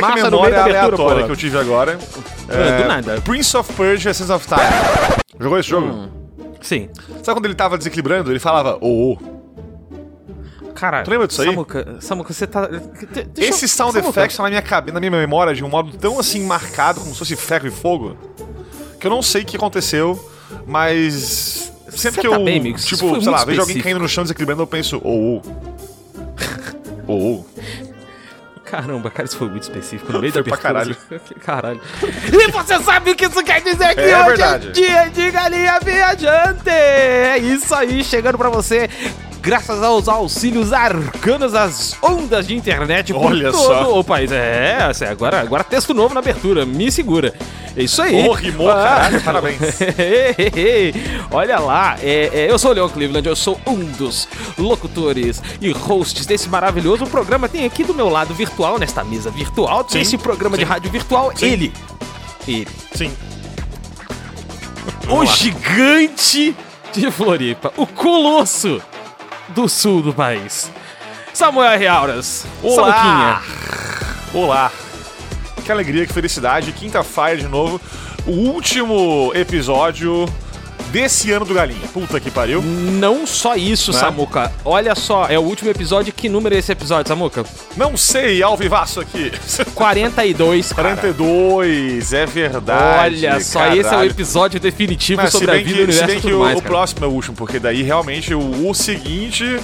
fazer Olha a que massa no meio memória da aleatória que eu tive agora. É, do nada. Prince of Persia, Sense of Time. Jogou esse jogo? Hum. Sim. Sabe quando ele tava desequilibrando? Ele falava, ô, ô. Caralho. Tu lembra disso aí? Samuca, Samuca, você tá. Esse sound Samuca, effect tá na minha cabeça, na minha memória, de um modo tão assim marcado, como se fosse ferro e fogo, que eu não sei o que aconteceu, mas. Sempre Você que tá eu, bem, tipo, sei lá, muito vejo alguém específico. caindo no chão desequilibrando, eu penso, ô, ô. Ô, ô. Caramba, cara, isso foi muito específico. No meio da Foi pra abertura. caralho. E você sabe o que isso quer dizer que É hoje verdade. é dia de galinha viajante! É isso aí, chegando pra você. Graças aos auxílios arcanos das ondas de internet por Olha todo só. o país. É, assim, agora, agora texto novo na abertura, me segura. É isso aí. Ô, rimou, caralho, parabéns. Olha lá, é, é, eu sou o Leon Cleveland, eu sou um dos locutores e hosts desse maravilhoso programa. Tem aqui do meu lado virtual, nesta mesa virtual, Sim, desse programa de sim. rádio virtual, Sim. ele. Ele. Sim. O lá. gigante de Floripa, o colosso do sul do país. Samuel Reauras. Olá! Samuquinha. Olá! Que alegria, que felicidade. Quinta-feira de novo. O último episódio desse ano do Galinha. Puta que pariu. Não só isso, Né? Samuca. Olha só, é o último episódio. Que número é esse episódio, Samuca? Não sei, ao vivaço aqui. 42, cara. 42, é verdade. Olha só, esse é o caralho. episódio definitivo Mas sobre a vida, que, o universo se bem que o, mais, o próximo é o último, porque daí realmente o, o seguinte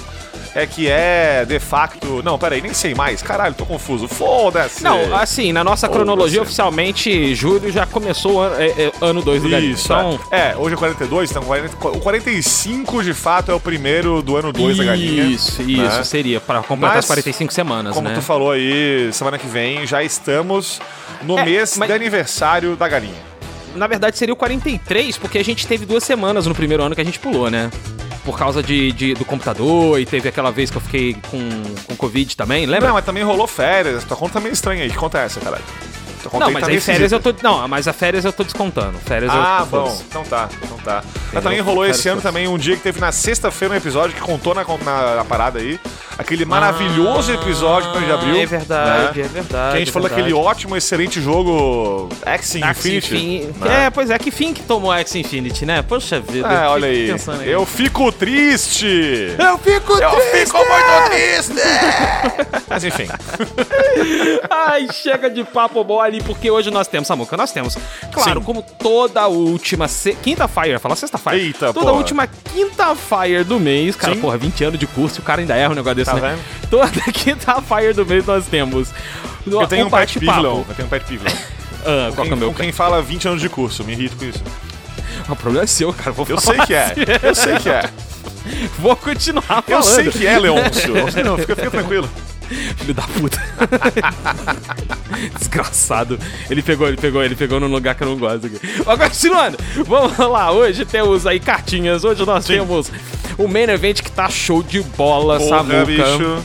é que é de facto. Não, peraí, nem sei mais. Caralho, tô confuso. Foda-se. Não, assim, na nossa cronologia, oficialmente, julho já começou o ano, é, é, ano 2 do Galinha. Isso, Então, é. É, hoje é 42, então 40, o 45 de fato é o primeiro do ano 2 da galinha. Isso, isso, né? seria pra completar Mas, as 45 semanas, Como né? tu falou aí, semana que vem já estamos no É, mês mas- de aniversário da galinha. Na verdade, seria o 43, porque a gente teve duas semanas no primeiro ano que a gente pulou, né? Por causa de, de- do computador, e teve aquela vez que eu fiquei com, com Covid também, lembra? Não, mas também rolou férias. Tua conta tá meio estranha aí. Que acontece, caralho? Tua conta Não, mas aí férias eu tô. Não, mas a férias eu tô descontando. Férias Ah, eu. bom. Então tá, então tá. Mas também rolou esse ano também um dia que teve na sexta-feira um episódio que contou na, na, na parada aí. Aquele maravilhoso episódio do mês de abril. É verdade, né? é verdade. Que a gente é falou verdade. daquele ótimo, excelente jogo Axie Axie Infinity. Infin- né? É, pois é, que fim que tomou a Axie Infinity, né? Poxa vida. É, eu olha aí. pensando Eu fico triste! Eu fico Eu triste! fico muito triste! Mas enfim. Ai, chega de papo bom ali, porque hoje nós temos, Samuca, nós temos, claro, Sim. como toda última se... quinta-feira, falar sexta-feira. Eita, Toda porra. última quinta-feira do mês, cara, Sim. porra, 20 anos de curso, e o cara ainda erra um negócio desse, Tá né? vendo? Toda quinta-feira do mês nós temos Eu tenho um pet. Leon. Eu tenho um pet Leon. Ah, qual que é o Quem, meu? com quem fala 20 anos de curso, me irrito com isso. O problema é seu, cara. Vou Eu sei que é, assim. eu sei que é. Vou continuar falando. Eu sei que é, Leôncio. Não, fica, fica tranquilo. Filho da puta. Desgraçado. Ele pegou, ele pegou, ele pegou num lugar que eu não gosto aqui. Mas continuando, vamos lá. Hoje temos aí cartinhas. Hoje nós Sim. temos o main event que tá show de bola, Porra, Samuca. bicho.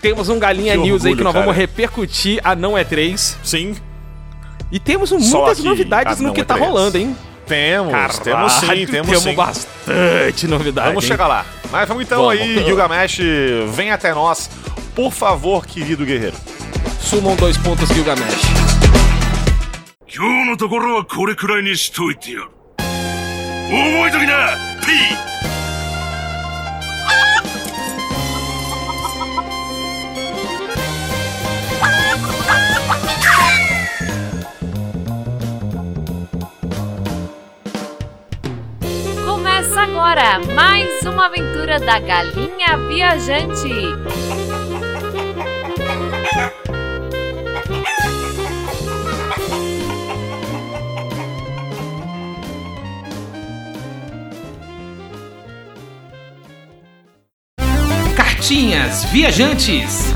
Temos um Galinha Que News aí que orgulho, nós vamos cara. repercutir a Não É 3. Sim, E temos Só muitas aqui, novidades a no Não que É tá 3. rolando, hein? temos, temos sim, Caralho, temos temos sim. bastante novidade. Vamos hein? chegar lá. Mas vamos então Vamos. aí, Gilgamesh, vem até nós. Por favor, querido guerreiro. Sumam dois pontos Gilgamesh. 今日のところはこれくらいにしといてやる覚えときな P! Agora mais uma aventura da Galinha Viajante. Cartinhas Viajantes.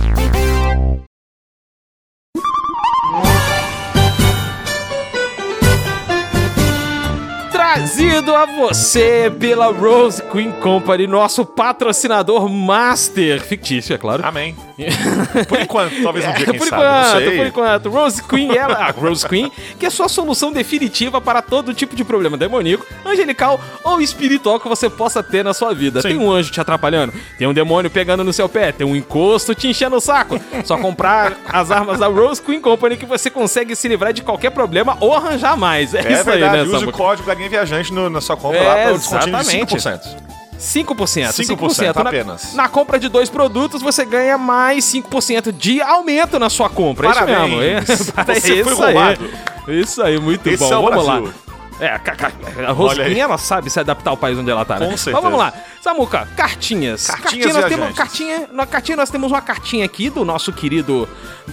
Trazido a você pela Rose Queen Company, nosso patrocinador master fictício, é claro. Amém. Por enquanto, talvez um dia, É, quem por sabe, enquanto, por enquanto. Rose Queen, ela, a Rose Queen, que é sua solução definitiva para todo tipo de problema demoníaco, angelical ou espiritual que você possa ter na sua vida. Sim. Tem um anjo te atrapalhando, tem um demônio pegando no seu pé, tem um encosto te enchendo o saco. Só comprar as armas da Rose Queen Company que você consegue se livrar de qualquer problema ou arranjar mais. É, É isso verdade, aí, né, use o código Galinha Viajante no- na sua compra É, lá para o descontinho de exatamente. 5%. 5%. 5% Na- apenas. Na, compra de dois produtos, você ganha mais 5% de aumento na sua compra. Parabéns. É isso mesmo. É Você foi isso aí. roubado. Isso aí, muito Esse bom. é Vamos Brasil. lá. É, a, a Olha Rosquinha, aí. ela sabe se adaptar ao país onde ela tá, né? Com Mas certeza. vamos lá. Samuca, cartinhas. Cartinhas nós temos cartinha, na cartinha nós temos uma cartinha aqui do nosso querido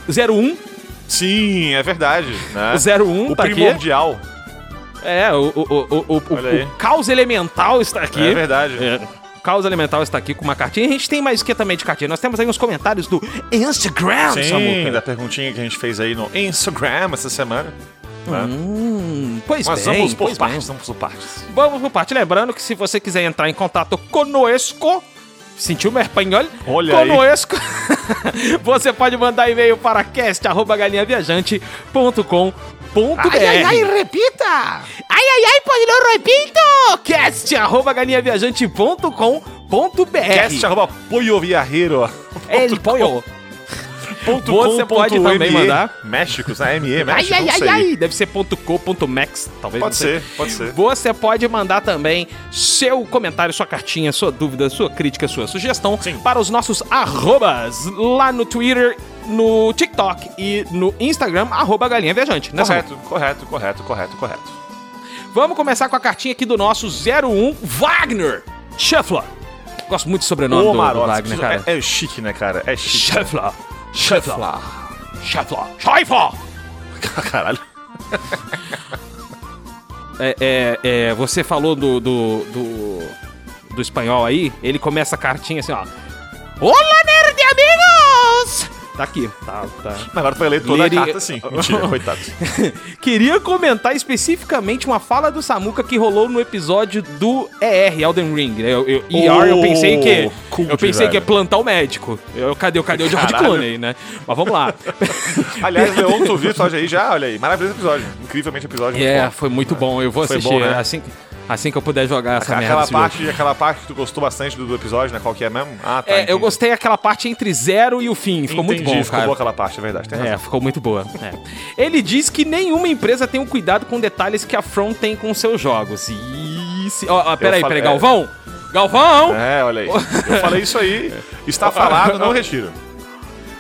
01. Sim, é verdade. Né? O 01 o tá aqui. É, o, o, o, o, caos elemental está aqui. É verdade. É. O Caos Elemental está aqui com uma cartinha. A gente tem mais o que também de cartinha? Nós temos aí uns comentários do Instagram, Sim, Samuca. da perguntinha que a gente fez aí no Instagram essa semana. né? Hum, pois Mas bem, vamos por pois partes, vamos por partes. Vamos por parte. Lembrando que se você quiser entrar em contato conosco, sentiu meu espanhol? Olha aí. conosco, você pode mandar e-mail para cast.galinhaviajante.com.br repita! Ai, ai, ai, pode não repito! cast.galinhaviajante.com.br Cast arroba apoio viajeiro. El pollo. Ponto Você com, pode ponto também ME. mandar. México, né? ME, Ai, México, ai, ai, sei. ai. Deve ser .co, .max, talvez. Pode ser, pode ser. Você pode mandar também seu comentário, sua cartinha, sua dúvida, sua crítica, sua sugestão Sim. para os nossos arrobas lá no Twitter, no TikTok e no Instagram, arroba galinha viajante. Né, Samuel? Correto, correto, correto, correto, correto. Vamos começar com a cartinha aqui do nosso 01 Wagner Scheffler. Gosto muito do sobrenome Ô, do, do Wagner, cara. é, é chique, né, cara? É chique. Scheffler. Scheffler. Scheffler. Scheffler. Caralho. É, é, é, você falou do, do, do, do espanhol aí, ele começa a cartinha assim, ó. Olá, nerd amigos! Tá aqui, tá, tá. Mas agora tu vai ler toda Lere- a carta sim. Mentira, coitado. Queria comentar especificamente uma fala do Samuka que rolou no episódio do ER, Elden Ring. né? Eu, eu, ER, eu pensei que. cult, eu pensei que é velho. plantar o médico. Eu, cadê, o- cadê o George Caralho. Clooney, né? Mas vamos lá. Aliás, Leon, tu viu o episódio aí já? Olha aí, maravilhoso episódio. Incrivelmente episódio. É, bom. foi muito bom. Eu vou Foi assistir bom, né? assim, assim que eu puder jogar essa merda. Aquela esse jogo. parte, aquela parte que tu gostou bastante do, do episódio, né? Qual que é mesmo? Ah, tá. É, eu gostei daquela parte entre zero e o fim. Ficou muito Entendi, bom, ficou cara. boa aquela parte, é verdade. Tem É, razão. ficou muito boa. é. Ele diz que nenhuma empresa tem o cuidado com detalhes que a From tem com seus jogos. Isso. Ó, ó, peraí, falei- peraí, Galvão! Galvão! É, olha aí. Eu falei isso aí. Está falado, não retiro.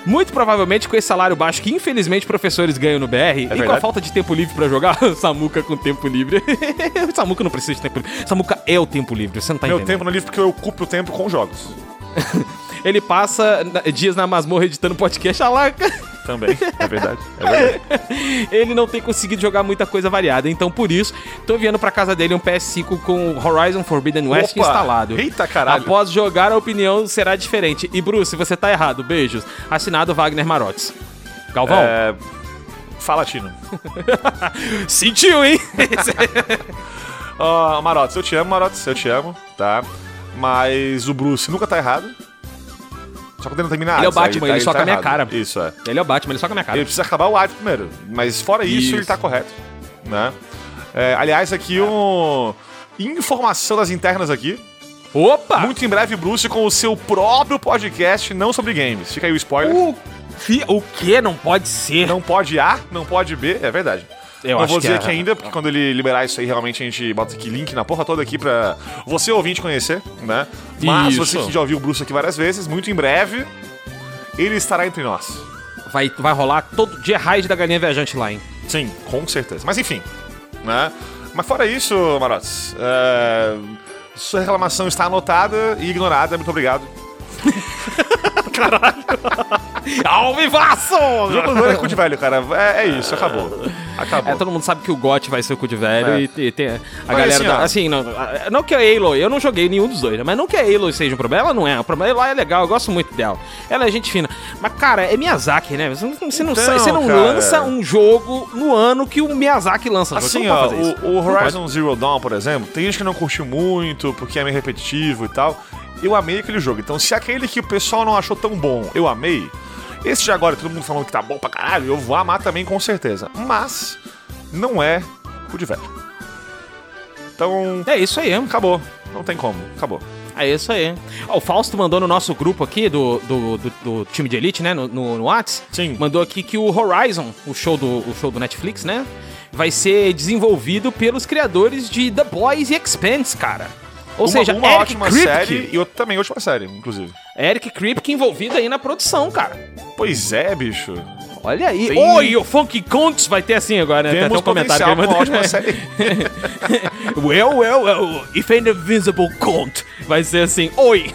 Muito provavelmente com esse salário baixo que infelizmente professores ganham no BR e com a É verdade. falta de tempo livre pra jogar, Samuca com tempo livre. Samuca não precisa de tempo livre. Samuca é o tempo livre, você não tá Meu entendendo. tempo no livro porque eu ocupo o tempo com jogos. Ele passa dias na masmorra editando podcast, lá, Também. É verdade. É verdade. ele não tem conseguido jogar muita coisa variada. Então, por isso, tô enviando pra casa dele um PS5 com Horizon Forbidden West Opa! instalado. Eita, caralho. Após jogar, a opinião será diferente. E, Bruce, você tá errado. Beijos. Assinado Wagner Marotes. Galvão? É... Fala, Tino. Sentiu, hein? Ó, Marotes, eu te amo, Marotes, eu te amo, tá? Mas o Bruce nunca tá errado. Só que ele não termina Ele é o Batman, ele tá- soca tá a minha errado. cara. Isso, é. ele é o Batman, ele com a minha cara. Ele precisa acabar o Hades primeiro. Mas fora isso, Isso. ele tá correto. Né? É, aliás, aqui um... Informação das internas aqui. Opa! Muito em breve, Bruce com o seu próprio podcast, não sobre games. Fica aí o spoiler. O, fi- o que? Não pode ser. Não pode A, não pode B, é verdade. Eu não acho vou que dizer é- aqui ainda, porque quando ele liberar isso aí, realmente a gente bota aqui link na porra toda aqui pra você ouvinte conhecer, né? Mas Isso. você que já ouviu o Bruce aqui várias vezes, muito em breve, ele estará entre nós. Vai, vai rolar todo dia raid da galinha viajante lá, hein? Sim, com certeza. Mas enfim, né? Mas fora isso, Marotes, é, sua reclamação está anotada e ignorada, muito obrigado. Alvivaço! O jogo do é cu de velho, cara. É, é isso, acabou. Acabou. É, todo mundo sabe que o GOT vai ser o cu de velho É. e, te- tem a Mas galera. assim, da-. Assim, não, não que a Aloy, eu não joguei nenhum dos dois, né? mas não que a Aloy seja um problema, ela não é. O problema ela é legal, eu gosto muito dela. Ela é gente fina. Mas, cara, é Miyazaki, né? Você não, você não, Então, sai- você não cara. lança um jogo no ano que o Miyazaki lança. Assim, ó, o, o. Horizon Zero Dawn, por exemplo, tem gente que não curtiu muito porque é meio repetitivo e tal. Eu amei aquele jogo. Então, se aquele que o pessoal não achou tão bom, eu amei, esse de agora, todo mundo falando que tá bom pra caralho, eu vou amar também com certeza. Mas, não é o de velho. Então, É isso aí. acabou. Não tem como, acabou. É isso aí. Ó, o Fausto mandou no nosso grupo aqui do, do, do- do time de elite, né? No, no, no Whats. Sim. Mandou aqui que o Horizon, o show, do, o show do Netflix, né? Vai ser desenvolvido pelos criadores de The Boys e Expanse, cara. Ou uma, seja, uma Eric ótima Kripke. série e outra também ótima série, inclusive. Eric Kripke envolvido aí na produção, cara. Pois é, bicho. Olha aí. Tem- Oi, o Funky Conts vai ter assim agora, né? Tem até Temos um comentário que uma ótima série. well, well, well, if an invisible Cont. Vai ser assim, oi.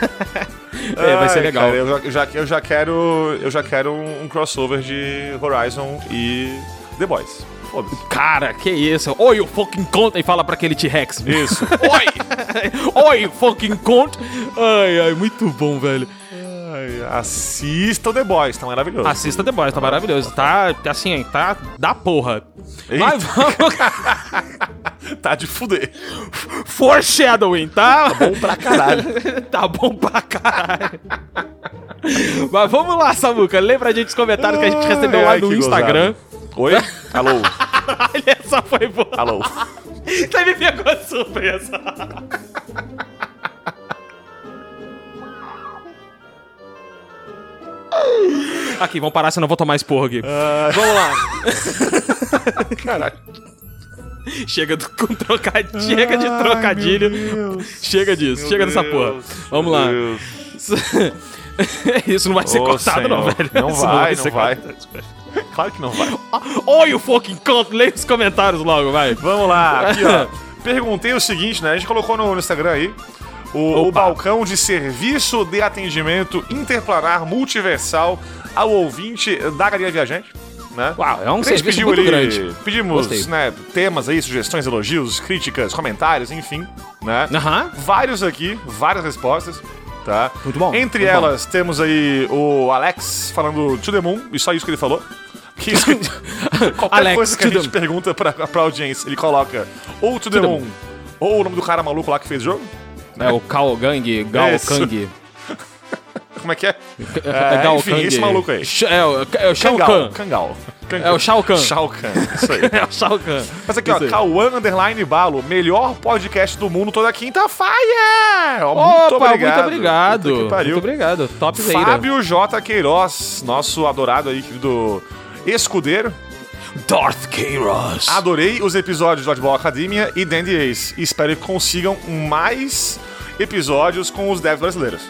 é, vai ser Ai, legal. cara, eu, já, eu, já, eu já quero, eu já quero um, um crossover de Horizon e The Boys. Foda-se. Cara, que isso? Oi, o fucking conta e fala pra aquele T-Rex. Isso. Oi! Oi, fucking conta. Ai, ai, muito bom, velho. Ai, assista o The Boys, tá maravilhoso. Assista The Boys, tá maravilhoso. Tá, assim, tá da porra. Eita. Mas vamos... Tá de fuder. Foreshadowing, tá? Bom pra caralho. tá bom pra caralho. Mas vamos lá, Samuca. Lembra a gente os comentários que a gente recebeu lá Ai, no Instagram. gozado. Oi? Alô? Olha, essa foi boa. Alô? Você me pegou de surpresa. Aqui, vamos parar, senão eu vou tomar esporro aqui. Vamos lá. Caralho. Chega do, com trocadilho. Chega de trocadilho. Chega disso, Meu chega dessa porra. Vamos lá. Deus. Isso não vai ser Ô, cortado, não, Senhor. velho. Não Isso vai, não ser vai. Claro que não vai. Oi, o fucking conto. Leia os comentários logo, vai. Vamos lá, aqui ó. Perguntei o seguinte, né? A gente colocou no, no Instagram aí. O, o balcão de serviço de atendimento interplanar multiversal ao ouvinte da Galinha Viajante. Né? Uau, é um A gente serviço pediu muito ali- grande. Pedimos Gostei. né, temas aí, sugestões, elogios, críticas, comentários, enfim. Né? Vários aqui, várias respostas. Tá? Muito bom, Entre muito bom. elas, temos aí o Alex falando to the moon, e só isso que ele falou. Que Qualquer Alex, coisa que a to gente pergunta pra, pra audiência, ele coloca ou to the the moon, moon. ou o nome do cara maluco lá que fez o jogo. É o Kao Gang, Gao. Kang. Como é que é? É, Gao enfim, Kang. esse maluco aí. É, o- é o Shao. Kahn. Kangal. É o Shao Kahn. Shao Kahn, isso aí. É o Shao Kahn. Mas aqui, ó, Isso aí. Cauã Underline Balo, melhor podcast do mundo toda quinta-feira! Ó, Opa, muito obrigado. Puta que pariu. Muito obrigado. Top Zeira. Fábio J. Queiroz, nosso adorado aí, querido escudeiro. Darth Kairos. Adorei os episódios do Oddball Academia e Dandy Ace. Espero que consigam mais episódios com os devs brasileiros.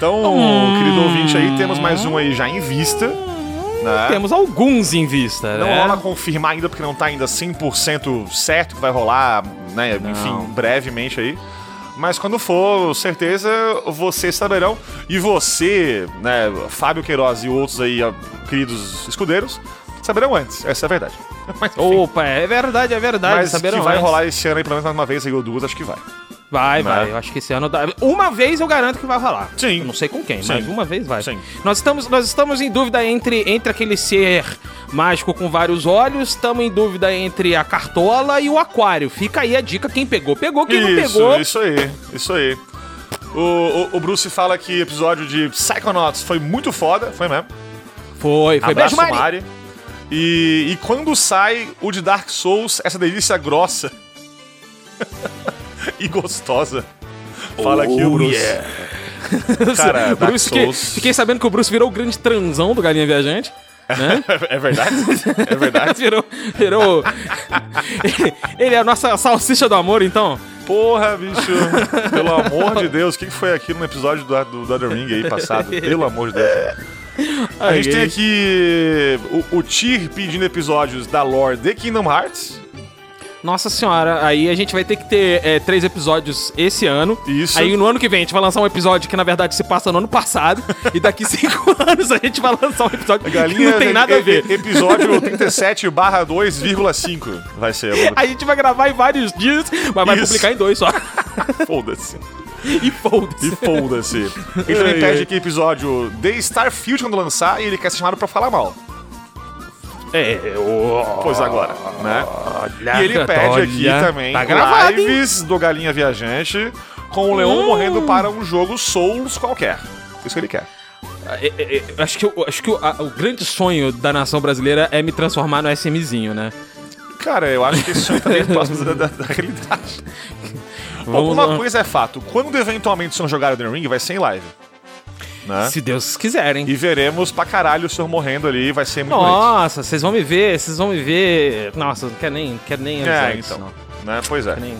Então, Hum. querido ouvinte aí, temos mais um aí já em vista. Né? Temos alguns em vista, Não né? rola confirmar ainda, porque não tá ainda 100% certo que vai rolar, né? Enfim, brevemente aí. Mas quando for, certeza, vocês saberão. E você, né, Fábio Queiroz e outros aí, queridos escudeiros, saberão antes. Essa é a verdade. Mas, Opa, é verdade, é verdade. mas Saberão que vai antes. rolar esse ano aí, pelo menos mais uma vez aí, ou duas, acho que vai. Vai, Né? vai. Eu acho que esse ano dá. Uma vez eu garanto que vai rolar. Sim. Eu não sei com quem, Sim. mas uma vez vai. Sim. Nós estamos, nós estamos em dúvida entre, entre aquele ser mágico com vários olhos, estamos em dúvida entre a cartola e o aquário. Fica aí a dica, quem pegou, pegou, quem não Isso, pegou. isso aí, isso aí. O, o, o Bruce fala que o episódio de Psychonauts foi muito foda, foi mesmo. Foi, foi. Abraço, Beijo, Mari. Mari. E, e quando sai o de Dark Souls, essa delícia grossa e gostosa. Fala aqui o Bruce. Cara, Dark Bruce, fiquei, fiquei sabendo que o Bruce virou o grande transão do Galinha Viajante. Né? É verdade? É verdade? virou. virou... Ele é a nossa salsicha do amor, então. Porra, bicho. Pelo amor de Deus, o que foi aqui no episódio do, do, do Other Ring aí passado? Pelo amor de Deus. A gente tem aqui o, o Tyr pedindo episódios da lore de Kingdom Hearts. Nossa senhora, aí a gente vai ter que ter é, três episódios esse ano. Isso. Aí no ano que vem a gente vai lançar um episódio que na verdade se passa no ano passado. e daqui cinco anos a gente vai lançar um episódio que Galinha não tem nada a ver. e- e- Episódio 37 barra 2,5 vai ser. A gente vai gravar em vários dias, mas vai Isso. publicar em dois só. Foda-se. e foda-se. E foda-se. Ele também pede aqui episódio de Starfield quando lançar e ele quer ser chamado pra falar mal. É, o... Pois agora, né? Olha, E ele pede aqui olha, também Tá gravado, hein? lives do Galinha Viajante com o Leon Hum. morrendo para um jogo Souls qualquer. Isso que ele quer. É, é, é, acho que, eu- acho que o, a- o grande sonho da nação brasileira é me transformar no SMzinho, né? Cara, eu acho que isso tá bem próximo da, da- da realidade. Vamos uma lá. coisa é fato, quando eventualmente o senhor jogar Elden Ring, vai ser em live. Né? Se Deus quiserem. E veremos pra caralho o senhor morrendo ali, vai ser muito. Nossa, vocês vão me ver, vocês vão me ver. Nossa, não quero nem, quero nem avisar É, isso, então. não. Né? Pois é. Nem-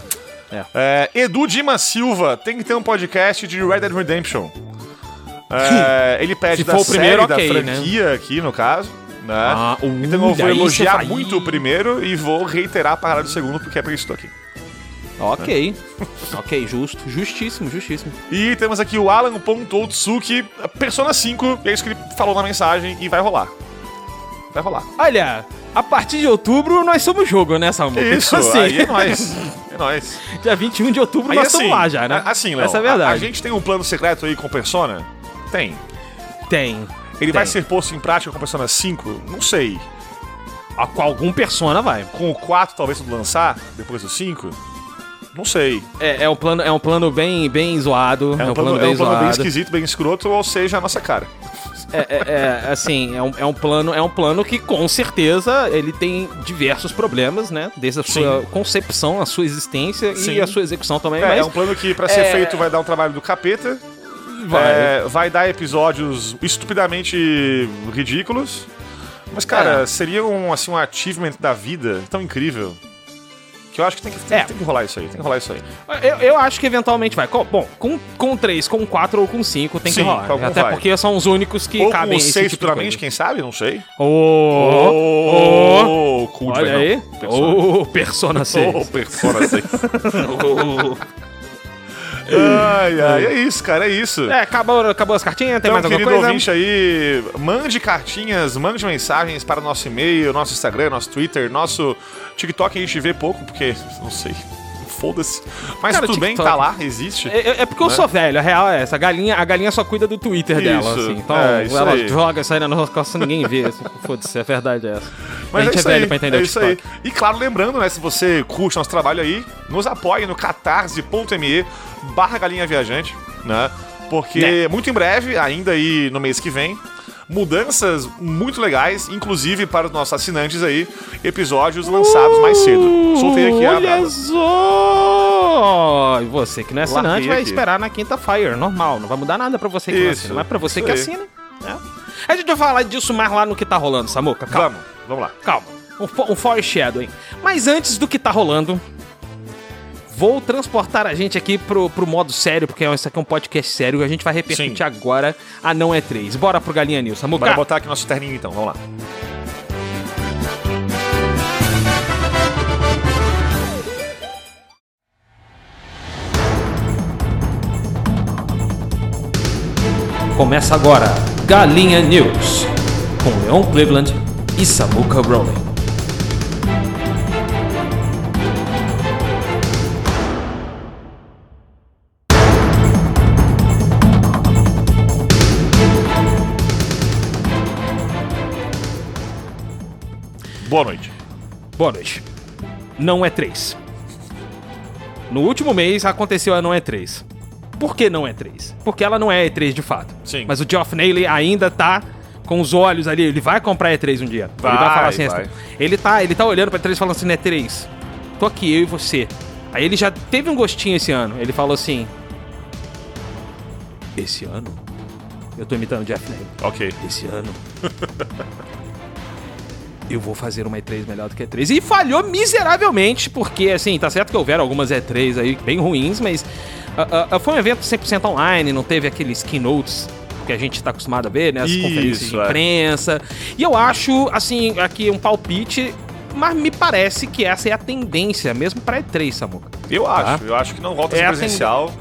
É, Edu Dima Silva tem que ter um podcast de Red Dead Redemption. É, ele pede Se da for o primeiro, série, ok, da franquia aqui, no caso. Né? Ah, então eu vou elogiar muito o primeiro e vou reiterar a parada do segundo, porque é pra isso que eu tô aqui. Ok. ok, justo. Justíssimo, justíssimo. E temos aqui o Alan.otsuki, Persona 5, e é isso que ele falou na mensagem, e vai rolar. Vai rolar. Olha, a partir de outubro nós somos jogo, né, Samu? Isso, Então, assim, aí é nóis. É nóis. dia 21 de outubro Aí nós assim, estamos lá já, né? a- Assim, Léo, Essa é a a, verdade. a gente tem um plano secreto aí com Persona? Tem. Tem. Ele vai Tem. ser posto em prática com Persona 5? Não sei. Ah, Com algum persona vai. Com o 4 talvez lançar, depois do 5? Não sei. É, é um plano, é um plano bem, bem zoado. É um, plano, é bem um plano bem zoado. esquisito, bem escroto, ou seja, a nossa cara. É, é, é, assim, é um, é um plano, é um plano que com certeza ele tem diversos problemas, né? Desde a sua Sim. concepção, a sua existência Sim. e a sua execução também. É, mas é um plano que, pra ser é- feito, vai dar um trabalho do capeta. vai. É, vai dar episódios estupidamente ridículos. Mas, cara, É. seria um, assim, um achievement da vida tão incrível. Que eu acho que tem que, tem, É. tem que rolar isso aí. Tem que rolar isso aí. Eu, eu acho que eventualmente vai. Com- Bom, com, com 3, com 4 ou com 5 tem Sim, que rolar. Até vai. porque são os únicos que Ou cabem com o esse 6 tipo de futuramente, coisa. quem sabe? Não sei. Oh, Oh, cool Olha aí. Persona. Oh, Persona 6. Oh, Persona 6. ai, ai, é isso, cara, é isso. É, acabou, acabou as cartinhas? Tem Então, mais alguma coisa? ouvinte aí, mande cartinhas, mande mensagens para o nosso e-mail, nosso Instagram, nosso Twitter, nosso TikTok a gente vê pouco, porque, não sei, foda-se. Mas Cara, tudo bem, tá lá, existe. É, é- é porque eu Né? sou velho, a real é essa. A galinha, a galinha só cuida do Twitter dela, Isso, assim. Então, é, ela aí. joga isso aí na nossa costa ninguém vê. assim, Foda-se, a verdade é essa. Mas a gente é é, isso velho aí, pra entender é isso aí. E claro, lembrando, né, se você curte nosso trabalho aí, nos apoie no catarse.me barra galinha viajante, né? Porque Né. muito em breve, ainda aí no mês que vem, mudanças muito legais, inclusive para os nossos assinantes aí, episódios lançados mais cedo. Soltei aqui a Olha só! E você que não é assinante Larguei vai aqui. esperar na quinta Fire, normal. Não vai mudar nada pra você que não Isso, assina, mas pra você isso que aí. assina, né? A gente vai falar disso mais lá no que tá rolando, Samuca. Calma. Vamos, vamos lá. Calma. Um, um foreshadowing. Mas antes do que tá rolando, vou transportar a gente aqui pro, pro modo sério, porque isso aqui é um podcast sério e a gente vai repercutir Sim. agora a Não É 3. Bora pro Galinha News, Samuca. Bora botar aqui nosso terninho então, vamos lá. Começa agora Galinha News, com Leon Cleveland e Samuka Rowling. Boa noite. Boa noite. Não é 3. No último mês aconteceu a Não é 3. Por que não é 3? Porque ela não é E3 de fato. Sim. Mas o Geoff Naylor ainda tá com os olhos ali, ele vai comprar E3 um dia. ele vai Vai, falar assim, vai. ele tá, ele tá olhando pra E3 falando assim, E3, tô aqui, eu e você. Aí ele já teve um gostinho esse ano. Ele falou assim: Esse ano? Eu tô imitando o Jeff Naylor. Ok. Esse ano. eu vou fazer uma E3 melhor do que a E3. E falhou miseravelmente, porque, assim, tá certo que houveram algumas E3 aí bem ruins, mas ah, ah, foi um evento 100% online, não teve aqueles keynotes que a gente tá acostumado a ver, né? As Isso, conferências de é. imprensa. E eu acho, assim, aqui um palpite, mas me parece que essa é a tendência mesmo pra E3, Samuca. Eu acho, eu acho que não volta É presencial.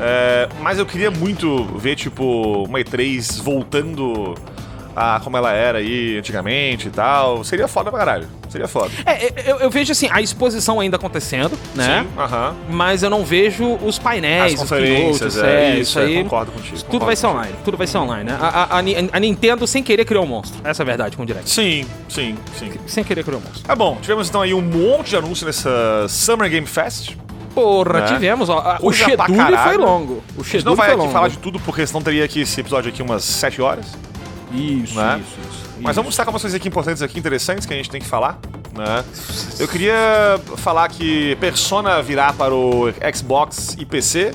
é, mas eu queria muito ver, tipo, uma E3 voltando a como ela era aí antigamente e tal. Seria foda pra caralho. Seria foda. É, eu, eu vejo, assim, a exposição ainda acontecendo, né? Sim, aham. mas eu não vejo os painéis, As os conferências, keynotes, é, é, isso, isso aí. é, concordo contigo. Tudo concordo vai ser online, tudo vai ser online, né? A, a- a Ni- a Nintendo sem querer criou um monstro. Essa é a verdade com o Direct. Sim, sim, sim. Sem querer criou um monstro. Tá bom, tivemos então aí um monte de anúncio nessa Summer Game Fest, Porra, Né? tivemos, ó. O schedule foi longo. O A gente não schedule vai foi aqui longo. falar de tudo, porque senão teria aqui esse episódio aqui umas 7 horas. Isso, né? isso, isso. Mas isso. vamos destacar umas coisas aqui importantes aqui, interessantes, que a gente tem que falar. Né? Eu queria falar que Persona virá para o Xbox e PC.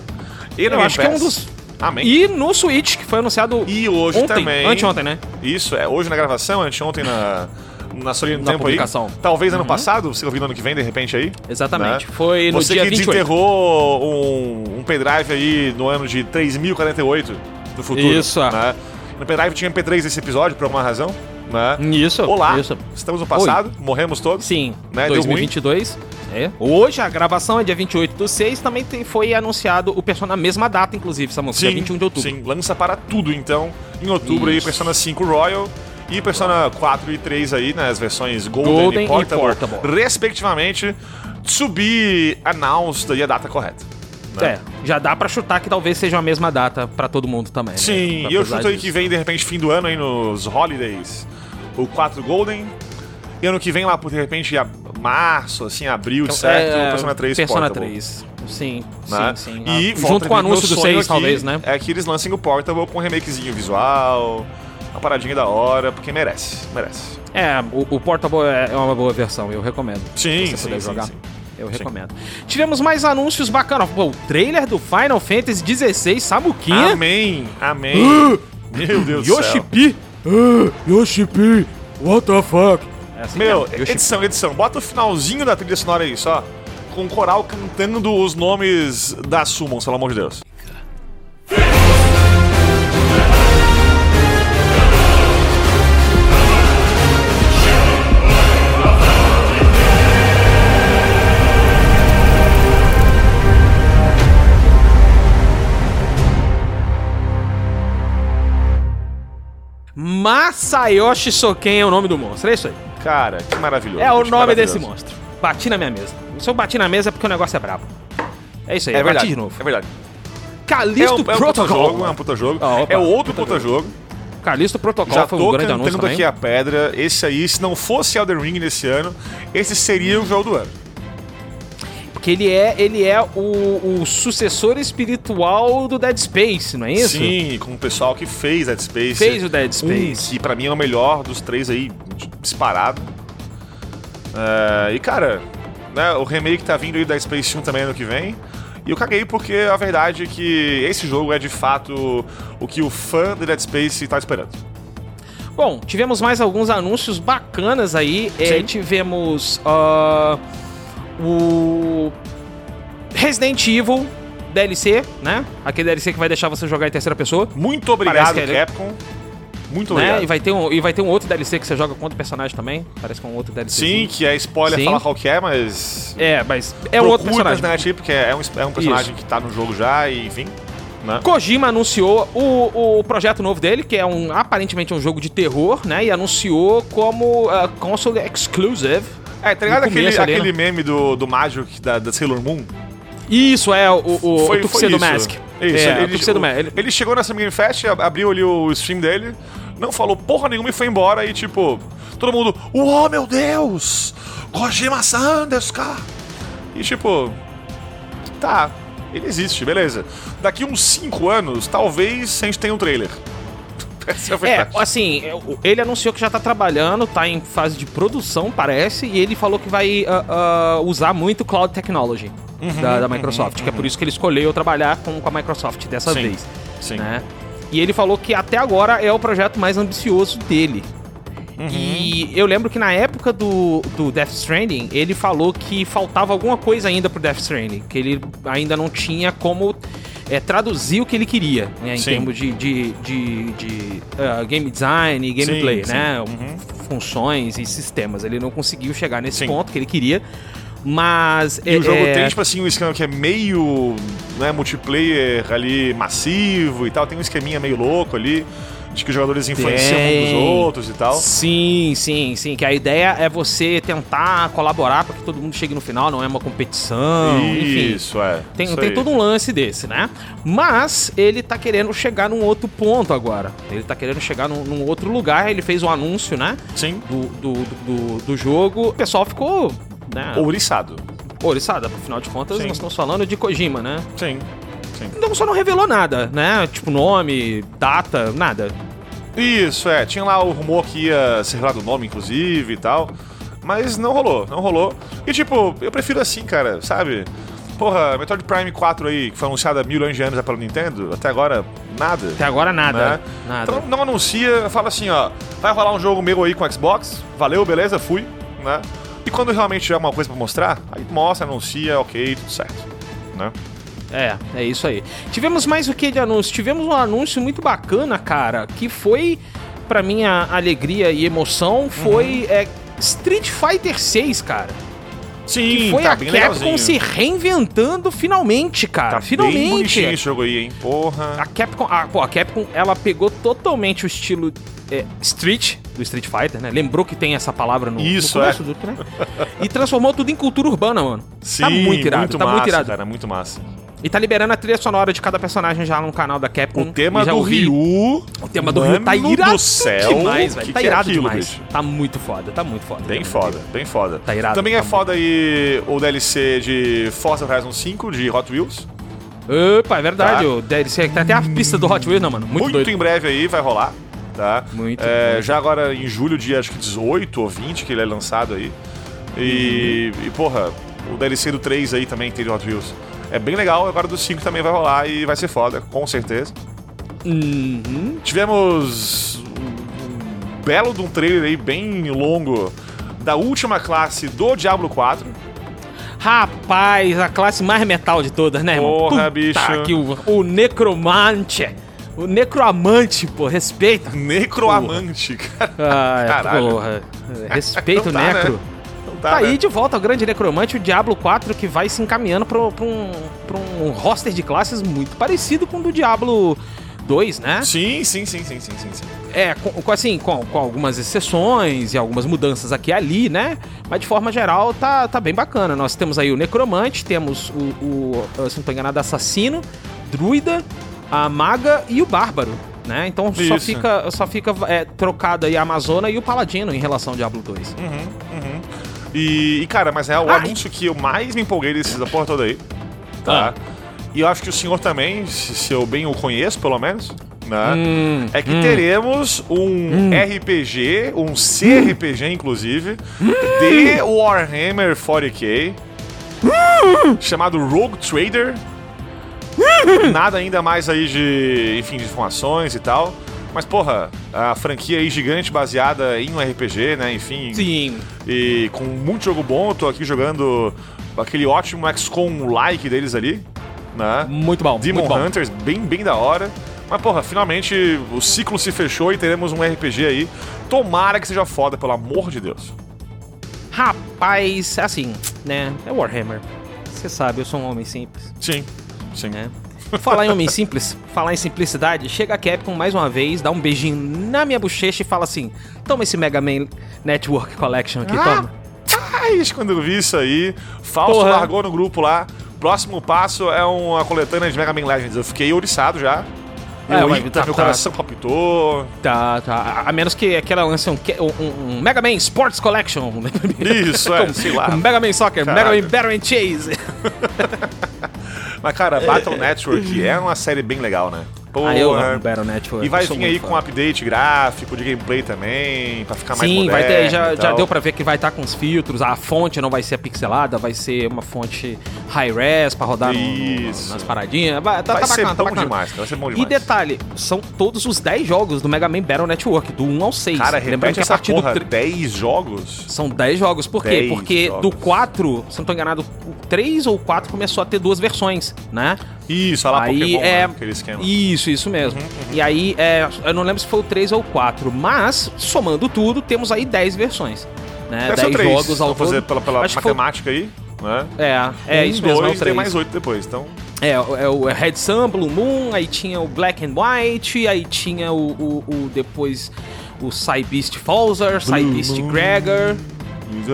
E no Eu acho que é um Pass. dos... Amém. E no Switch, que foi anunciado E hoje ontem, também. anteontem, né? Isso, é hoje na gravação, anteontem na, na sua linha do Na tempo publicação. aí. Talvez ano passado, você ouvindo ano que vem, de repente aí. Exatamente. né? Foi no Você dia que 28. desenterrou um, um pendrive aí no ano de 3048 do futuro. Isso. Né? No pendrive tinha MP3 desse episódio, por alguma razão. Né? Isso. Olá, Isso. estamos no passado, morremos todos. Sim, Né, deu 2022. É. Hoje, a gravação é dia 28 do 6, também tem- foi anunciado o Persona na mesma data, inclusive, Samuel, dia 21 de outubro. Sim, lança para tudo então. Em outubro aí, Isso. Persona 5 Royal e Persona 4 e 3 aí, né? As versões Golden, Golden e, e Portable, Portable. respectivamente. Be announced aí a data correta. Né? É, já dá pra chutar que talvez seja a mesma data pra todo mundo também. né? Sim, Pra e eu chuto aí que vem de repente fim do ano aí nos holidays. O 4 Golden. E ano que vem lá por de repente a março, assim, abril, de certo, É, o Persona 3 Persona Portable. 3. Sim, né? sim, sim. E Ah, junto com o anúncio do sonho 6, aqui talvez, né? É que eles lancem o Portable com um remakezinho visual, uma paradinha da hora, porque merece, merece. É, o, o Portable é é uma boa versão, eu recomendo. Sim, Se você sim, puder sim, jogar. sim. Eu Sim. recomendo. Tivemos mais anúncios bacanas. Pô, o trailer do Final Fantasy XVI, Samuquinha. Amém, amém. Meu Deus do céu. Yoshi P. Yoshi P. What the fuck? É assim Meu, mesmo, edição, edição. Bota o finalzinho da trilha sonora aí, só. Com o coral cantando os nomes da Summons, pelo amor de Deus. Masayoshi Soken é o nome do monstro, é isso aí. Cara, que maravilhoso. É o nome desse monstro. Bati na minha mesa. Se eu bati na mesa é porque o negócio é brabo. É isso aí, É eu bati verdade, de novo. é verdade. Calisto É um, é um puta Protocol. jogo, é um puta jogo. Ah, é outro puta puta jogo. Calisto Protocol Já foi um grande anúncio também. aqui a pedra. Esse aí, se não fosse Elden Ring nesse ano, esse seria o jogo do ano. Porque ele é, ele é o, o sucessor espiritual do Dead Space, não é isso? Sim, com o pessoal que fez Dead Space. Fez o Dead Um, Space. que pra mim é o melhor dos três aí, disparado. É, e cara, né, o remake tá vindo aí da Space 1 também ano que vem. E eu caguei porque a verdade é que esse jogo é de fato o que o fã de Dead Space tá esperando. Bom, tivemos mais alguns anúncios bacanas aí. É, tivemos ah, o Resident Evil DLC, né? Aquele DLC que vai deixar você jogar em terceira pessoa. Muito obrigado, que ele- Capcom. Muito Né? obrigado. E vai, ter um, e vai ter um outro DLC que você joga com outro personagem também. Parece que é um outro DLC. Sim, que é spoiler Sim. falar qual que é, mas. É, mas é um outro personagem. porque é um, é um personagem que tá no jogo já, e enfim. Né? Kojima anunciou o, o projeto novo dele, que é um aparentemente um jogo de terror, né? E anunciou como uh, console exclusive. É, tá ligado aquele, ali, aquele meme do, do Magic da, da Sailor Moon? Isso é o, o, foi, o foi isso. Mask. Isso, é, ele, o Tuxedo o- Mask. Ele- ele chegou nessa Game Fest, ab- abriu ali o stream dele, não falou porra nenhuma e foi embora e tipo, todo mundo, oh meu Deus, Kojima Sanders, cara. E tipo, tá, ele existe, beleza. Daqui uns 5 anos, talvez a gente tenha um trailer. Essa é a É, assim, ele anunciou que já tá trabalhando, tá em fase de produção, parece, e ele falou que vai ah, ah, usar muito Cloud Technology Uhum, da, da Microsoft, que é por isso que ele escolheu trabalhar com, com a Microsoft dessa Sim, vez. Sim. né? E ele falou que até agora é o projeto mais ambicioso dele. Uhum. E eu lembro que na época do, do Death Stranding, ele falou que faltava alguma coisa ainda pro Death Stranding, que ele ainda não tinha como é, traduzir o que ele queria, né, em Sim. termos de, de, de, de, ah, game design e gameplay, sim. né? Uhum. Funções e sistemas. Ele não conseguiu chegar nesse ponto que ele queria. Mas. E o jogo é, tem, tipo assim, um esquema que é meio né, multiplayer ali massivo e tal. Tem um esqueminha meio louco ali, de que os jogadores influenciam um dos Tem. outros e tal. Sim, sim, sim. Que a ideia é você tentar colaborar para que todo mundo chegue no final, não é uma competição, enfim. Isso, é. Tem, isso tem aí. todo um lance desse, né? Mas ele tá querendo chegar num outro ponto agora. Ele tá querendo chegar num, num outro lugar. Ele fez o anúncio, né? Sim. Do, do, do, do jogo. O pessoal ficou. Né, Ouriçado. oriçada. Afinal de contas, Sim. nós estamos falando de Kojima, né? Sim, Então só não revelou nada, né? Tipo, nome, data, nada. Isso, é. Tinha lá o rumor que ia ser revelado o nome, inclusive, e tal. Mas não rolou, não rolou. E tipo, eu prefiro assim, cara, sabe? Porra, Metroid Prime 4 aí, que foi anunciado há mil anos de anos é pela Nintendo, até agora, nada. Até agora nada. né? Nada. Então não anuncia, fala assim, ó, vai rolar um jogo meu aí com Xbox, valeu, beleza, fui, né? E quando realmente tiver uma coisa pra mostrar, aí mostra, anuncia, ok, tudo certo, né? É, é isso aí. Tivemos mais o que de anúncio? Tivemos um anúncio muito bacana, cara, que foi, pra minha alegria e emoção, foi Uhum. é, Street Fighter 6, cara. Sim, Que foi tá a bem Capcom legalzinho. se reinventando finalmente, cara. Tá bem finalmente. bonitinho esse jogo aí, hein? Porra. A Capcom, a, pô, a Capcom, ela pegou totalmente o estilo é, Street, do Street Fighter, né? Lembrou que tem essa palavra no, Isso, no começo do né? E transformou tudo em cultura urbana, mano. Sim, tá muito irado, tá massa, muito irado. cara, muito massa. E tá liberando a trilha sonora de cada personagem já no canal da Capcom. O tema do ouvi. Ryu. O tema do Ryu tá irado do céu, demais, velho. que Tá que é irado aquilo, demais. bicho? Tá muito foda, tá muito foda. Bem foda, bem foda. Tá irado, Também tá é foda aí o DLC de Forza Horizon 5 de Hot Wheels. Opa, é verdade. Tá. O DLC tem até a pista do Hot Wheels, né, mano? Muito, Muito, doido. em breve aí vai rolar, tá? Muito, É, muito. Já agora em julho, dia acho que 18 ou 20 que ele é lançado aí. E, Uhum. e porra, o DLC do 3 aí também tem de Hot Wheels. É bem legal, agora do 5 também vai rolar e vai ser foda, com certeza. Uhum. Tivemos um belo de um trailer aí bem longo da última classe do Diablo 4. Rapaz, a classe mais metal de todas, né, irmão? Porra, Puta bicho. Que o, o Necromante. O Necroamante, pô, respeita. Necroamante, cara. Ah, Caralho. porra. Respeita o tá, Necro. né? Não Tá, tá, aí né? de volta ao grande Necromante, o Diablo 4, que vai se encaminhando pra, pra um, pra um roster de classes muito parecido com o do Diablo 2, né? Sim, sim, sim, sim, sim, sim, sim. É, com, assim, com, com algumas exceções e algumas mudanças aqui e ali, né? Mas de forma geral tá, tá bem bacana. Nós temos aí o Necromante, temos o, o se não tô enganado, Assassino, Druida, a Maga e o Bárbaro. Né? Então só Isso. fica, só fica é, trocado aí a Amazona e o Paladino em relação ao Diablo 2. E, e, cara, mas é o Ah, anúncio que eu mais me empolguei desse, da porra toda aí. Tá? E eu acho que o senhor também, se, se eu bem o conheço, pelo menos, né? Hum, é que teremos um RPG, um CRPG, inclusive, de Warhammer 40k, chamado Rogue Trader. Nada ainda mais aí de, enfim, de informações e tal. Mas, porra, a franquia aí gigante baseada em um RPG, né? Enfim. Sim. E com muito jogo bom, eu tô aqui jogando aquele ótimo XCOM-like deles ali, né? Muito bom. Demon muito bom. Hunters, bem, bem da hora. Mas, porra, finalmente o ciclo se fechou e teremos um RPG aí. Tomara que seja foda, pelo amor de Deus. Rapaz, assim, né? É Warhammer. Você sabe, eu sou um homem simples, Sim, sim. né? Falar em homem simples, falar em simplicidade, chega a Capcom mais uma vez, dá um beijinho na minha bochecha e fala assim: toma esse Mega Man Network Collection aqui, Ah, toma. Mas quando eu vi isso aí, Fausto Porra. largou no grupo lá. Próximo passo é uma coletânea de Mega Man Legends. Eu fiquei ouriçado já. É, Eu, tá- meu tá. coração palpitou. Tá, tá. A menos que aquela lance um, um, um Mega Man Sports Collection. Isso, é, Com- sei lá. com Mega Man Soccer, Caralho. Mega Man Battle and Chase. Mas, cara, Battle Network é uma série bem legal, né? Porra. Ah, eu amo Battle Network. E vai vir aí com fã. um update gráfico, de gameplay também, pra ficar mais Sim, moderno. vai ter, já, e já deu pra ver que vai estar com os filtros, a fonte não vai ser pixelada, vai ser uma fonte high-res pra rodar no- no- nas paradinhas. Vai, tá, Vai tá ser bacana, tá bom bacana. demais, cara. Vai ser bom E demais. detalhe, são todos os 10 jogos do Mega Man Battle Network, do 1 ao 6. Cara, Lembrando que a partir porra, do... tre- 10 jogos? São 10 jogos, por quê? 10 Porque jogos. do 4, se não tô enganado, o 3 ou 4 começou a ter duas versões, né? Isso, olha lá aí Pokémon, é. né? Aquele esquema. Isso, isso mesmo. E aí, é, eu não lembro se foi o 3 ou o 4, mas, somando tudo, temos aí 10 versões. Né? Deve ser 10 três. jogos ao fazer pela, pela Acho que foi- matemática aí, né? É, é um, isso mesmo, é o dois, tem 3. mais 8 depois, então... É, é o Red Sun, Blue Moon, aí tinha o Black and White, aí tinha o, o, o- depois o Cybeast Falzer, Cybeast Gregor.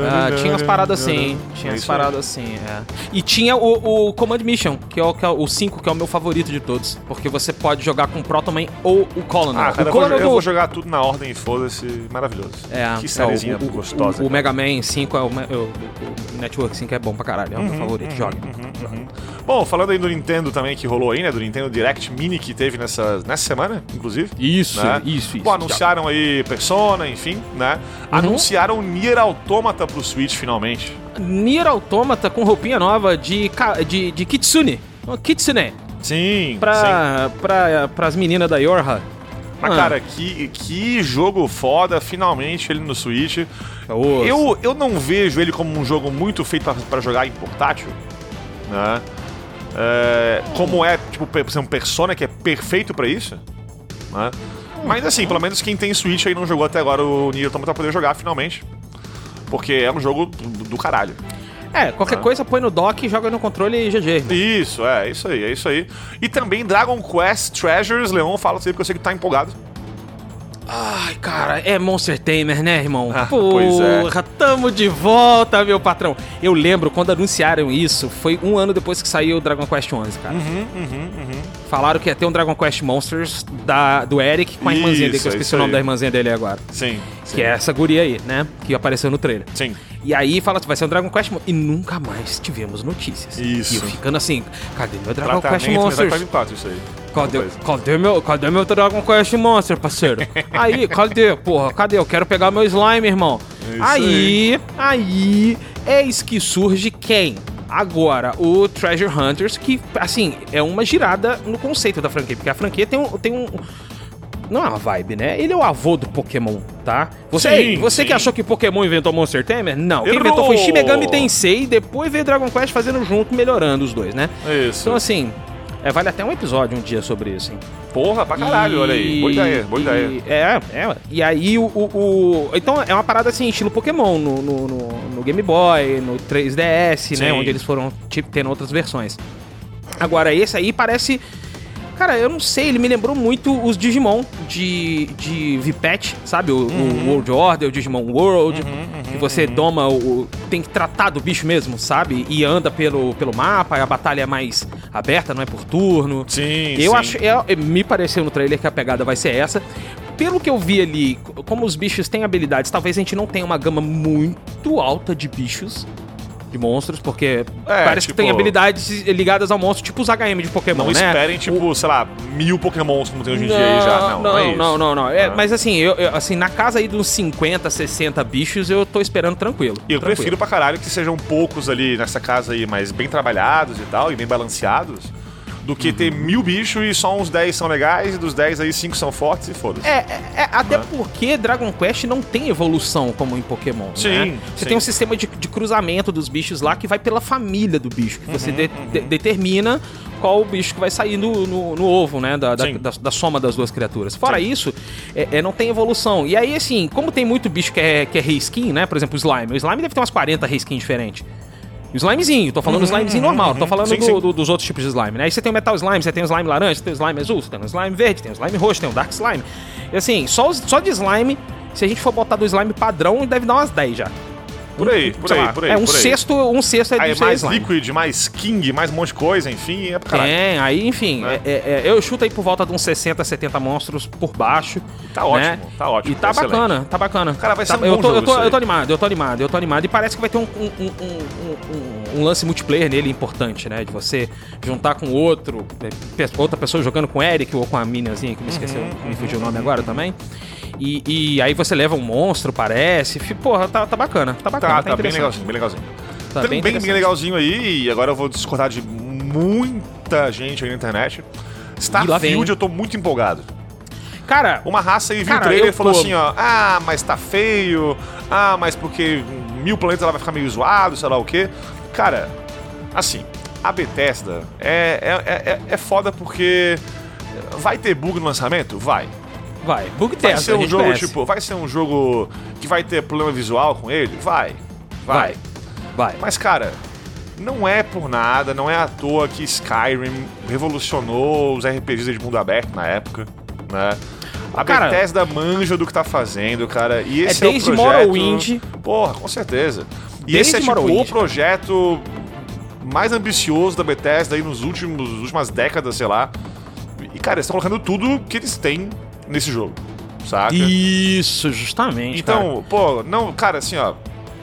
Ah, tinha umas paradas assim, tinha É as isso aí. paradas assim, é. E tinha o, o Command Mission, que é o, que é o 5, que é o meu favorito de todos. Porque você pode jogar com o Protoman ou o Colonel. Ah, cara, o eu vou, Colonel eu vou jogar tudo na ordem e foda-se. Maravilhoso. É, que sériezinha é, o, gostosa. O, o. Mega Man 5 é o, o- Network 5 é bom pra caralho, é o Uhum, meu favorito, joga. Bom, falando aí do Nintendo também que rolou aí, né? Do Nintendo Direct Mini que teve nessa, nessa semana, inclusive. Isso, né? isso, isso. Bom, anunciaram aí Persona, enfim, né? Uhum. Anunciaram Nier Automata pro Switch finalmente. Nier Automata com roupinha nova de, de, de Kitsune. Kitsune. Sim, sim. Pra, pra, pras meninas da Yorha. Mas, Ah. cara, que, que jogo foda, finalmente ele no Switch. Osso. Eu, eu não vejo ele como um jogo muito feito pra- pra jogar em portátil, né? É, como é, tipo, por exemplo, Persona, que é perfeito pra isso, né? Mas assim, pelo menos quem tem Switch aí não jogou até agora o Nier Automata pra poder jogar finalmente. Porque é um jogo do, do caralho. É, qualquer Ah. coisa põe no dock, joga no controle e GG. irmão. Isso, é, isso aí, é isso aí. E também Dragon Quest Treasures, Leon, fala assim porque eu sei que tá empolgado. Ai, cara, é Monster Tamer, né, irmão? Ah, Porra, pois é. tamo de volta, meu patrão. Eu lembro quando anunciaram isso, foi um ano depois que saiu o Dragon Quest 11, cara. Uhum, Falaram que ia ter um Dragon Quest Monsters da, do Eric com a irmãzinha dele, que eu é esqueci o nome aí. da irmãzinha dele agora. Sim, sim. Que é essa guria aí, né? Que apareceu no trailer. Sim. E aí fala que vai ser um Dragon Quest Mon- E nunca mais tivemos notícias. Isso. E eu ficando assim, cadê meu Dragon Quest Monsters? Metroid 4, isso aí. Cadê, cadê, meu, cadê meu Dragon Quest Monster, parceiro? Aí, cadê, porra? Cadê? Eu quero pegar meu slime, irmão. Isso aí, aí, eis que surge quem? Agora, o Treasure Hunters, que, assim, é uma girada no conceito da franquia, porque a franquia tem um. Tem um não é uma vibe, né? Ele é o avô do Pokémon, tá? Você, Sim, você que sim. achou que Pokémon inventou Monster Tamer? Não. Quem Errou! inventou foi Shin Megami Tensei e depois veio Dragon Quest fazendo junto, melhorando os dois, né? Isso. Então, assim, é, vale até um episódio um dia sobre isso, hein? Porra, pra caralho, E- olha aí. Boa ideia, boa e- ideia. É, é. E aí o, o- Então é uma parada assim, estilo Pokémon no, no, no- Game Boy, no 3DS, né? Sim. Onde eles foram tipo, tendo outras versões. Agora, esse aí parece. Cara, eu não sei, ele me lembrou muito os Digimon de, de Vipet, sabe? O, Uhum. o World Order, o Digimon World, que você doma o, tem que tratar do bicho mesmo, sabe? E anda pelo, pelo mapa, a batalha é mais aberta, não é por turno. Sim, Eu sim. acho, é- me pareceu no trailer que a pegada vai ser essa. Pelo que eu vi ali, como os bichos têm habilidades, talvez a gente não tenha uma gama muito alta de bichos, de monstros, porque É, parece tipo- que tem habilidades ligadas ao monstro, tipo os HM de Pokémon, Não né? esperem, tipo, sei lá, mil pokémons como tem hoje em dia aí já. Não, não, não, é não, não, não. É, Ah. Mas assim, eu, eu- assim, na casa aí dos 50, 60 bichos, eu tô esperando tranquilo. E eu tranquilo. prefiro pra caralho que sejam poucos ali nessa casa aí, mas bem trabalhados e tal, e bem balanceados, do que ter Uhum. mil bichos e só uns 10 são legais, e dos 10 aí 5 são fortes e foda-se. É, é, é, até porque Dragon Quest não tem evolução como em Pokémon, Sim, né? Você sim. tem um sistema de, de cruzamento dos bichos lá que vai pela família do bicho, que Uhum, você de- de- determina qual o bicho que vai sair no, no- no ovo, né? Da, da, da- da soma das duas criaturas. Fora Sim. isso, é, é, não tem evolução. E aí, assim, como tem muito bicho que é, que é reskin, né? Por exemplo, o Slime. O Slime deve ter umas 40 reskin diferentes. O Slimezinho, tô falando do slimezinho normal, não tô falando Uhum, Sim, do- sim. do- dos outros tipos de slime, né? Aí você tem o Metal Slime, você tem o Slime laranja, você tem o Slime azul, você tem o Slime verde, tem o Slime roxo, tem o Dark Slime. E assim, só, só de slime, se a gente for botar do slime padrão, deve dar umas 10 já. Por aí, por aí, lá, por aí. É um sexto, um sexto é Aí de mais slime. Liquid, mais King, mais um monte de coisa, enfim, é pra caralho. Tem, aí, enfim, Né? é- é- é, eu chuto aí por volta de uns 60, 70 monstros por baixo. Tá né? ótimo, tá ótimo, E tá tá excelente. bacana, tá bacana. Cara, vai Tá- ser um eu tô, jogo eu tô, isso aí. eu tô animado, eu tô animado, eu tô animado. E parece que vai ter um, um, um- um- um- lance multiplayer nele importante, né? De você juntar com outro, é, outra pessoa jogando com o Eric ou com a miniazinha, que me esqueceu, Uhum, me fugiu o nome agora também. E, e aí você leva um monstro, parece. Porra, tá, tá bacana, tá bacana. Tá, tá bem interessante. legalzinho, bem legalzinho. Tá Tá bem bem, bem, legalzinho aí, e agora eu vou discordar de muita gente aí na internet. Starfield eu tô muito empolgado. Cara, Uma raça aí viu Cara, o trailer e falou tô- assim, ó, ah, mas tá feio, ah, mas porque mil planetas ela vai ficar meio zoado, sei lá o quê. Cara, assim, a Bethesda é, é, é, é foda porque vai ter bug no lançamento? Vai. vai, bug Vai testa, ser um jogo, conhece. tipo, vai ser um jogo que vai ter problema visual com ele? Vai. Vai. Vai, vai. Mas, cara, não é por nada, não é à toa que Skyrim revolucionou os RPGs de mundo aberto na época, né? A Cara, Bethesda manja do que tá fazendo, cara. E esse é, desde o projeto... Morrowind. Porra, com certeza. E Desde esse é tipo o projeto mais ambicioso da Bethesda aí nos últimos últimas décadas, sei lá. E, cara, eles estão colocando tudo que eles têm nesse jogo, saca? Isso, justamente. cara. Então, pô, não, cara, assim, ó,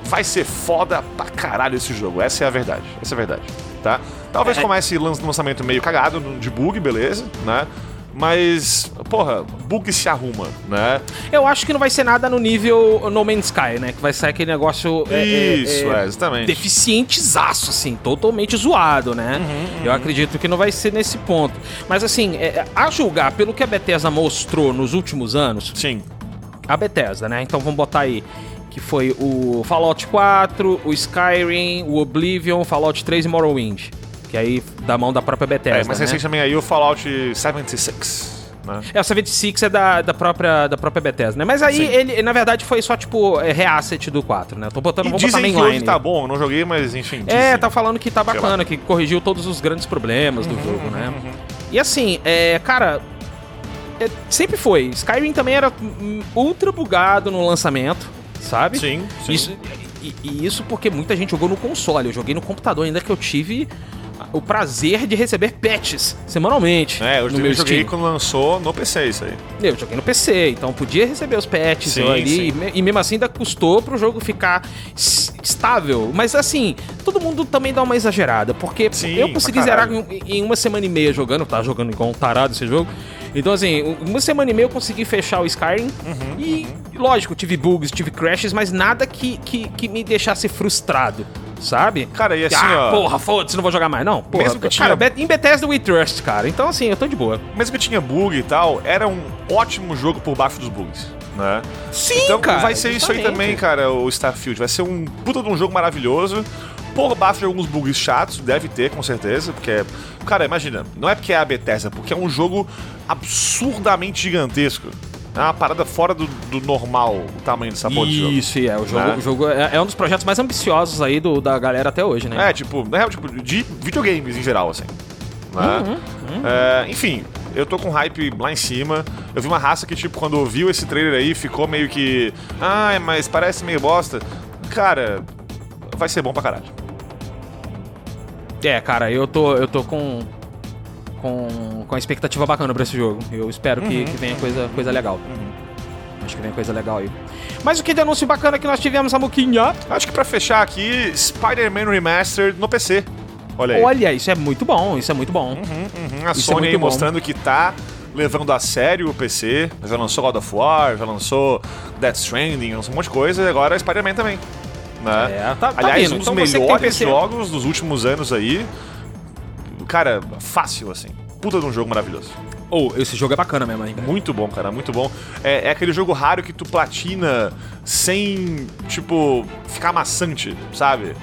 vai ser foda pra caralho esse jogo. Essa é a verdade. Essa é a verdade, tá? Talvez É. comece lançamento meio cagado de bug, beleza, né? Mas, porra, bug se arruma, né? Eu acho que não vai ser nada no nível No Man's Sky, né? Que vai ser aquele negócio. é, é, Isso, é, é, exatamente. Deficientezaço, assim, totalmente zoado, né? Uhum, Eu acredito que não vai ser nesse ponto. Mas, assim, é, a julgar pelo que a Bethesda mostrou nos últimos anos, Sim. a Bethesda, né? Então vamos botar aí que foi o Fallout 4, o Skyrim, o Oblivion, Fallout 3 e Morrowind. Que aí da mão da própria Bethesda, É, mas né? recente também aí o Fallout 76, né? É, o 76 é da, da, própria, da própria Bethesda, né? Mas aí Sim. ele, na verdade, foi só, tipo, é, reasset do 4, né? Tô botando, E vou botar dizem que mainline. hoje tá bom, não joguei, mas enfim. É, dizem. tá falando que tá bacana, que corrigiu todos os grandes problemas Uhum, do jogo, né? E assim, é, cara, é, sempre foi. Skyrim também era ultra bugado no lançamento, sabe? Sim, sim. Isso, e, e isso porque muita gente jogou no console. Eu joguei no computador ainda que eu tive o prazer de receber patches semanalmente. É, eu no meu joguei Steam. quando lançou no PC isso aí. Eu joguei no PC, então podia receber os patches Sim, ali. sim. E, e mesmo assim ainda custou pro jogo ficar estável. Mas assim, todo mundo também dá uma exagerada. Porque Sim, eu consegui zerar em, em uma semana e meia jogando. Tava jogando igual um tarado esse jogo. Então, assim, em uma semana e meia eu consegui fechar o Skyrim. Uhum, e, lógico, tive bugs, tive crashes, mas nada que, que, que me deixasse frustrado. Sabe? Cara, e assim, ah, ó- porra, foda-se, não vou jogar mais. Não, porra. Mesmo que cara, tinha- Bet- em Bethesda we trust, cara. Então, assim, eu tô de boa. Mesmo que tinha bug e tal, era um ótimo jogo por baixo dos bugs, né? Sim, Então cara. vai ser isso aí justamente. também, cara, o Starfield. Vai ser um puta de um jogo maravilhoso. Por baixo de alguns bugs chatos, deve ter, com certeza, porque... Cara, imagina, não é porque é a Bethesda, porque é um jogo absurdamente gigantesco. É uma parada fora do, do normal, o tamanho dessa porra de jogo. Isso, é. O jogo, Né? o jogo é, é um dos projetos mais ambiciosos aí do, da galera até hoje, né? É, tipo, na real, tipo, de videogames em geral, assim. Né? Uhum, É, enfim, eu tô com hype lá em cima. Eu vi uma raça que, tipo, quando viu esse trailer aí, ficou meio que. Ah, mas parece meio bosta. Cara, vai ser bom pra caralho. É, cara, eu tô, eu tô com, com, com a expectativa bacana pra esse jogo. Eu espero Uhum. que, que venha coisa, coisa legal. Acho que vem coisa legal aí. Mas o que de anúncio bacana que nós tivemos, Samuquinha? Acho que pra fechar aqui, Spider-Man Remastered no PC. Olha aí. Olha, isso é muito bom, isso é muito bom. Uhum, a isso é Sony bom. mostrando que tá levando a sério o PC. Já lançou God of War, já lançou Death Stranding, lançou um monte de coisa. E agora Spider-Man também. Né? É, tá- tá Aliás, vindo. um dos Então melhores jogos dos últimos anos aí. Cara, fácil assim. Puta de um jogo maravilhoso. Ou, esse jogo é bacana mesmo ainda. Muito bom, cara, muito bom. É, é aquele jogo raro que tu platina sem, tipo, ficar maçante, sabe?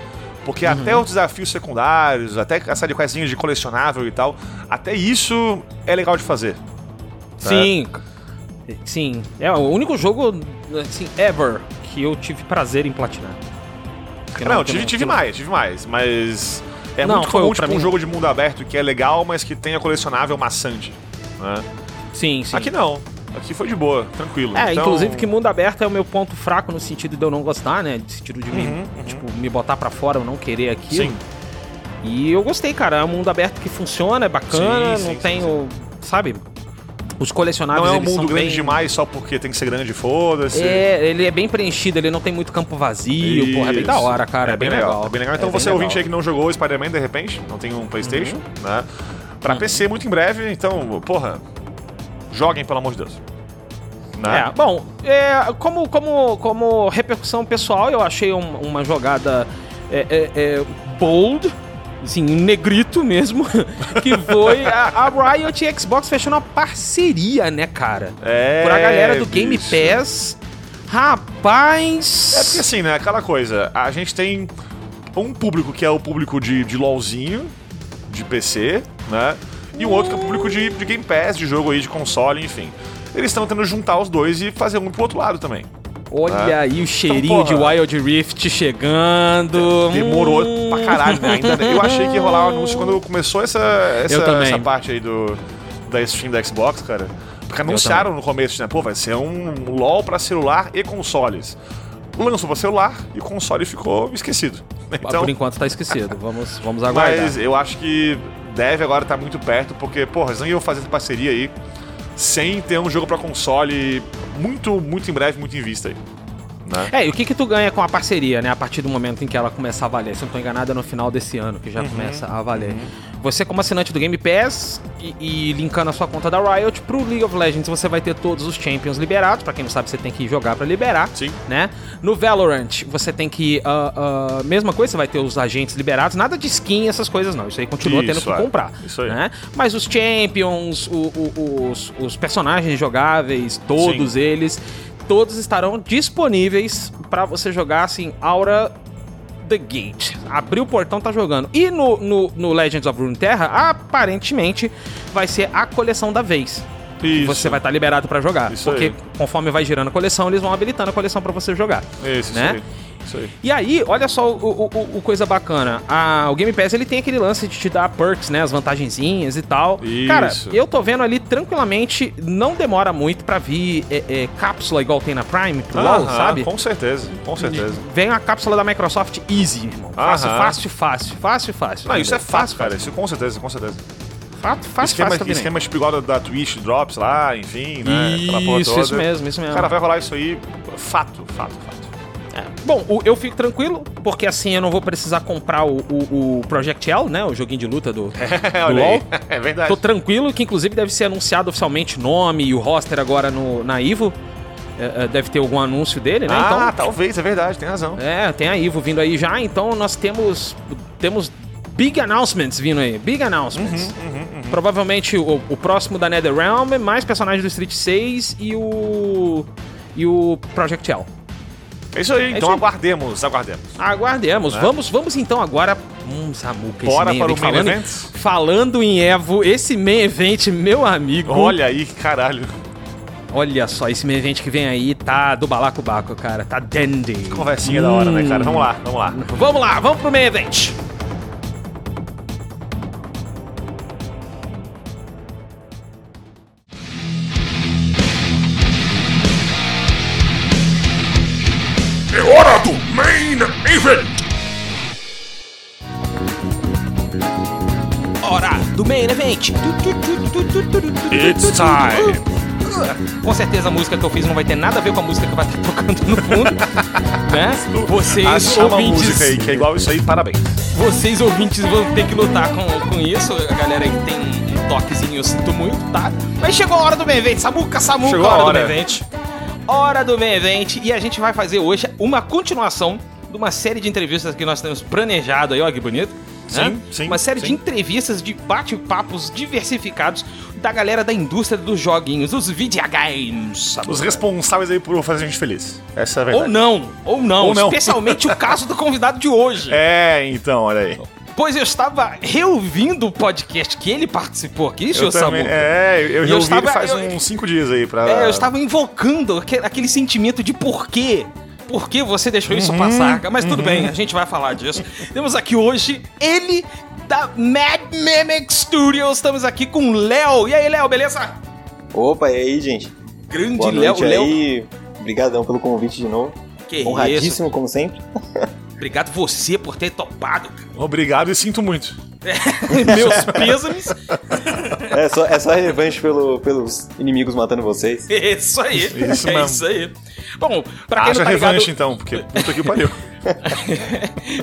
Porque Uhum. até os desafios secundários, até essa de coisinhas de colecionável e tal, até isso é legal de fazer. Sim. Sim. É o único jogo, assim, ever que eu tive prazer em platinar. Não, que tive, tive mais, tive mais, mas é Não, muito comum, tipo, um mim- jogo de mundo aberto que é legal, mas que tenha colecionável maçante. Né? Sim, sim. Aqui não. Aqui foi de boa, tranquilo. É, Então, inclusive que mundo aberto é o meu ponto fraco no sentido de eu não gostar, né? No sentido de me, tipo, me botar pra fora, eu não querer aquilo. Uhum, Sim. E eu gostei, cara. É um mundo aberto que funciona, é bacana, Sim, não sim, tem sim, o. Sabe? Os colecionáveis. Não é um mundo grande bem- demais só porque tem que ser grande, foda-se. É, ele é bem preenchido, ele não tem muito campo vazio, porra, é bem da Isso. hora, cara. É bem legal. É bem legal. Então É bem você ouvinte legal. aí que não jogou Spider-Man de repente, não tem um PlayStation, Uhum. né? Pra PC muito em breve, então, porra, joguem pelo amor de Deus. Né? É, bom, é, como, como, como repercussão pessoal, eu achei um- uma jogada é, é, é, bold, assim, em negrito mesmo, que foi a, a Riot e a Xbox fechando uma parceria, né, cara? É, Por a galera do Game bicho. Pass. Rapaz! É porque assim, né? Aquela coisa, a gente tem um público que é o público de, de LOLzinho, de PC, né? E um outro que é o público de, de Game Pass, de jogo aí, de console, enfim. Eles estão tentando juntar os dois e fazer um pro outro lado também. Olha Ah. aí o cheirinho de porra. Wild Rift chegando. Demorou Hum. pra caralho, né? Ainda, eu achei que ia rolar o anúncio quando começou essa, essa, essa parte aí do, da stream da Xbox, cara. Porque anunciaram no começo, né? Pô, vai ser um LoL pra celular e consoles. Lançou pra celular e o console ficou esquecido. Então, Por enquanto tá esquecido. Vamos, vamos aguardar. mas eu acho que deve agora estar muito perto, porque, porra, eles não iam fazer essa parceria aí sem ter um jogo pra console muito, muito em breve, muito em vista aí. Né? É, e o que que tu ganha com a parceria, né? A partir do momento em que ela começar a valer. Se eu não tô enganado, é no final desse ano que Uhum, já começa a valer. Você, como assinante do Game Pass e, e linkando a sua conta da Riot pro League of Legends, você vai ter todos os Champions liberados. Pra quem não sabe, você tem que jogar pra liberar. Sim. Né? No Valorant, você tem que. ah, ah, mesma coisa, você vai ter os agentes liberados. Nada de skin, essas coisas não. Isso aí continua Isso, tendo que é. comprar. Isso aí. Né? Mas os Champions, o- o- os, os personagens jogáveis, todos eles, todos estarão disponíveis pra você jogar assim, Aura The Gate. Abriu o portão, tá jogando. E no, no, no Legends of Runeterra, aparentemente, vai ser a coleção da vez. Isso. Você vai estar liberado pra jogar. Isso porque aí. conforme vai girando a coleção, eles vão habilitando a coleção pra você jogar. Isso, né? isso E aí, olha só o, o- o- coisa bacana. A- o Game Pass ele tem aquele lance de te dar perks, né? As vantagenzinhas e tal. Isso. Cara, eu tô vendo ali tranquilamente, não demora muito pra vir é, é, cápsula igual tem na Prime pro LoL, sabe? Com certeza, com certeza. Vem a cápsula da Microsoft Easy, irmão. Fácil, Aham. fácil, fácil, fácil, fácil. Não, isso é Fácil, cara. Isso com certeza, com certeza. Fato, fácil, esquema, fácil esquema tipo igual da, da Twitch Drops lá, enfim, né? Aquela porra Isso, toda. isso mesmo, isso mesmo. Cara, vai rolar isso aí, fato, fato, fato. É. Bom, o- eu fico tranquilo, porque assim eu não vou precisar comprar o, o, o Project L, né? O joguinho de luta do, É, do LoL. É verdade. Tô tranquilo, que inclusive deve ser anunciado oficialmente nome e o roster agora no, na Ivo. É, é, deve ter algum anúncio dele, né? Ah, então, talvez, é verdade, tem razão. é, tem a Ivo vindo aí já, então nós temos temos big announcements vindo aí, big announcements. Uhum, Provavelmente o, o próximo da NetherRealm, mais personagens do Street 6 e o e o Project L. É isso aí, então isso aí. aguardemos, aguardemos. Aguardemos. Vamos, vamos então agora. Hum, Samuca? Bora para o main falando, event? falando em Evo, esse main event, meu amigo. Olha aí, caralho. Olha só, esse main event que vem aí tá do balacobaco, cara. Tá dandy. Conversinha da hora, né, cara? Vamos lá, vamos lá. Vamos lá, vamos pro main event. Event. It's time. Com certeza a música que eu fiz não vai ter nada a ver com a música que vai estar tocando no fundo, né? Vocês Achar uma ouvintes, música aí que é igual isso aí, parabéns. vocês ouvintes vão ter que lutar com, com isso. A galera aí que tem um toquezinho, eu sinto muito, tá? Mas chegou a hora do main event. Samuca, Samuca, Chegou a hora, hora. do main event. Hora do main event. E a gente vai fazer hoje uma continuação de uma série de entrevistas que nós temos planejado aí, ó, que bonito. Né? Sim, sim, Uma série de sim. entrevistas de bate-papos diversificados da galera da indústria dos joguinhos, dos videogames. Os responsáveis aí por fazer a gente feliz. Essa é a verdade. Ou não, ou não, Ou não. especialmente o caso do convidado de hoje. É, então, olha aí. Pois eu estava reouvindo o podcast que ele participou aqui, senhor Samuca. é, eu, já eu estava- faz eu- uns cinco dias aí pra... É, eu estava invocando aque- aquele sentimento de porquê. Por que você deixou isso passar? Mas tudo bem, a gente vai falar disso. Temos aqui hoje ele da Mad Mimic Studios. Estamos aqui com o Léo. E aí, Léo, beleza? Opa, e aí, gente? Grande Léo. Léo. Obrigadão pelo convite de novo. Que isso. Honradíssimo, como sempre. Obrigado você por ter topado. cara. Obrigado e sinto muito. Meus pêsames. É só, é só revanche pelo, pelos inimigos matando vocês. Isso aí. Isso é mesmo. isso aí. Bom, pra quem Haja não tá ligado... revanche então, porque puta que pariu.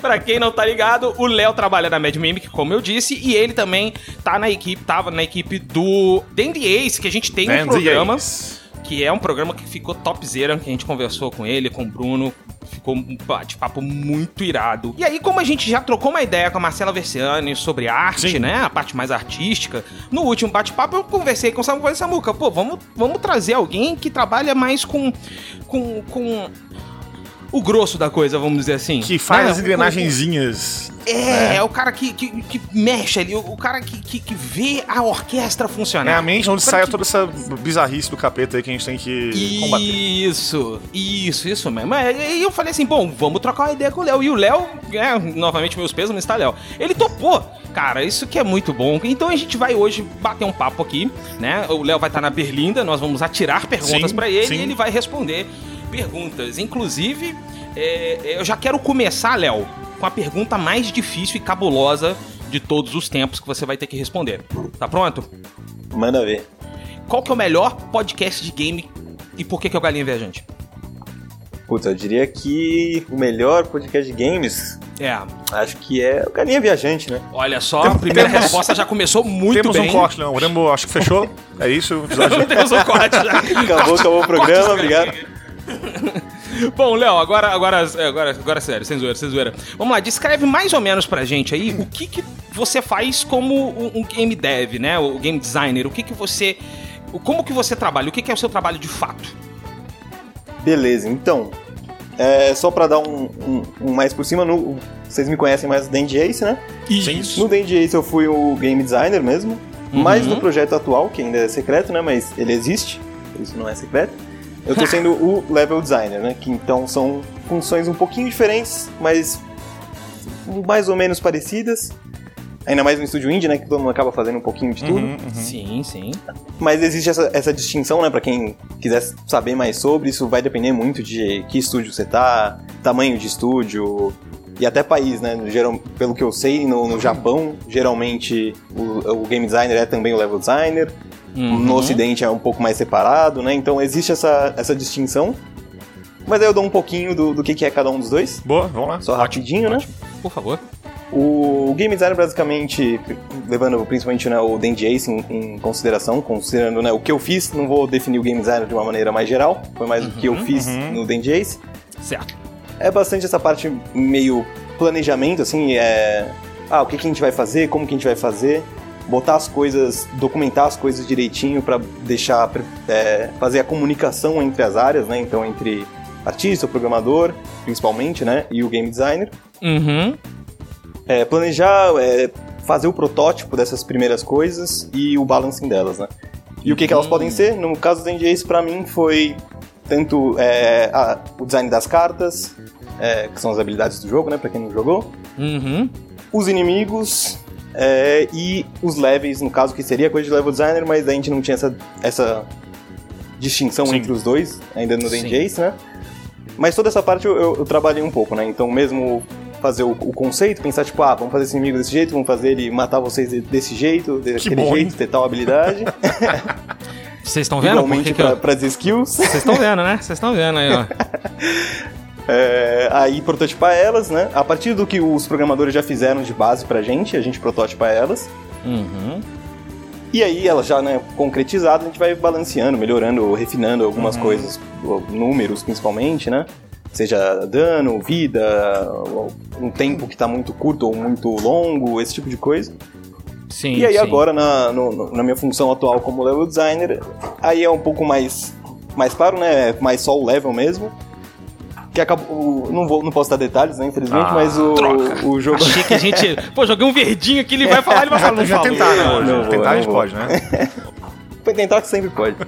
pra quem não tá ligado, o Léo trabalha na Mad Mimic, como eu disse, e ele também tá na equipe, tava na equipe do Dandy Ace, que a gente tem um Dandy programa, Ace. Que é um programa que ficou topzera, que a gente conversou com ele, com o Bruno, ficou um bate-papo muito irado. E aí, como a gente já trocou uma ideia com a Marcela Versiani sobre arte, Sim. né, a parte mais artística, no último bate-papo eu conversei com o Samuca e Samuca, pô, vamos, vamos trazer alguém que trabalha mais com... com, com o grosso da coisa, vamos dizer assim. Que faz Né? as engrenagenzinhas. É, é o cara que, que, que mexe ali, o, o cara que, que, que vê a orquestra funcionar. É a mente onde sai que- toda essa bizarrice do capeta aí que a gente tem que combater. Isso, isso, isso mesmo. É, E eu falei assim, bom, vamos trocar uma ideia com o Léo. E o Léo, é, novamente meus pesos, mas tá Léo. Ele topou. Cara, isso que é muito bom. Então a gente vai hoje bater um papo aqui, né? O Léo vai estar na Berlinda, nós vamos atirar perguntas pra ele sim. e ele vai responder perguntas. Inclusive, é, eu já quero começar, Léo, com a pergunta mais difícil e cabulosa de todos os tempos que você vai ter que responder. Tá pronto? Manda ver. Qual que é o melhor podcast de game e por que, que é o Galinha Viajante? Putz, eu diria que o melhor podcast de games, É, acho que é o Galinha Viajante, né? olha só, a primeira resposta já começou muito Temos bem. um corte, Leão. O Rambo acho que fechou. É isso, o episódio. Temos um corte já. Acabou, acabou o programa, obrigado. Bom, Léo, agora, agora, agora, agora sério, sem zoeira, sem zoeira. Vamos lá, descreve mais ou menos pra gente aí o que, que você faz como um, um game dev, né? O game designer, o que que você... o- Como que você trabalha? O que que é o seu trabalho de fato? Beleza, então, é, só pra dar um, um- um mais por cima, no- vocês me conhecem mais do Dandy Ace, né? Sim. No Dandy Ace eu fui o game designer mesmo, Uhum. mas no projeto atual, que ainda é secreto, né? Mas ele existe, isso não é secreto. Eu tô sendo o level designer, né? Que então são funções um pouquinho diferentes, mas mais ou menos parecidas. Ainda mais no estúdio indie, né? Que todo mundo acaba fazendo um pouquinho de tudo. Uhum, uhum. Sim, sim. Mas existe essa, essa distinção, né? Pra quem quiser saber mais sobre, isso vai depender muito de que estúdio você tá, tamanho de estúdio e até país, né? Geral, pelo que eu sei, no, no Japão, geralmente o, o game designer é também o level designer. Uhum. No ocidente é um pouco mais separado, né? Então existe essa, essa distinção. Mas aí eu dou um pouquinho do, do que, que é cada um dos dois. Boa, vamos lá. Só rapidinho, né? Por favor. O game design basicamente, levando principalmente né, o Dandy Ace em, em consideração, considerando né, o que eu fiz, não vou definir o game design de uma maneira mais geral, foi mais o que eu fiz no Dandy Ace. Certo. É bastante essa parte meio planejamento, assim, é... Ah, o que, que a gente vai fazer, como que a gente vai fazer, botar as coisas, documentar as coisas direitinho para deixar, é, fazer a comunicação entre as áreas, né, então entre artista, o programador, principalmente, né, e o game designer. Uhum. É, planejar, é, fazer o protótipo dessas primeiras coisas e o balancing delas, né? E o que, que elas podem ser? No caso do NDAs, pra mim, foi tanto é, a- o design das cartas, é, que são as habilidades do jogo, né? Pra quem não jogou. Uhum. Os inimigos é, e os levels, no caso, que seria coisa de level designer, mas a gente não tinha essa, essa distinção Sim. entre os dois, ainda no. DNJs, né? Mas toda essa parte eu, eu- eu trabalhei um pouco, né? Então, mesmo fazer o, o conceito, pensar, tipo, ah, vamos fazer esse inimigo desse jeito, vamos fazer ele matar vocês de- desse jeito, daquele bom, jeito, hein? ter tal habilidade. Vocês estão vendo? Igualmente que que eu- para as skills. Vocês estão vendo, né? Vocês estão vendo aí, ó. É, aí prototipar elas, né? A partir do que os programadores já fizeram de base pra gente, a gente prototipa elas. Uhum. E aí, elas já né, concretizadas, a gente vai balanceando, melhorando, refinando algumas coisas, o- números principalmente, né? Seja dano, vida, um tempo que tá muito curto ou muito longo, esse tipo de coisa. Sim. E aí sim. agora, na, no- no- na minha função atual como level designer, aí é um pouco mais, mais claro, né? Mais só o level mesmo. Que acabou. Não, vou, não posso dar detalhes, né? Infelizmente, Ah, mas o, troca. o jogo. Achei que a gente. Pô, joguei um verdinho aqui, ele vai falar, ele vai falar, não Já falou. tentaram né, hoje. Tentar a gente pode, né? Foi tentar que sempre pode.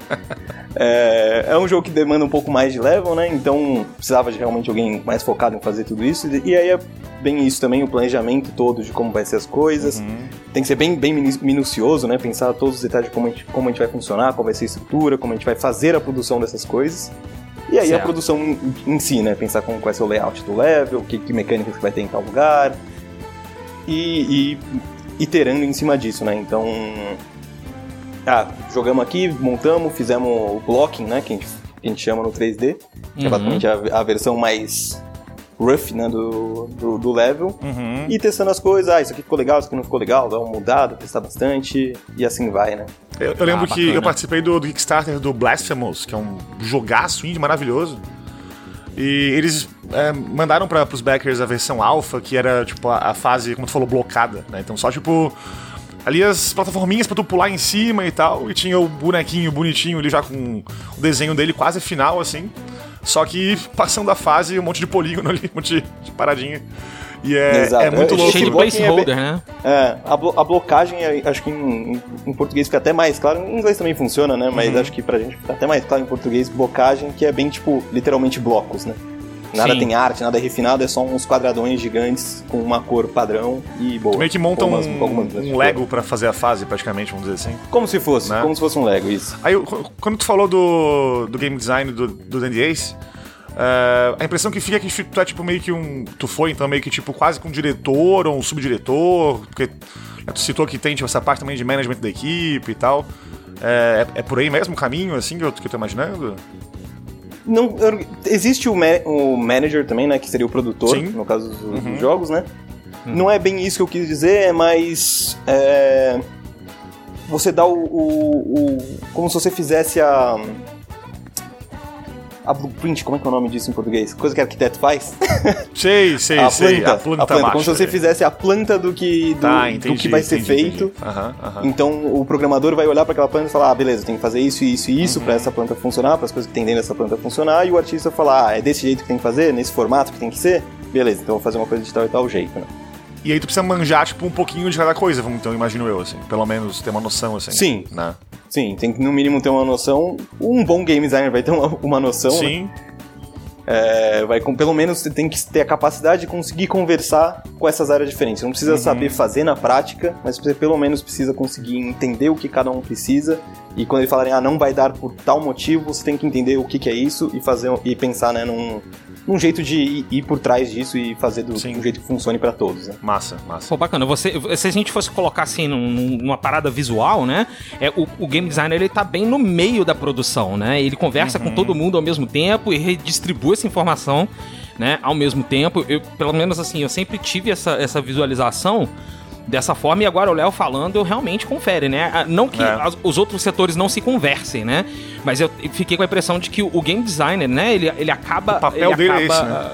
É, é um jogo que demanda um pouco mais de level, né? Então precisava de realmente alguém mais focado em fazer tudo isso. E aí é bem isso também, o planejamento todo de como vai ser as coisas. Tem que ser bem, bem minu- minucioso, né? Pensar todos os detalhes de como a, gente, como a gente vai funcionar, qual vai ser a estrutura, como a gente vai fazer a produção dessas coisas. E aí Certo. a produção em, em si, né? Pensar como vai ser o layout do level, que, que mecânicas que vai ter em tal lugar. E, e iterando em cima disso, né? Então, ah, jogamos aqui, montamos, fizemos o blocking, né? Que a gente, que a gente chama no 3D, que é Uhum. basicamente a, a versão mais rough, né? Do, do, do level. Uhum. E testando as coisas, ah, isso aqui ficou legal, isso aqui não ficou legal, dá uma mudada, testar bastante, e assim vai, né? Eu, eu lembro Ah, que eu participei do, do Kickstarter do Blasphemous, que é um jogaço indie maravilhoso. E eles é, mandaram para pros backers a versão alpha, que era tipo a, a fase, como tu falou, blocada, né? Então só tipo ali as plataforminhas pra tu pular em cima e tal, e tinha o bonequinho bonitinho ali já com o desenho dele quase final assim. Só que passando a fase, um monte de polígono ali, um monte de paradinha. E é, Exato. é muito É, louco. Cheio de é placeholder, bem- né? É, a, blo- a blocagem, é- acho que em, em- em português fica até mais claro. Em inglês também funciona, né? Mas acho que pra gente fica até mais claro em português, blocagem, que é bem, tipo, literalmente blocos, né? Nada Sim. tem arte, nada é refinado, é só uns quadradões gigantes com uma cor padrão e boa. Tu meio que monta Com um, umas- com algumas- um Lego pra fazer a fase, praticamente, vamos dizer assim. Como se fosse, Né? como se fosse um Lego, isso. Aí, quando tu falou do, do game design do, do Dandy Ace, é, a impressão que fica é que tu é tipo meio que um. Tu foi, então, meio que tipo quase que um diretor ou um subdiretor, porque né, tu citou que tem tipo, essa parte também de management da equipe e tal. É, é- é por aí mesmo o caminho, assim, que eu, que eu tô imaginando? Não, existe o, ma- o manager também, né? Que seria o produtor, Sim. no caso dos, dos jogos, né? Não é bem isso que eu quis dizer, é mais. é, você dá o, o- o- Como se você fizesse a. A blueprint, como é que é o nome disso em português? Coisa que arquiteto faz? Sei, sei, a sei. planta. A planta, a planta, master. como se você fizesse a planta do que, do, Tá, do entendi. que vai ser entendi, feito. entendi. Então o programador vai olhar para aquela planta e falar: ah, beleza, tem que fazer isso, isso e isso Uhum. para essa planta funcionar, para as coisas que tem dentro dessa planta funcionar, e o artista falar: ah, é desse jeito que tem que fazer, nesse formato que tem que ser, beleza, então eu vou fazer uma coisa de tal e tal jeito, né? E aí tu precisa manjar, tipo, um pouquinho de cada coisa, então, imagino eu, assim. Pelo menos ter uma noção, assim. Sim. Né? Sim, tem que no mínimo ter uma noção. Um bom game designer vai ter uma, uma noção, né? Sim. É, vai com, pelo menos você tem que ter a capacidade de conseguir conversar com essas áreas diferentes. Você não precisa saber fazer na prática, mas você pelo menos precisa conseguir entender o que cada um precisa. E quando eles falarem, ah, não vai dar por tal motivo, você tem que entender o que, que é isso e fazer e pensar, né, num, num jeito de ir, por trás disso e fazer do, Sim. um jeito que funcione pra todos. Né? Massa, massa. Pô, bacana. Você, se a gente fosse colocar assim num- numa parada visual, né? É, o, o game designer ele tá bem no meio da produção, né? Ele conversa com todo mundo ao mesmo tempo e redistribui essa informação, né? Ao mesmo tempo. Eu, pelo menos assim, eu sempre tive essa, essa visualização dessa forma e agora o Léo falando, eu realmente confere, né? Ah, Não que É. as- os outros setores não se conversem, né? Mas eu fiquei com a impressão de que o, o game designer, né? Ele, ele acaba. O papel ele dele é acaba, esse, né?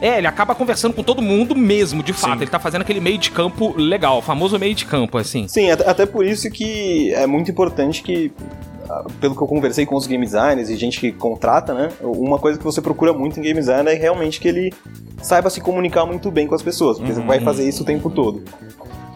é, ele acaba conversando com todo mundo mesmo, de fato. Sim. Ele tá fazendo aquele meio de campo legal, o famoso meio de campo, assim. Sim, até, por isso que é muito importante que, ah, pelo que eu conversei com os game designers e gente que contrata, né? Uma coisa que você procura muito em game design é realmente que ele saiba se comunicar muito bem com as pessoas, porque você vai fazer isso o tempo todo.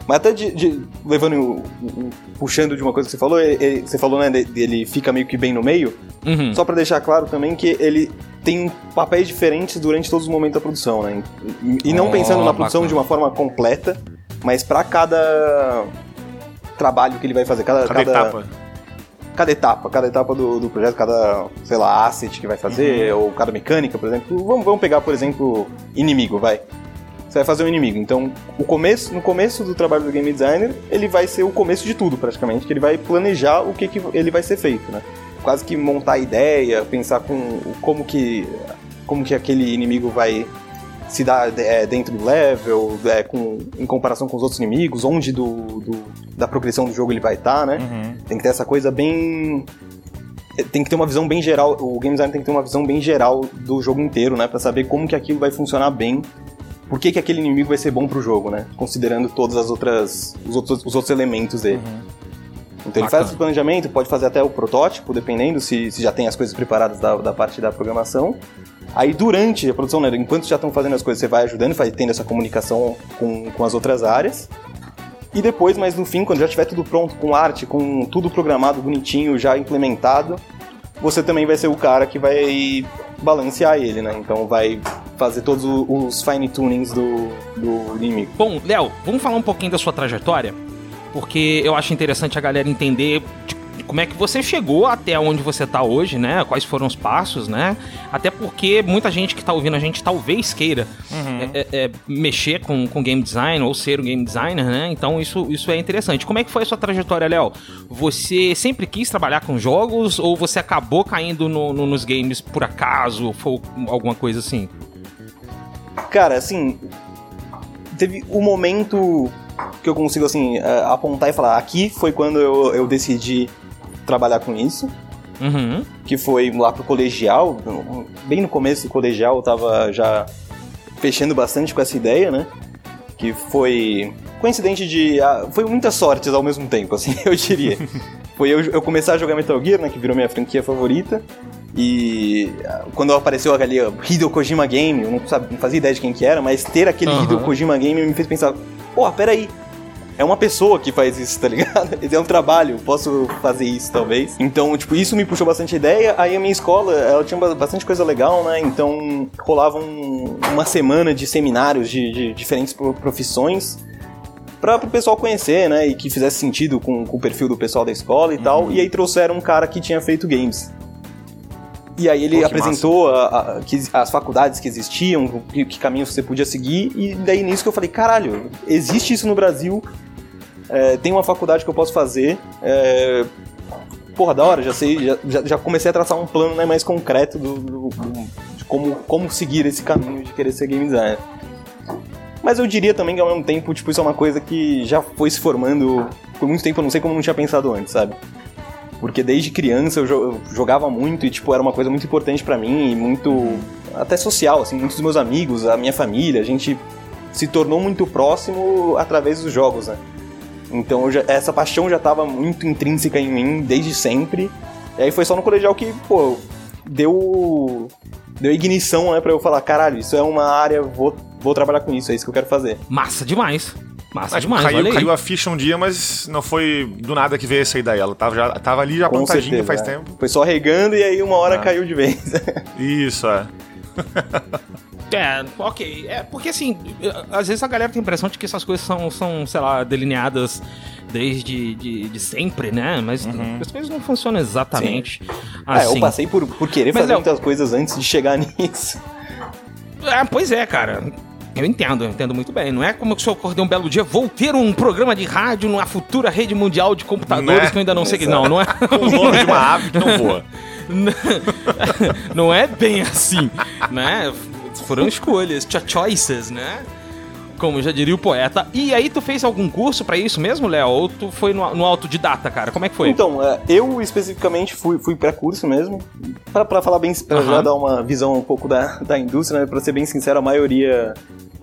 Mas até de, de- levando o- o- puxando de uma coisa que você falou, ele- ele- você falou, né, de- dele fica meio que bem no meio. Uhum. Só pra deixar claro também que ele tem papéis diferentes durante todos os momentos da produção, né? E, e não Oh, pensando na produção bacana. de uma forma completa, mas pra cada trabalho que ele vai fazer, cada, Cada etapa. cada etapa, cada etapa do, do projeto, cada, sei lá, asset que vai fazer, Uhum. ou cada mecânica, por exemplo. Vamos, vamos pegar, por exemplo, inimigo, vai. Você vai fazer um inimigo. Então, o começo, no começo do trabalho do game designer, ele vai ser o começo de tudo, praticamente, que ele vai planejar o que, que ele vai ser feito, né? Quase que montar a ideia, pensar com como que como que aquele inimigo vai se dar é, dentro do level, é, com, em comparação com os outros inimigos, onde do, do- da progressão do jogo ele vai estar, né? Uhum. Tem que ter essa coisa bem. Tem que ter uma visão bem geral. O game design tem que ter uma visão bem geral do jogo inteiro, né? Pra saber como que aquilo vai funcionar bem. Por que, que aquele inimigo vai ser bom pro jogo, né? Considerando todas as outras. os outros, os outros elementos dele. Então ele Bacana. faz esse planejamento, pode fazer até o protótipo, dependendo se, se já tem as coisas preparadas da, da parte da programação. Aí durante a produção, né, enquanto já estão fazendo as coisas, você vai ajudando, vai tendo essa comunicação com, com as outras áreas. E depois, mas no fim, quando já tiver tudo pronto, com arte, com tudo programado, bonitinho, já implementado, você também vai ser o cara que vai balancear ele, né? Então vai fazer todos os fine tunings do, do inimigo. Bom, Léo, vamos falar um pouquinho da sua trajetória? Porque eu acho interessante a galera entender de- de como é que você chegou até onde você tá hoje, né? Quais foram os passos, né? Até porque muita gente que tá ouvindo a gente talvez queira é, é, é, mexer com, com game design ou ser um game designer, né? Então isso, isso é interessante. Como é que foi a sua trajetória, Léo? Você sempre quis trabalhar com jogos ou você acabou caindo no- no- nos games por acaso? Ou alguma coisa assim? Cara, assim, teve um momento que eu consigo, assim, eh, apontar e falar, aqui foi quando eu, eu decidi trabalhar com isso, Uhum. que foi lá pro colegial, bem no começo do colegial eu tava já fechando bastante com essa ideia, né? Que foi coincidente de... ah, foi muitas sortes ao mesmo tempo, assim, eu diria. foi eu, eu começar a jogar Metal Gear, né, que virou minha franquia favorita. E ah, quando apareceu o Hideo Kojima Game, eu não, sabe, não fazia ideia de quem que era, mas ter aquele Aham. Hideo Kojima Game me fez pensar, porra, peraí, é uma pessoa que faz isso, tá ligado? É um trabalho, posso fazer isso talvez. Então, tipo, isso me puxou bastante ideia. Aí a minha escola, ela tinha ba- bastante coisa legal, né? Então, rolava um- uma semana de seminários de, de diferentes pro- profissões para o pessoal conhecer, né? E que fizesse sentido com, com o perfil do pessoal da escola e tal. E aí trouxeram um cara que tinha feito games. E aí ele Pô, apresentou a- a- que- as faculdades que existiam, que, que caminho você podia seguir, e daí nisso que eu falei, caralho, existe isso no Brasil, é, tem uma faculdade que eu posso fazer, é, porra, da hora, já sei, já, já comecei a traçar um plano né, mais concreto do, do- do- de como, como seguir esse caminho de querer ser game designer. Mas eu diria também que ao mesmo tempo, tipo, isso é uma coisa que já foi se formando por muito tempo, eu não sei como eu não tinha pensado antes, sabe? Porque desde criança eu, jo- eu jogava muito e, tipo, era uma coisa muito importante pra mim e muito. até social, assim, muitos dos meus amigos, a minha família, a gente se tornou muito próximo através dos jogos, né? Então já- essa paixão já tava muito intrínseca em mim desde sempre. E aí foi só no colegial que, pô, deu. deu ignição, né, pra eu falar, caralho, isso é uma área, vou, vou trabalhar com isso, é isso que eu quero fazer. Massa demais. Massa Mas demais, caiu, caiu a ficha um dia, mas não foi do nada que veio essa ideia. Ela tava, já, tava ali já Com plantadinha certeza, faz é. tempo. Foi só regando e aí uma hora Ah. caiu de vez. Isso, é. É, ok. É, porque assim, às vezes a galera tem a impressão de que essas coisas são, são sei lá, delineadas desde de, de sempre, né? Mas as coisas não funcionam exatamente Ah, eu assim. passei por, por querer Mas, fazer Léo- muitas coisas antes de chegar nisso. É, pois é, cara. Eu entendo, eu entendo muito bem. Não é como se eu acordei um belo dia, vou ter um programa de rádio numa futura rede mundial de computadores Né? que eu ainda não sei que. Não, não é. Com o nome de uma ave que não voa. não é bem assim, né? Foram escolhas, cho- choices, né? Como já diria o poeta. E aí, tu fez algum curso pra isso mesmo, Léo? Ou tu foi no, no autodidata, cara? Como é que foi? Então, é, eu especificamente fui, fui pré-curso mesmo. Pra, pra falar bem, pra já Aham. dar uma visão um pouco da, da indústria, né? Pra ser bem sincero, a maioria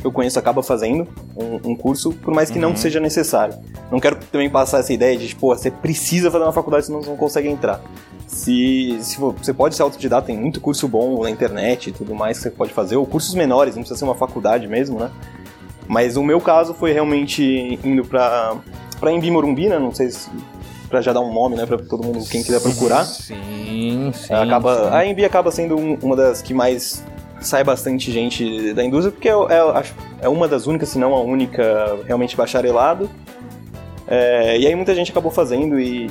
que eu conheço acaba fazendo um, um curso, por mais que Uhum. não seja necessário. Não quero também passar essa ideia de, tipo, você precisa fazer uma faculdade, senão você não consegue entrar. Se, se você pode ser autodidata, tem muito curso bom na internet e tudo mais que você pode fazer, ou cursos menores, não precisa ser uma faculdade mesmo, né? Mas o meu caso foi realmente indo pra, pra Embi Morumbi, né? Não sei se. Pra já dar um nome, né? Pra todo mundo, quem quiser procurar. Sim, sim. acaba, sim. A Embi acaba sendo um- uma das que mais sai bastante gente da indústria, porque é, é- é uma das únicas, se não a única, realmente bacharelado. É, e aí muita gente acabou fazendo e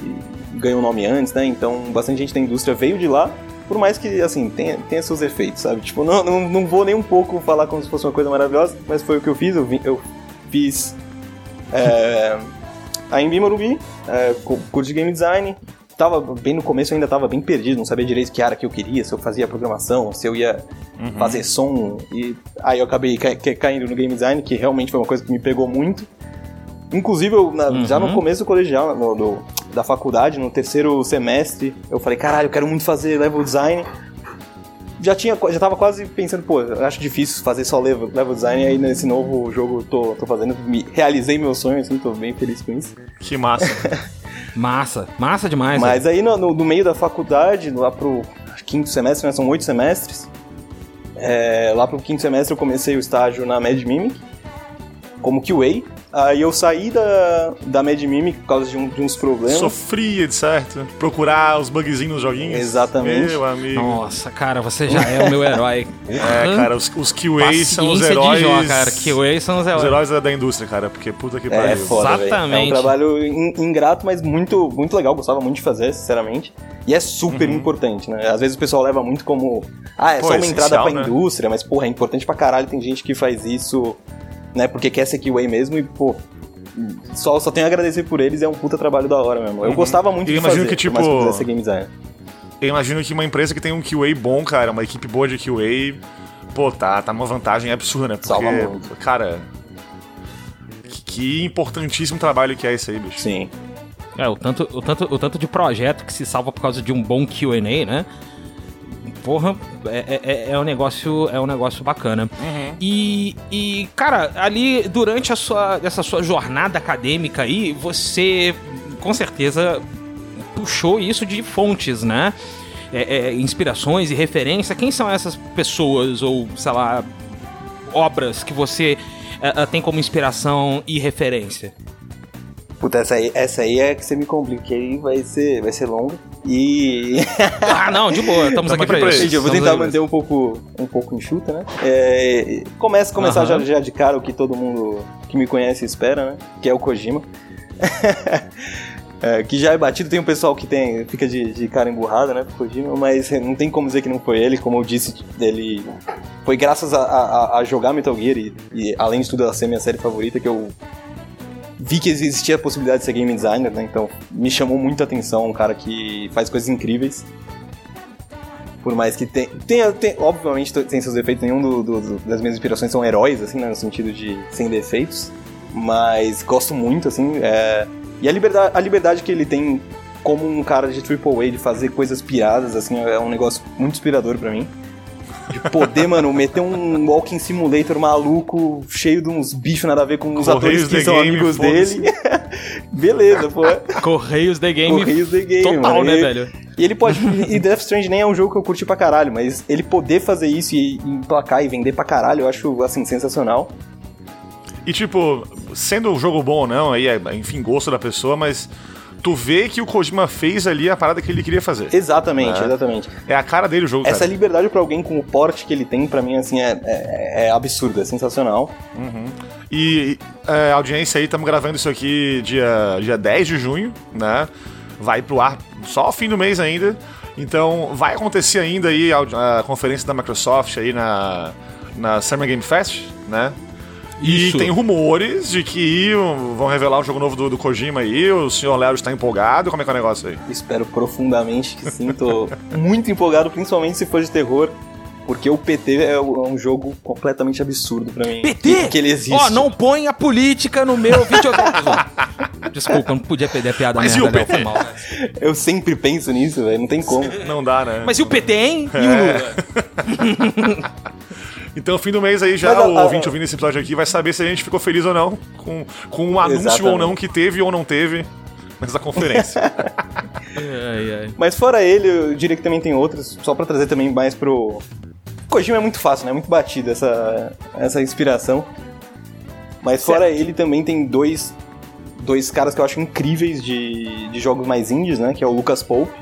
ganhou nome antes, né? Então bastante gente da indústria veio de lá. Por mais que, assim, tenha, tenha seus efeitos, sabe? Tipo, não, não, não vou nem um pouco falar como se fosse uma coisa maravilhosa, mas foi o que eu fiz. Eu, vi- eu fiz é, a Embi Morumbi, é, cu- curso de game design. Tava bem no começo, eu ainda tava bem perdido, não sabia direito que área que eu queria, se eu fazia programação, se eu ia fazer som. E aí eu acabei ca- ca- caindo no game design, que realmente foi uma coisa que me pegou muito. Inclusive, eu, na- já no Uhum. começo do colegial, no- do- da faculdade, no terceiro semestre, eu falei, caralho, eu quero muito fazer level design. Já tinha, já tava quase pensando, pô, eu acho difícil fazer só level, level design, e aí nesse novo jogo eu tô, tô fazendo, me, realizei meu sonho, assim, tô bem feliz com isso. Que massa. Massa, massa demais. Mas aí no, no- no meio da faculdade, lá pro quinto semestre, né, são oito semestres, é, lá pro quinto semestre eu comecei o estágio na Mad Mimic, como QA. Aí eu saí da, da Mad Mimic por causa de, um- de uns problemas. Sofria, de certo. Procurar os bugzinhos nos joguinhos. Exatamente. Meu amigo. Nossa, cara, você já é o meu herói. É, cara, os, os QAs são os heróis. de Jó, cara. QA são os Os heróis. heróis da, da indústria, cara, porque puta que É, pariu. foda, velho. É um Exatamente. trabalho in- ingrato, mas muito, muito legal. Gostava muito de fazer, sinceramente. E é super importante, né? Às vezes o pessoal leva muito como... Ah, é Uhum. Pô, só é uma entrada essencial, pra né? indústria, mas, porra, é importante pra caralho. Tem gente que faz isso, né? Porque quer ser QA mesmo e, pô... Só, só tenho a agradecer por eles, é um puta trabalho da hora mesmo. Eu gostava muito E de Uhum. imagino fazer, que, tipo, eu ser game designer. Eu imagino que uma empresa que tem um QA bom, cara, uma equipe boa de QA, pô, tá, tá numa vantagem absurda, né? Porque, Salva muito. cara, que, que importantíssimo trabalho que é esse aí, bicho. Sim. É, o tanto, o, tanto, o tanto de projeto que se salva por causa de um bom QA, né? Porra, é, é, é um negócio, é um negócio bacana. E, e, cara, ali durante a sua, essa sua jornada acadêmica aí, você com certeza puxou isso de fontes, né? É, é, inspirações e referência. Quem são essas pessoas ou, sei lá, obras que você é, é, tem como inspiração e referência? Puta, essa aí, essa aí é que você me complica, aí vai ser, vai ser longa. E. ah, não, de boa, estamos aqui, aqui pra isso. Gente, eu vou tentar manter um pouco, um pouco enxuta, né? É, começa, começar uh -huh. já, já de cara o que todo mundo que me conhece espera, né? Que é o Kojima. É, que já é batido, tem um pessoal que tem, fica de, de cara emburrada, né, pro Kojima, mas não tem como dizer que não foi ele, como eu disse, ele foi graças a, a, a jogar Metal Gear e, e, além de tudo, a ser minha série favorita, que eu vi que existia a possibilidade de ser game designer, né? Então me chamou muita atenção, um cara que faz coisas incríveis. Por mais que tenha, tenha, tenha obviamente tem seus defeitos, nenhum do, do, das minhas inspirações são heróis, assim, né, no sentido de sem defeitos. Mas gosto muito, assim, é, e a liberdade, a liberdade que ele tem como um cara de AAA de fazer coisas piradas, assim, é um negócio muito inspirador para mim de poder, mano, meter um Walking Simulator maluco, cheio de uns bichos nada a ver com os Correios atores que são game, amigos dele. Beleza, pô. Correios The Game. Correios The Game. Total, mano. né, e, velho? E ele pode. e Death Strand nem é um jogo que eu curti pra caralho, mas ele poder fazer isso e emplacar e vender pra caralho, eu acho, assim, sensacional. E tipo, sendo um jogo bom ou não, aí é, enfim, gosto da pessoa, mas tu vê que o Kojima fez ali a parada que ele queria fazer. Exatamente, é. exatamente. É a cara dele o jogo. Essa cara. liberdade para alguém com o porte que ele tem, para mim, assim, é, é, é absurdo, é sensacional. Uhum. E é, audiência aí, estamos gravando isso aqui dia, dia 10 de junho, né? Vai pro ar só ao fim do mês ainda. Então vai acontecer ainda aí a, a conferência da Microsoft aí na, na Summer Game Fest, né? E tem rumores de que vão revelar um jogo novo do, do Kojima aí, o senhor Léo está empolgado, como é que é o negócio aí? Espero profundamente que sim, tô muito empolgado, principalmente se for de terror. Porque o PT é um jogo completamente absurdo pra mim. PT? Que ele existe. Ó, oh, não põe a política no meu videogame. Desculpa, não podia perder a piada Mas merda, e o PT? Mal, Eu sempre penso nisso, velho. Não tem como. Não dá, né? Mas e o PT, hein? E o Lula? Então, fim do mês aí já, Mas, o a, ouvinte ouvindo esse episódio aqui vai saber se a gente ficou feliz ou não com, com um anúncio Exatamente. ou não que teve ou não teve nessa conferência. ai, ai. Mas fora ele, eu diria que também tem outros, só para trazer também mais pro. Kojima é muito fácil, né? Muito batido essa, essa inspiração. Mas fora certo. ele também tem dois, dois caras que eu acho incríveis de, de jogos mais indies, né? Que é o Lucas Pope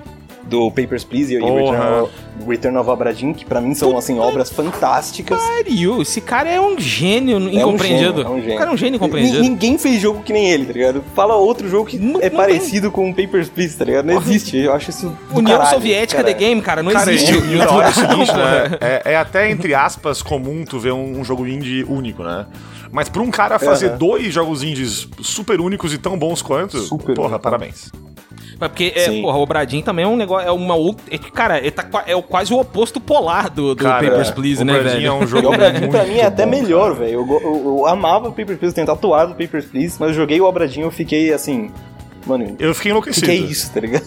do Papers, Please e Return of, Return of Obra Dinn, que pra mim são, assim, obras fantásticas. Pariu, esse cara é um gênio incompreendido. É um gênio, é um gênio. O cara é um gênio incompreendido. ninguém fez jogo que nem ele, tá ligado? Fala outro jogo que não, é não parecido tem... com Papers, Please, tá ligado? Não existe, eu acho isso União caralho, Soviética cara. The Game, cara, não cara, existe. E, e o é o seguinte, né? É, é, até, entre aspas, comum tu ver um, um jogo indie único, né? Mas pra um cara fazer uhum. dois jogos indies super únicos e tão bons quanto, super porra, único. parabéns. Porque, é, porra, o Bradin também é um negócio. É uma é, Cara, ele tá, é quase o oposto polar do, do cara, Papers, Please, né, velho? É um jogo o Obradinho pra mim é até melhor, velho. Eu, eu, eu, amava o Papers, Please, eu tenho tatuado o Papers, Please, mas eu joguei o Obradinho e eu fiquei assim. Mano, eu fiquei enlouquecido. Que é isso, tá ligado?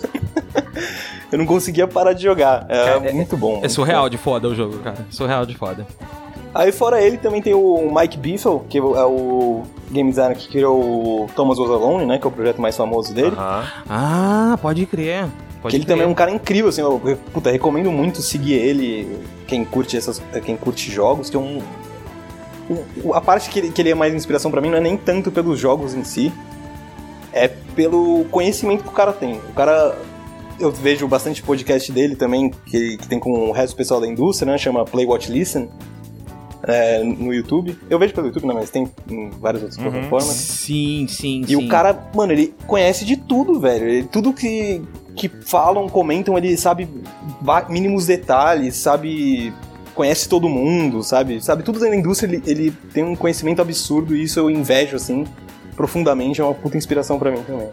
eu não conseguia parar de jogar. É, é muito bom. É surreal de foda o jogo, cara. Surreal de foda. Aí fora ele também tem o Mike Biffle, que é o game designer que criou o Thomas Was Alone, né? Que é o projeto mais famoso dele. Uh -huh. Ah, pode crer. Pode que ele também é um cara incrível, assim, eu, puta, recomendo muito seguir ele, quem curte essas, quem curte jogos, que é um, um a parte que ele, que ele é mais inspiração para mim não é nem tanto pelos jogos em si, é pelo conhecimento que o cara tem. O cara eu vejo bastante podcast dele também, que, que tem com o resto do pessoal da indústria, né? Chama Play Watch Listen é, no YouTube. Eu vejo pelo YouTube, não, mas tem em várias outras uhum. plataformas. Sim, sim, e sim. E o cara, mano, ele conhece de tudo, velho. Ele, tudo que, que falam, comentam, ele sabe mínimos detalhes, sabe conhece todo mundo, sabe? Sabe tudo da indústria, ele, ele tem um conhecimento absurdo e isso eu invejo, assim, profundamente. É uma puta inspiração para mim também.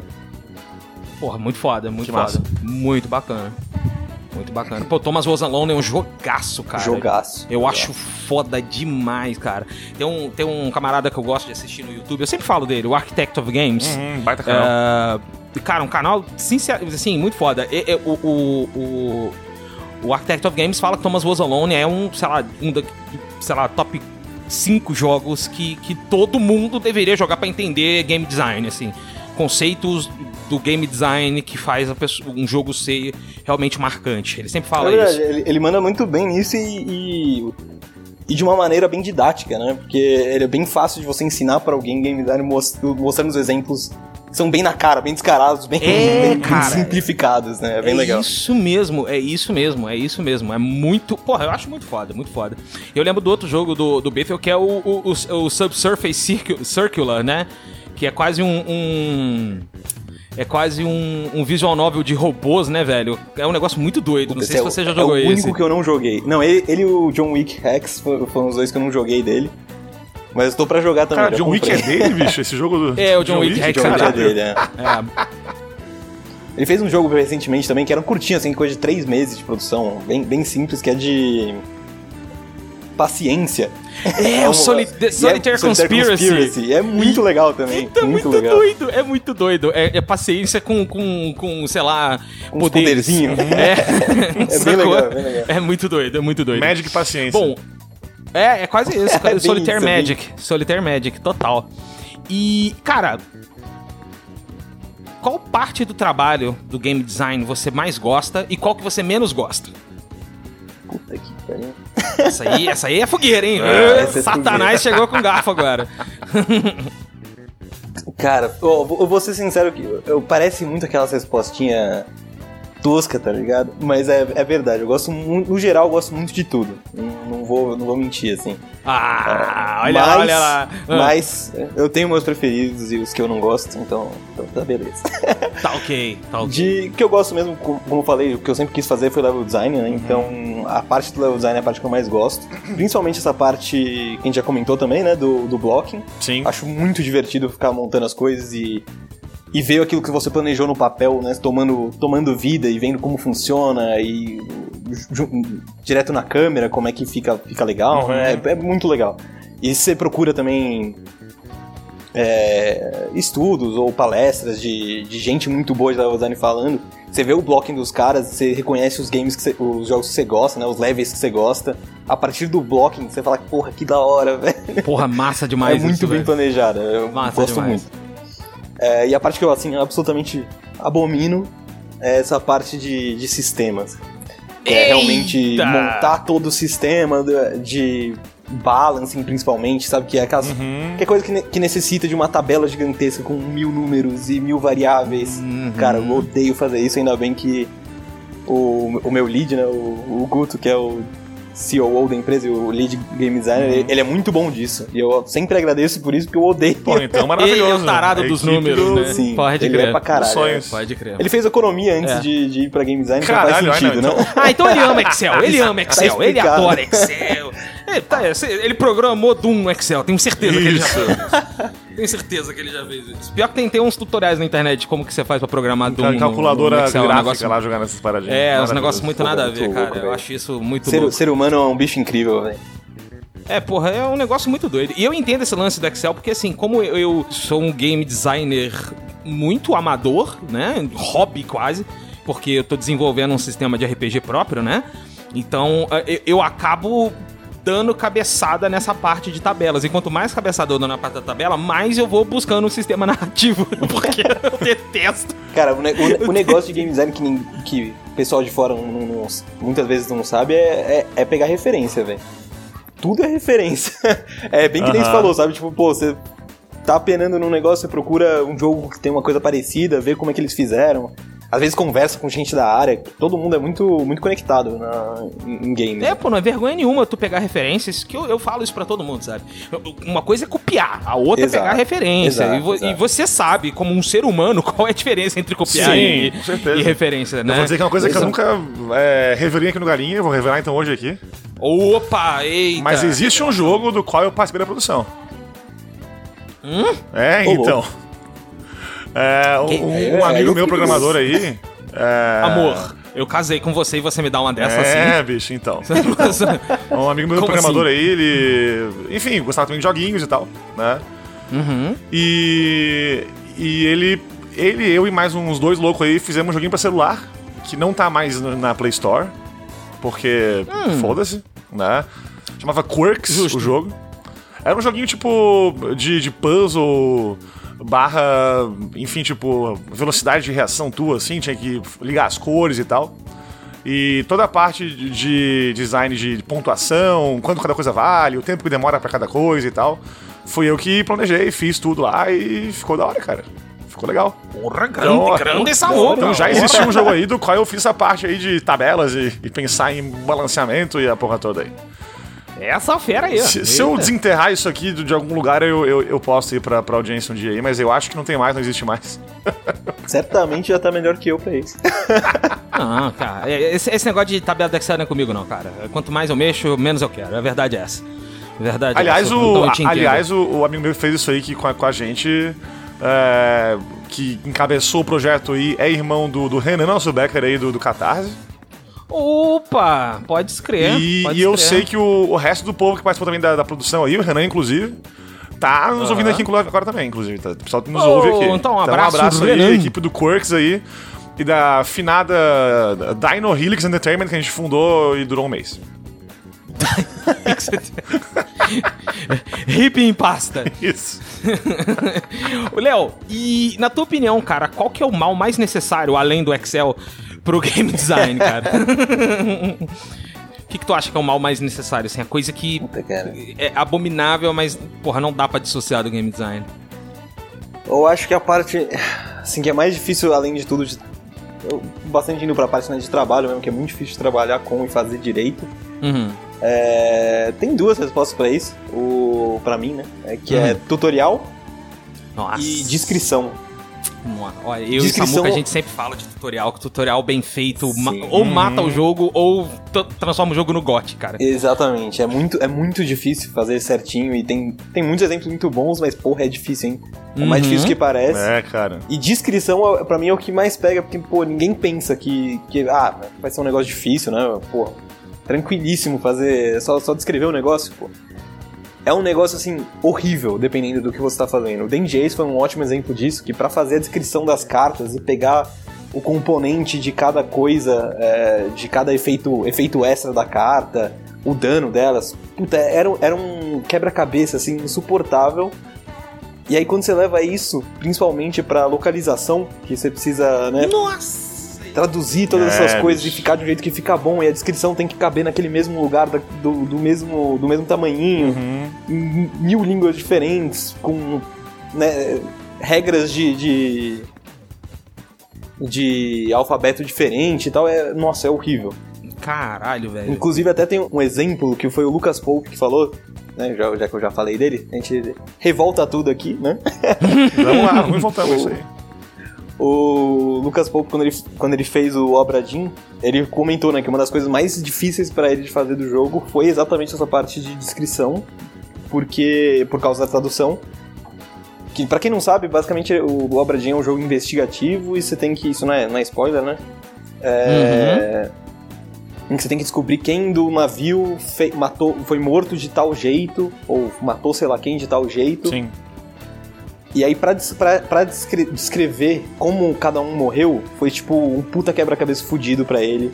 Porra, muito foda, muito que foda. Massa. Muito bacana. Muito bacana. Pô, Thomas Was Alone é um jogaço, cara. Jogaço. Eu jogaço. acho foda demais, cara. Tem um, tem um camarada que eu gosto de assistir no YouTube, eu sempre falo dele, o Architect of Games. Uhum, baita canal. Uh, cara, um canal, sincero, assim, muito foda. E, e, o, o, o, o Architect of Games fala que Thomas Was Alone é um, sei lá, um da, sei lá, top 5 jogos que, que todo mundo deveria jogar para entender game design, assim. Conceitos do game design que faz pessoa- um jogo ser realmente marcante. Ele sempre É fala verdade, isso. ele, ele manda muito bem nisso e, e, e de uma maneira bem didática, né? Porque ele é bem fácil de você ensinar pra alguém game design mos- mostrando os exemplos que são bem na cara, bem descarados, bem, É, bem- bem cara. simplificados, né? É bem é legal. isso mesmo, é isso mesmo, é isso mesmo. É muito. Porra, eu acho muito foda, muito foda. Eu lembro do outro jogo do, do Bethel que é o, o, o, o Subsurface Circu- Circular, né? Que é quase um. um- é quase um, um visual novel de robôs, né, velho? É um negócio muito doido. Não Esse sei é se o- você já é jogou o esse. único que eu não joguei. Não, ele, ele e o John Wick Rex foram, os dois que eu não joguei dele. Mas eu tô pra jogar também. Cara, John Wick é dele, bicho? Esse jogo do. É, o John Wick John Wick é Caralho. dele, é. É, Ele fez um jogo recentemente também que era um curtinho, assim, coisa de três meses de produção, bem, bem simples, que é de. Paciência. é o um- Soli- é Solitaire Conspiracy. E É muito legal também. É muito, muito, legal. doido, é muito doido. É, é paciência com, com, com, sei lá, Com uns poderzinhos. É, É bem legal, bem legal. É muito doido, é muito doido. Magic Paciência. Bom, é, é quase isso. É bem Solitaire isso, é bem Magic. Solitaire Magic, total. E, cara. Qual parte do trabalho do game design você mais gosta e qual que você menos gosta? Puta que pariu. Essa aí, essa aí é fogueira, hein? É, essa é Satanás chegou com garfo agora. Cara, eu vou ser sincero que eu, eu- parece muito aquelas respostinhas tosca, tá ligado? Mas é, é verdade, eu gosto muito, no geral eu gosto muito de tudo. Não, não vou, não vou mentir, assim. Ah, olha mas, lá, olha lá. Ah, Mas eu tenho meus preferidos e os que eu não gosto, então, então tá beleza. Tá ok, tá ok. De que eu gosto mesmo, como eu falei, o que eu sempre quis fazer foi level design, né? Então a parte do level design é a parte que eu mais gosto. Principalmente essa parte que a gente já comentou também, né? Do, do blocking. Sim. Acho muito divertido ficar montando as coisas e, e ver aquilo que você planejou no papel, né? Tomando, tomando vida e vendo como funciona e direto na câmera como é que fica, fica legal, Uhum. né? É, é muito legal. E você procura também é, estudos ou palestras de, de gente muito boa de design falando. Você vê o blocking dos caras, você reconhece os games que você- os jogos que você gosta, né? Os levels que você gosta. A partir do blocking, você fala, porra, que da hora, velho. Porra, massa demais É muito isso, bem velho. planejada. Eu Massa gosto demais. muito. É, e a parte que eu, assim, absolutamente abomino é essa parte de, de sistemas. Que é realmente montar todo o sistema de, de balancing, principalmente, sabe? Que é aquelas, Uhum. que é coisa que, ne- que necessita de uma tabela gigantesca com mil números e mil variáveis. Uhum. Cara, eu odeio fazer isso, ainda bem que o, o meu lead, né, o, o Guto, que é o COO da empresa e o lead game designer, ele, ele é muito bom disso. E eu sempre agradeço por isso, porque eu odeio. Pô, então Ele maravilhoso. é o tarado dos números, do- né? Sim, Pode ele crer. é pra caralho. sonhos. Pode crer. Ele fez economia antes É. de, de ir pra game design, Caralho, então faz sentido, então- né? Ah, então ele ama Excel, ele ama Excel, Tá ele adora Excel. Ele, tá, ele programou Doom no Excel, tenho certeza que ele já Isso. fez. Tenho certeza que ele já fez isso. Pior que tem, tem uns tutoriais na internet de como que você faz pra programar Doom no- Calculadora no Excel, é um gráfica negócio- lá jogando essas paradinhas. É, uns negócios muito nada a ver, cara. Eu acho isso muito Ser, louco. ser humano é um bicho incrível, velho. É, porra, é um negócio muito doido. E eu entendo esse lance do Excel, porque assim, como eu, eu sou um game designer muito amador, né? Hobby quase, porque eu tô desenvolvendo um sistema de RPG próprio, né? Então eu, eu acabo dando cabeçada nessa parte de tabelas. E quanto mais cabeçada eu dou na parte da tabela, mais eu vou buscando um sistema narrativo. Porque eu detesto. Cara, o, ne- o o negócio de game design que, que o pessoal de fora não- não- muitas vezes não sabe é, é- é pegar referência, velho. Tudo é referência. É bem que nem você Aham. falou, sabe? Tipo, pô, você tá penando num negócio, você procura um jogo que tem uma coisa parecida, vê como é que eles fizeram. Às vezes conversa com gente da área. Todo mundo é muito, muito conectado na, em, em game. É, pô, não é vergonha nenhuma tu pegar referências, que eu, eu falo isso pra todo mundo, sabe? Uma coisa é copiar, a outra Exato. é pegar referência. Exato, e, vo- exato. e você sabe, como um ser humano, qual é a diferença entre copiar Sim, e, e referência, Eu né? vou dizer que é uma coisa que eu nunca é, revelei aqui no Galinha, eu vou revelar então hoje aqui. Opa, eita! Mas existe um jogo do qual eu participei da produção. Hum? É, Ô, então. É, um, um é, amigo eu meu programador aí. é, Amor, eu casei com você e você me dá uma dessa É, bicho, então. assim? Um amigo meu Como programador assim? aí, ele. Enfim, gostava também de joguinhos e tal, né? uhum. E. E ele. Ele, eu e mais uns dois loucos aí fizemos um joguinho pra celular, que não tá mais na Play Store, porque Hum. foda-se, né? Chamava Quirks Justo. o jogo. Era um joguinho tipo de, de puzzle, barra, enfim, tipo, velocidade de reação tua, assim, tinha que ligar as cores e tal. E toda a parte de- de design de pontuação, quanto cada coisa vale, o tempo que demora pra cada coisa e tal. Fui eu que planejei, fiz tudo lá e ficou da hora, cara. Ficou legal. Porra, Então, grande, grande essa roupa. Então já existia um jogo aí do qual eu fiz essa parte aí de tabelas e, e pensar em balanceamento e a porra toda aí. Essa fera aí, ó. Se, se eu desenterrar isso aqui de, de algum lugar, eu, eu, eu posso ir pra, pra audiência um dia aí, mas eu acho que não tem mais, não existe mais. Certamente já tá melhor que eu pra isso. Não, cara. é- Esse, esse negócio de tabela do Excel não é comigo, não, cara. Quanto mais eu mexo, menos eu quero. A verdade é essa. A Verdade é Aliás, essa. Eu o, aliás o, o amigo meu que fez isso aí que, com, a, com a gente, é, que encabeçou o projeto aí, é irmão do, do Renan nosso Becker aí do, do Catarse. Opa! Pode escrever. e pode e eu sei que o, o resto do povo que participou também da, da produção aí, o Renan inclusive, tá nos ouvindo aqui agora também, inclusive. Tá, o pessoal nos Oh, ouve aqui. então um abraço um abraço aí, Renan. a equipe do Quirks aí. E da finada Dino Helix Entertainment que a gente fundou e durou um mês. Hip em pasta. Isso. Léo, e na tua opinião, cara, qual que é o mal mais necessário, além do Excel, pro game design, cara? O que, que tu acha que é o mal mais necessário? Assim, a coisa que Puta, é abominável, mas, porra, não dá pra dissociar do game design. Eu acho que a parte, assim, que é mais difícil, além de tudo, de, eu, bastante indo pra parte né, de trabalho mesmo, que é muito difícil de trabalhar com e fazer direito. Uhum. É, tem duas respostas pra isso, o, pra mim, né? É, que é Uhum. tutorial Nossa. e descrição. Olha, eu Descrição- e Samuca, a gente sempre fala de tutorial, que tutorial bem feito ma- ou mata o jogo ou transforma o jogo no GOT, cara. Exatamente, é muito, é muito difícil fazer certinho e tem, tem muitos exemplos muito bons, mas porra, é difícil, hein? É mais Uhum. difícil que parece. É, cara. E descrição, é- pra mim, é o que mais pega, porque, pô, ninguém pensa que, que ah, vai ser um negócio difícil, né? Pô, tranquilíssimo fazer, só, só descrever o negócio, pô. É um negócio, assim, horrível, dependendo do que você tá fazendo. O DNGs foi um ótimo exemplo disso, que pra fazer a descrição das cartas e pegar o componente de cada coisa, é, de cada efeito, efeito extra da carta, o dano delas, puta, era, era um quebra-cabeça, assim, insuportável. E aí quando você leva isso, principalmente pra localização, que você precisa, né, Nossa! Traduzir todas É, essas coisas bicho. e ficar de um jeito que fica bom, e a descrição tem que caber naquele mesmo lugar, da- do, do mesmo, do mesmo tamanhinho, Uhum. em mil línguas diferentes, com né, regras de, de de alfabeto diferente e tal, é, nossa, é horrível. Caralho, velho. Inclusive até tem um exemplo que foi o Lucas Pope que falou, né, já, já que eu já falei dele, a gente revolta tudo aqui, né? Vamos lá, vamos voltando isso aí. O Lucas Pope, quando ele, quando ele fez o Obra Dinn, ele comentou né, que uma das coisas mais difíceis pra ele de fazer do jogo foi exatamente essa parte de descrição, porque por causa da tradução. Que, pra quem não sabe, basicamente o Obra Dinn é um jogo investigativo e você tem que. Isso não é, não é spoiler, né? É, Em que você tem que descobrir quem do navio matou, foi morto de tal jeito, ou matou sei lá quem de tal jeito. Sim. E aí, pra, pra, pra descre- descrever como cada um morreu, foi tipo um puta quebra-cabeça fudido pra ele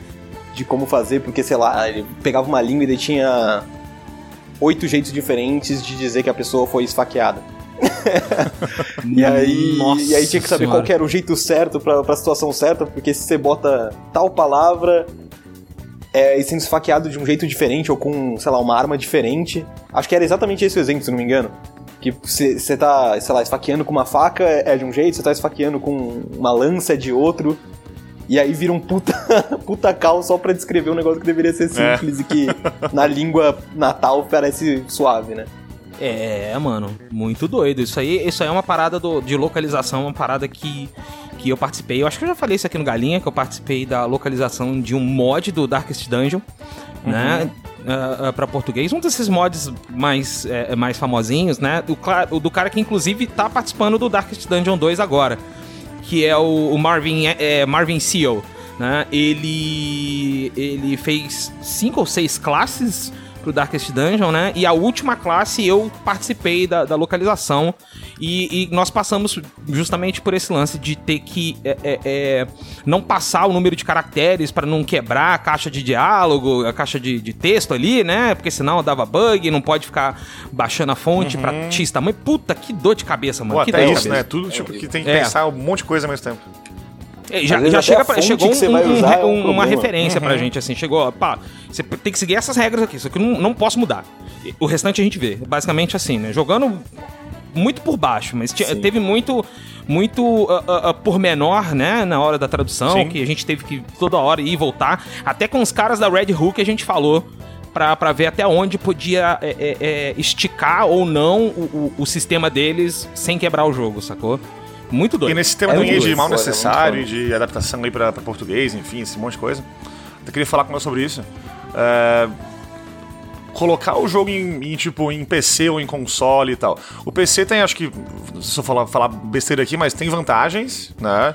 de como fazer, porque sei lá, ele pegava uma língua e ele tinha oito jeitos diferentes de dizer que a pessoa foi esfaqueada. E aí, Nossa e aí tinha que saber senhora. qual que era o jeito certo pra, pra situação certa, porque se você bota tal palavra é, e sendo esfaqueado de um jeito diferente ou com, sei lá, uma arma diferente. Acho que era exatamente esse o exemplo, se não me engano. Que você tá, sei lá, esfaqueando com uma faca é de um jeito, você tá esfaqueando com uma lança é de outro. E aí vira um puta, puta caos só pra descrever um negócio que deveria ser simples e que na língua natal parece suave, né? É, mano, muito doido. Isso aí, isso aí é uma parada do- de localização, uma parada que, que eu participei. Eu acho que eu já falei isso aqui no Galinha, que eu participei da localização de um mod do Darkest Dungeon, né? ah, ah, pra português. Um desses mods mais, é, mais famosinhos, né? O, cla- o do cara que inclusive tá participando do Darkest Dungeon 2 agora. Que é o, o Marvin, é, Marvin Seal. Né? Ele, ele fez cinco ou seis classes pro Darkest Dungeon, né? E a última classe eu participei da, da localização e, e, nós passamos justamente por esse lance de ter que é, é, é, não passar o número de caracteres para não quebrar a caixa de diálogo, a caixa de, de, texto ali, né? Porque senão dava bug, não pode ficar baixando a fonte uhum. pra X tamanho. Puta, que dor de cabeça, mano. Pô, que até dor isso, né? Tudo tipo que tem que é. pensar um monte de coisa ao mesmo tempo. É, já, já chega pra, chegou um, um, é um, uma referência uhum. pra gente, assim, chegou, pá, você tem que seguir essas regras aqui, isso aqui não, não posso mudar. O restante a gente vê, basicamente assim, né? Jogando muito por baixo, mas teve muito muito uh, uh, uh, por menor, né, na hora da tradução, Sim. que a gente teve que toda hora ir e voltar, até com os caras da Red Hook a gente falou para ver até onde podia é, é, é, esticar ou não o, o, o sistema deles sem quebrar o jogo, sacou? Muito doido. E nesse tema é de mal necessário, é de adaptação aí pra, pra, português, enfim, esse monte de coisa. Eu queria falar com você sobre isso. É, colocar o jogo em, em, tipo, em PC ou em console e tal. O PC tem, acho que. Se eu falar, falar besteira aqui, mas tem vantagens, né?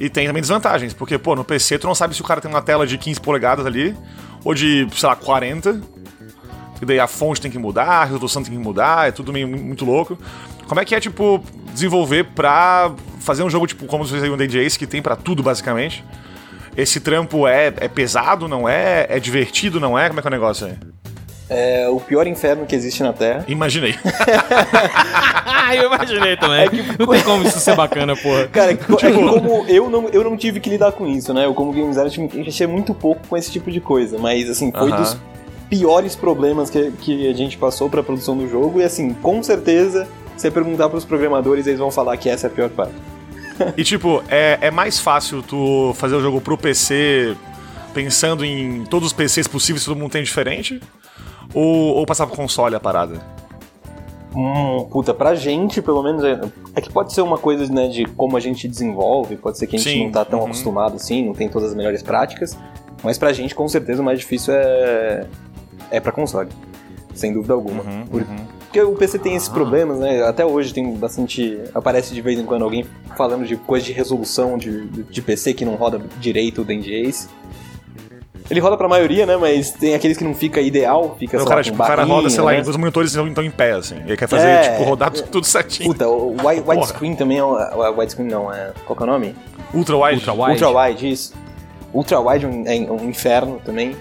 E tem também desvantagens. Porque, pô, no PC tu não sabe se o cara tem uma tela de 15 polegadas ali, ou de, sei lá, 40. E daí a fonte tem que mudar, a resolução tem que mudar, é tudo meio muito louco. Como é que é, tipo, desenvolver pra fazer um jogo, tipo, como aí o Day Ace, que tem para tudo, basicamente? Esse trampo é, é pesado, não é? É divertido, não é? Como é que é o negócio aí? É o pior inferno que existe na Terra. Imaginei. eu imaginei também. É que... Não tem como isso ser bacana, porra. Cara, tipo... é como eu não, eu não tive que lidar com isso, né? Eu, como game designer, mexer muito pouco com esse tipo de coisa. Mas, assim, foi uh -huh. dos piores problemas que, que a gente passou pra produção do jogo. E, assim, com certeza você perguntar pros programadores, eles vão falar que essa é a pior parte. e tipo, é, é mais fácil tu fazer o jogo pro PC pensando em todos os PCs possíveis que todo mundo tem diferente? Ou, ou passar pro console a parada? Hum, puta, pra gente, pelo menos, é, é, que pode ser uma coisa, né, de como a gente desenvolve, pode ser que a gente Sim. não tá tão uhum. acostumado assim, não tem todas as melhores práticas, mas pra gente, com certeza, o mais difícil é, é pra console, sem dúvida alguma. Uhum, Por, uhum. Porque o PC tem esses problemas, né? Até hoje tem bastante. Aparece de vez em quando alguém falando de coisa de resolução de, de PC que não roda direito o DNGACE. Ele roda pra maioria, né? Mas tem aqueles que não fica ideal, fica só cara, tipo, o cara roda, sei né? lá, os monitores estão em pé, assim. Ele quer fazer, é, tipo, rodar é, tudo certinho. Puta, o widescreen também é. O, widescreen não, é. Qual que é o nome? Ultra wide. Ultra wide, Ultra wide isso. Ultra wide é um inferno também.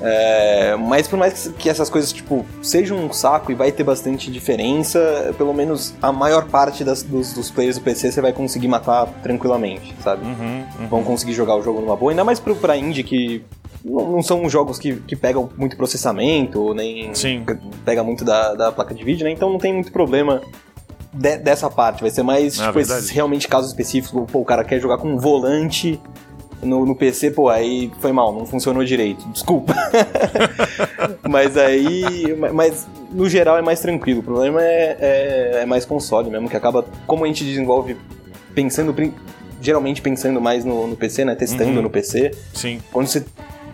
É, mas por mais que essas coisas tipo sejam um saco e vai ter bastante diferença, pelo menos a maior parte das, dos, dos, players do PC você vai conseguir matar tranquilamente, sabe? Uhum, uhum. Vão conseguir jogar o jogo numa boa, ainda mais pro, pra indie que não, são jogos que, que pegam muito processamento, nem Sim. pega muito da, da placa de vídeo, né? Então não tem muito problema de, dessa parte. Vai ser mais, é tipo, realmente casos específicos. Pô, o cara quer jogar com um volante no, no PC, pô, aí foi mal, não funcionou direito. Desculpa. mas aí. Mas no geral é mais tranquilo. O problema é, é, é, mais console mesmo, que acaba. Como a gente desenvolve pensando. Geralmente pensando mais no, no PC, né? Testando uhum. no PC. Sim. Quando você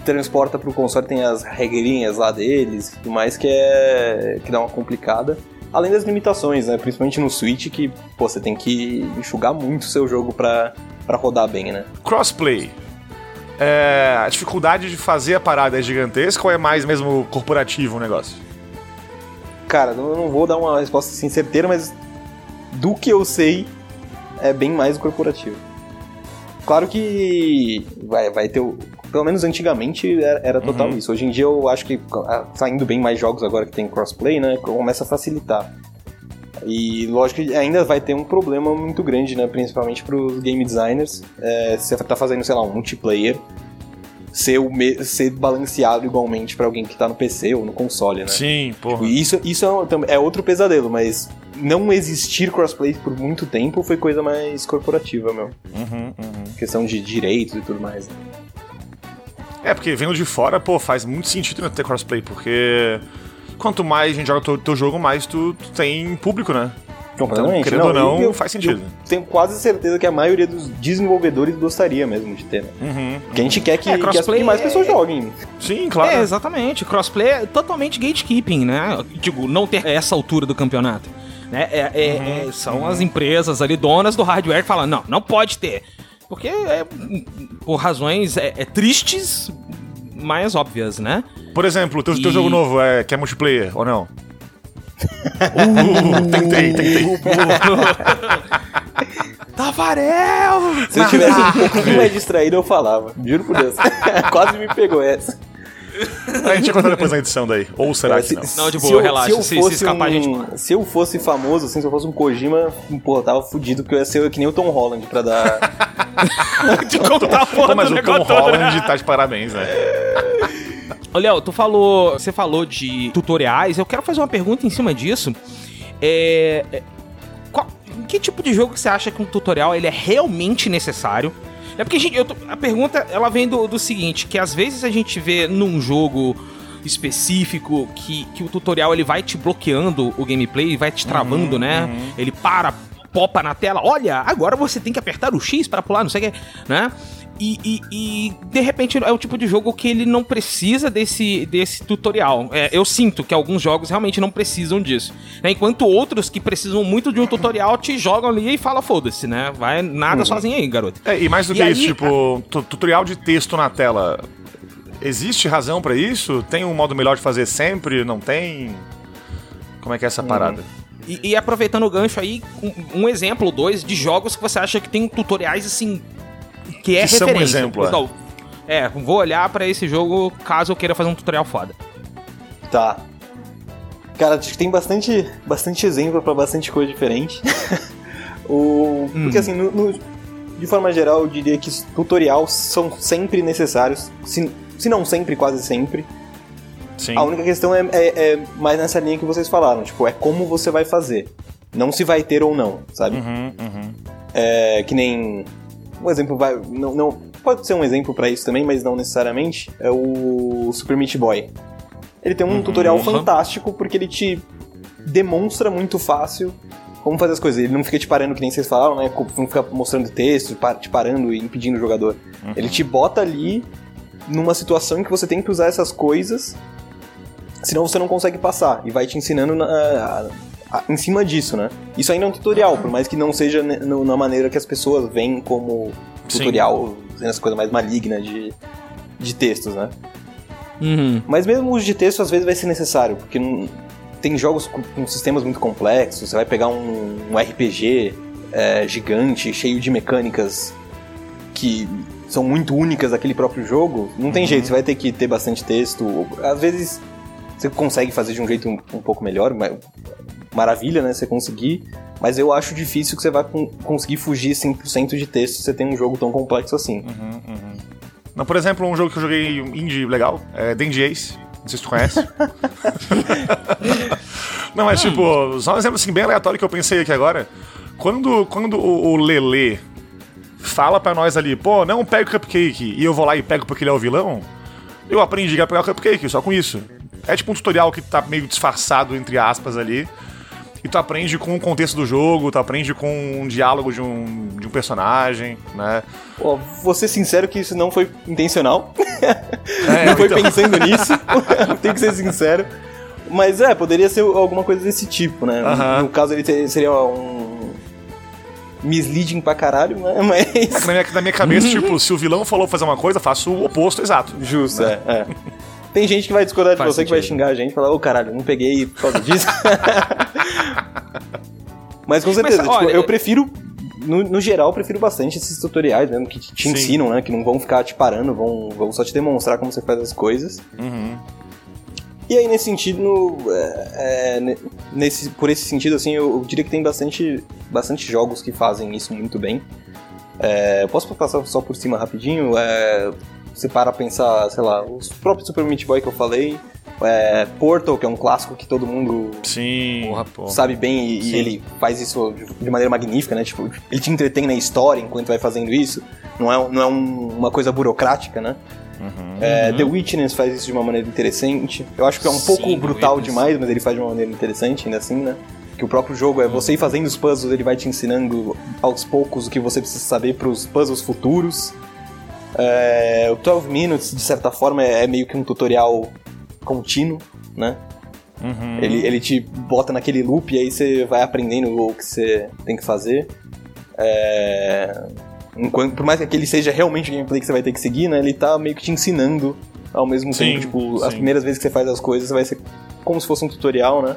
transporta pro console tem as regrinhas lá deles e tudo mais que é. que dá uma complicada. Além das limitações, né? Principalmente no Switch, que pô, você tem que enxugar muito o seu jogo pra, pra rodar bem, né? Crossplay. É, a dificuldade de fazer a parada é gigantesca ou é mais mesmo corporativo o negócio? Cara, eu não vou dar uma resposta assim certeira, mas do que eu sei, é bem mais corporativo. Claro que vai, vai ter o, pelo menos antigamente era, era total uhum. isso. Hoje em dia eu acho que saindo tá bem mais jogos agora que tem crossplay, né? Começa a facilitar. E lógico que ainda vai ter um problema muito grande, né? Principalmente para os game designers. É, você tá fazendo, sei lá, um multiplayer ser, ser balanceado igualmente para alguém que tá no PC ou no console, né? Sim, porra. Tipo, isso, isso é, é, outro pesadelo, mas não existir crossplay por muito tempo foi coisa mais corporativa, meu. Uhum, uhum. Questão de direitos e tudo mais. Né? É, porque vendo de fora, pô, faz muito sentido não ter crossplay, porque quanto mais a gente joga o teu, teu jogo, mais tu, tu, tem público, né? Completamente. Então, querendo não, ou não, eu, faz sentido. tenho quase certeza que a maioria dos desenvolvedores gostaria mesmo de ter, né? Uhum. Porque a gente quer que, é, que, as, que mais pessoas é... joguem. Sim, claro. É, exatamente. Crossplay é totalmente gatekeeping, né? Tipo, não ter essa altura do campeonato. Né? É, é, uhum. é são uhum. as empresas ali, donas do hardware, que falam, não, não pode ter. Porque é por razões é, é, tristes, mais óbvias, né? Por exemplo, o teu, teu E- jogo novo é, que é multiplayer ou não? Uh, tentei, tentei. Tavarel! Se eu tivesse um pouquinho mais distraído, eu falava. Juro por Deus. Quase me pegou essa. A gente vai contar depois na edição daí. Ou será que não? Não, de se boa, eu- relaxa, Se, eu se- se fosse escapar, a gente um, se eu fosse famoso, assim, se eu fosse um Kojima, pô, tava fudido, porque eu ia ser que nem o Tom Holland pra dar. de contar a porra Pô, mas o Tom né? Holland tá de parabéns, né? Ô, Léo, tu falou. Você falou de tutoriais. Eu quero fazer uma pergunta em cima disso. É. é, qual- que tipo de jogo você acha que um tutorial ele é realmente necessário? É porque, gente, eu a pergunta ela vem do, do seguinte: que às vezes a gente vê num jogo específico que, que o tutorial ele vai te bloqueando o gameplay, vai te travando, né? Ele para, popa na tela, olha, agora você tem que apertar o X para pular, não sei o que, né? E, e- e, de repente é o tipo de jogo que ele não precisa desse, desse tutorial. É, eu sinto que alguns jogos realmente não precisam disso. né? Enquanto outros que precisam muito de um tutorial te jogam ali e fala foda-se, né? Vai nada sozinho aí, garoto. É, e mais do E que aí, isso, tipo, tu- tutorial de texto na tela. Existe razão pra isso? Tem um modo melhor de fazer sempre? Não tem? Como é que é essa parada? E, e aproveitando o gancho aí, um, um exemplo ou dois de jogos que você acha que tem tutoriais assim. Que é Que são um referência. exemplo, é. Então, é, vou olhar pra esse jogo caso eu queira fazer um tutorial foda. Tá. Cara, acho que tem bastante, bastante exemplo pra bastante coisa diferente. o, Porque assim, no- no- de forma geral, eu diria que os tutoriais são sempre necessários. Se, se não sempre, quase sempre. Sim. A única questão é, é- é mais nessa linha que vocês falaram, tipo, é como você vai fazer. Não se vai ter ou não, sabe? Uhum, uhum. É que nem. Um exemplo vai. Não, não, pode ser um exemplo pra isso também, mas não necessariamente. É o Super Meat Boy. Ele tem um tutorial uhum. fantástico porque ele te demonstra muito fácil como fazer as coisas. Ele não fica te parando, que nem vocês falaram, né? Não fica mostrando texto, te parando e impedindo o jogador. Ele te bota ali numa situação em que você tem que usar essas coisas, senão você não consegue passar. E vai te ensinando na- a- a- em cima disso, né? Isso ainda é um tutorial, por mais que não seja no- na maneira que as pessoas veem como Sim. tutorial, sendo essa coisa mais maligna de, de textos, né? Uhum. Mas mesmo o uso de texto às vezes vai ser necessário, porque não- tem jogos com, com sistemas muito complexos, você vai pegar um, um RPG é, gigante, cheio de mecânicas que são muito únicas daquele próprio jogo, não tem jeito, você vai ter que ter bastante texto. Às vezes você consegue fazer de um jeito um, um pouco melhor, mas maravilha, né, você conseguir, mas eu acho difícil que você vai con- conseguir fugir 100% de texto se você tem um jogo tão complexo assim. Não, por exemplo, um jogo que eu joguei indie legal é Dandy Ace. Não sei se tu conhece. não, mas tipo, só um exemplo assim, bem aleatório que eu pensei aqui agora. Quando, quando o, o Lelê fala pra nós ali, pô, não pega o cupcake, e eu vou lá e pego porque ele é o vilão, eu aprendi a pegar o cupcake, só com isso. É tipo um tutorial que tá meio disfarçado, entre aspas, ali. E tu aprende com o contexto do jogo, tu aprende com um diálogo de um, de um personagem, né? Ó, vou ser sincero que isso não foi intencional. É, não foi então. pensando nisso. Tenho que ser sincero. Mas é, poderia ser alguma coisa desse tipo, né? Aham. No caso, ele seria um. misleading pra caralho, né? Mas. Na minha, na minha cabeça, tipo, se o vilão falou fazer uma coisa, faço o oposto exato. Justo, é, é. Tem gente que vai discordar de Faz você, que vai sentido. xingar a gente, falar, ô caralho, não peguei por causa disso. Mas com certeza, Mas, tipo, olha, eu prefiro. No, no geral, eu prefiro bastante esses tutoriais mesmo, que te Sim. ensinam, né? Que não vão ficar te parando, vão, vão só te demonstrar como você faz as coisas. Uhum. E aí, nesse sentido, no- é, é, ne- nesse, por esse sentido, assim, eu, eu diria que tem bastante, bastante jogos que fazem isso muito bem. É, posso passar só por cima rapidinho? Você para pensar, sei lá, os próprios Super Meat Boy que eu falei, é, Portal, que é um clássico que todo mundo Sim. Sabe bem e, e ele faz isso de, maneira magnífica, né? Tipo, ele te entretém na história enquanto vai fazendo isso. Não é, não é um- uma coisa burocrática, né? É, The Witness faz isso de uma maneira interessante. Eu acho que é um Sim, pouco brutal demais, mas ele faz de uma maneira interessante ainda assim, né? Que o próprio jogo é você ir fazendo os puzzles, ele vai te ensinando aos poucos o que você precisa saber para os puzzles futuros. É, o 12 Minutes, de certa forma, é, é meio que um tutorial contínuo, né? Uhum. Ele, ele te bota naquele loop e aí você vai aprendendo o que você tem que fazer. É, enquanto, por mais que aquele seja realmente o gameplay que você vai ter que seguir, né? Ele tá meio que te ensinando ao mesmo Sim, tempo, tipo, as sim. primeiras vezes que você faz as coisas vai ser como se fosse um tutorial, né?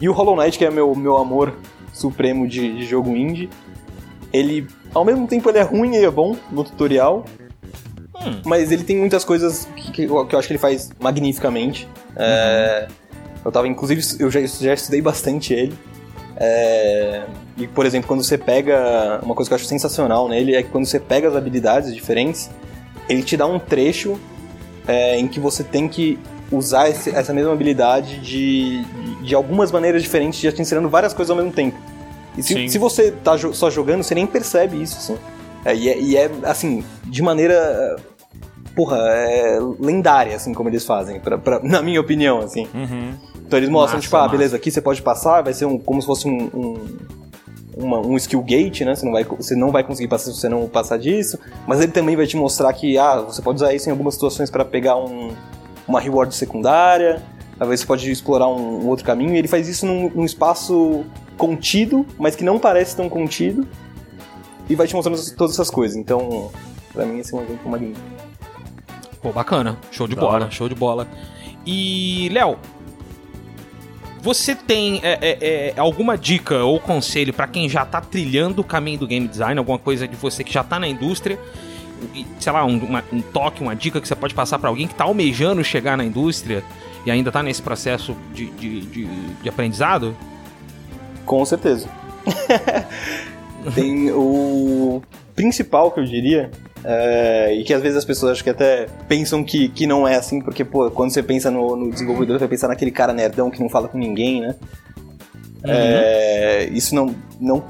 E o Hollow Knight, que é meu, meu amor supremo de, de jogo indie, ele, ao mesmo tempo, ele é ruim e é bom no tutorial, mas ele tem muitas coisas que, que eu que eu acho que ele faz magnificamente. É, eu tava, inclusive, eu já, já estudei bastante ele. É, e, por exemplo, quando você pega. Uma coisa que eu acho sensacional nele é que quando você pega as habilidades diferentes, ele te dá um trecho é, em que você tem que usar esse- essa mesma habilidade de, de algumas maneiras diferentes, já te ensinando várias coisas ao mesmo tempo. E se, se você tá jo- só jogando, você nem percebe isso, assim. É, e, é, e é, assim, de maneira. Porra, é lendária, assim, como eles fazem, pra, pra- na minha opinião, assim. Então eles mostram, Massa, tipo, ah, massa. beleza, aqui você pode passar, vai ser um, como se fosse um, um, uma- um skill gate, né? Você não, vai, você não vai conseguir passar se você não passar disso. Mas ele também vai te mostrar que, ah, você pode usar isso em algumas situações pra pegar um, uma reward secundária. Talvez você pode explorar um, um outro caminho. E ele faz isso num, num espaço contido, mas que não parece tão contido. E vai te mostrando todas essas coisas. Então, pra mim, esse é um exemplo magnífico. Pô, bacana. Show de bola, show de bola. E, Léo, você tem é, é, é, alguma dica ou conselho pra quem já tá trilhando o caminho do game design? Alguma coisa de você que já tá na indústria? E, sei lá, um, uma- um toque, uma dica que você pode passar pra alguém que tá almejando chegar na indústria e ainda tá nesse processo de, de, de, de aprendizado? Com certeza. Tem o principal que eu diria, é, e que às vezes as pessoas acho que até pensam que, que não é assim, porque, pô, quando você pensa no, no desenvolvedor, você vai pensar naquele cara nerdão que não fala com ninguém, né? É, isso não, não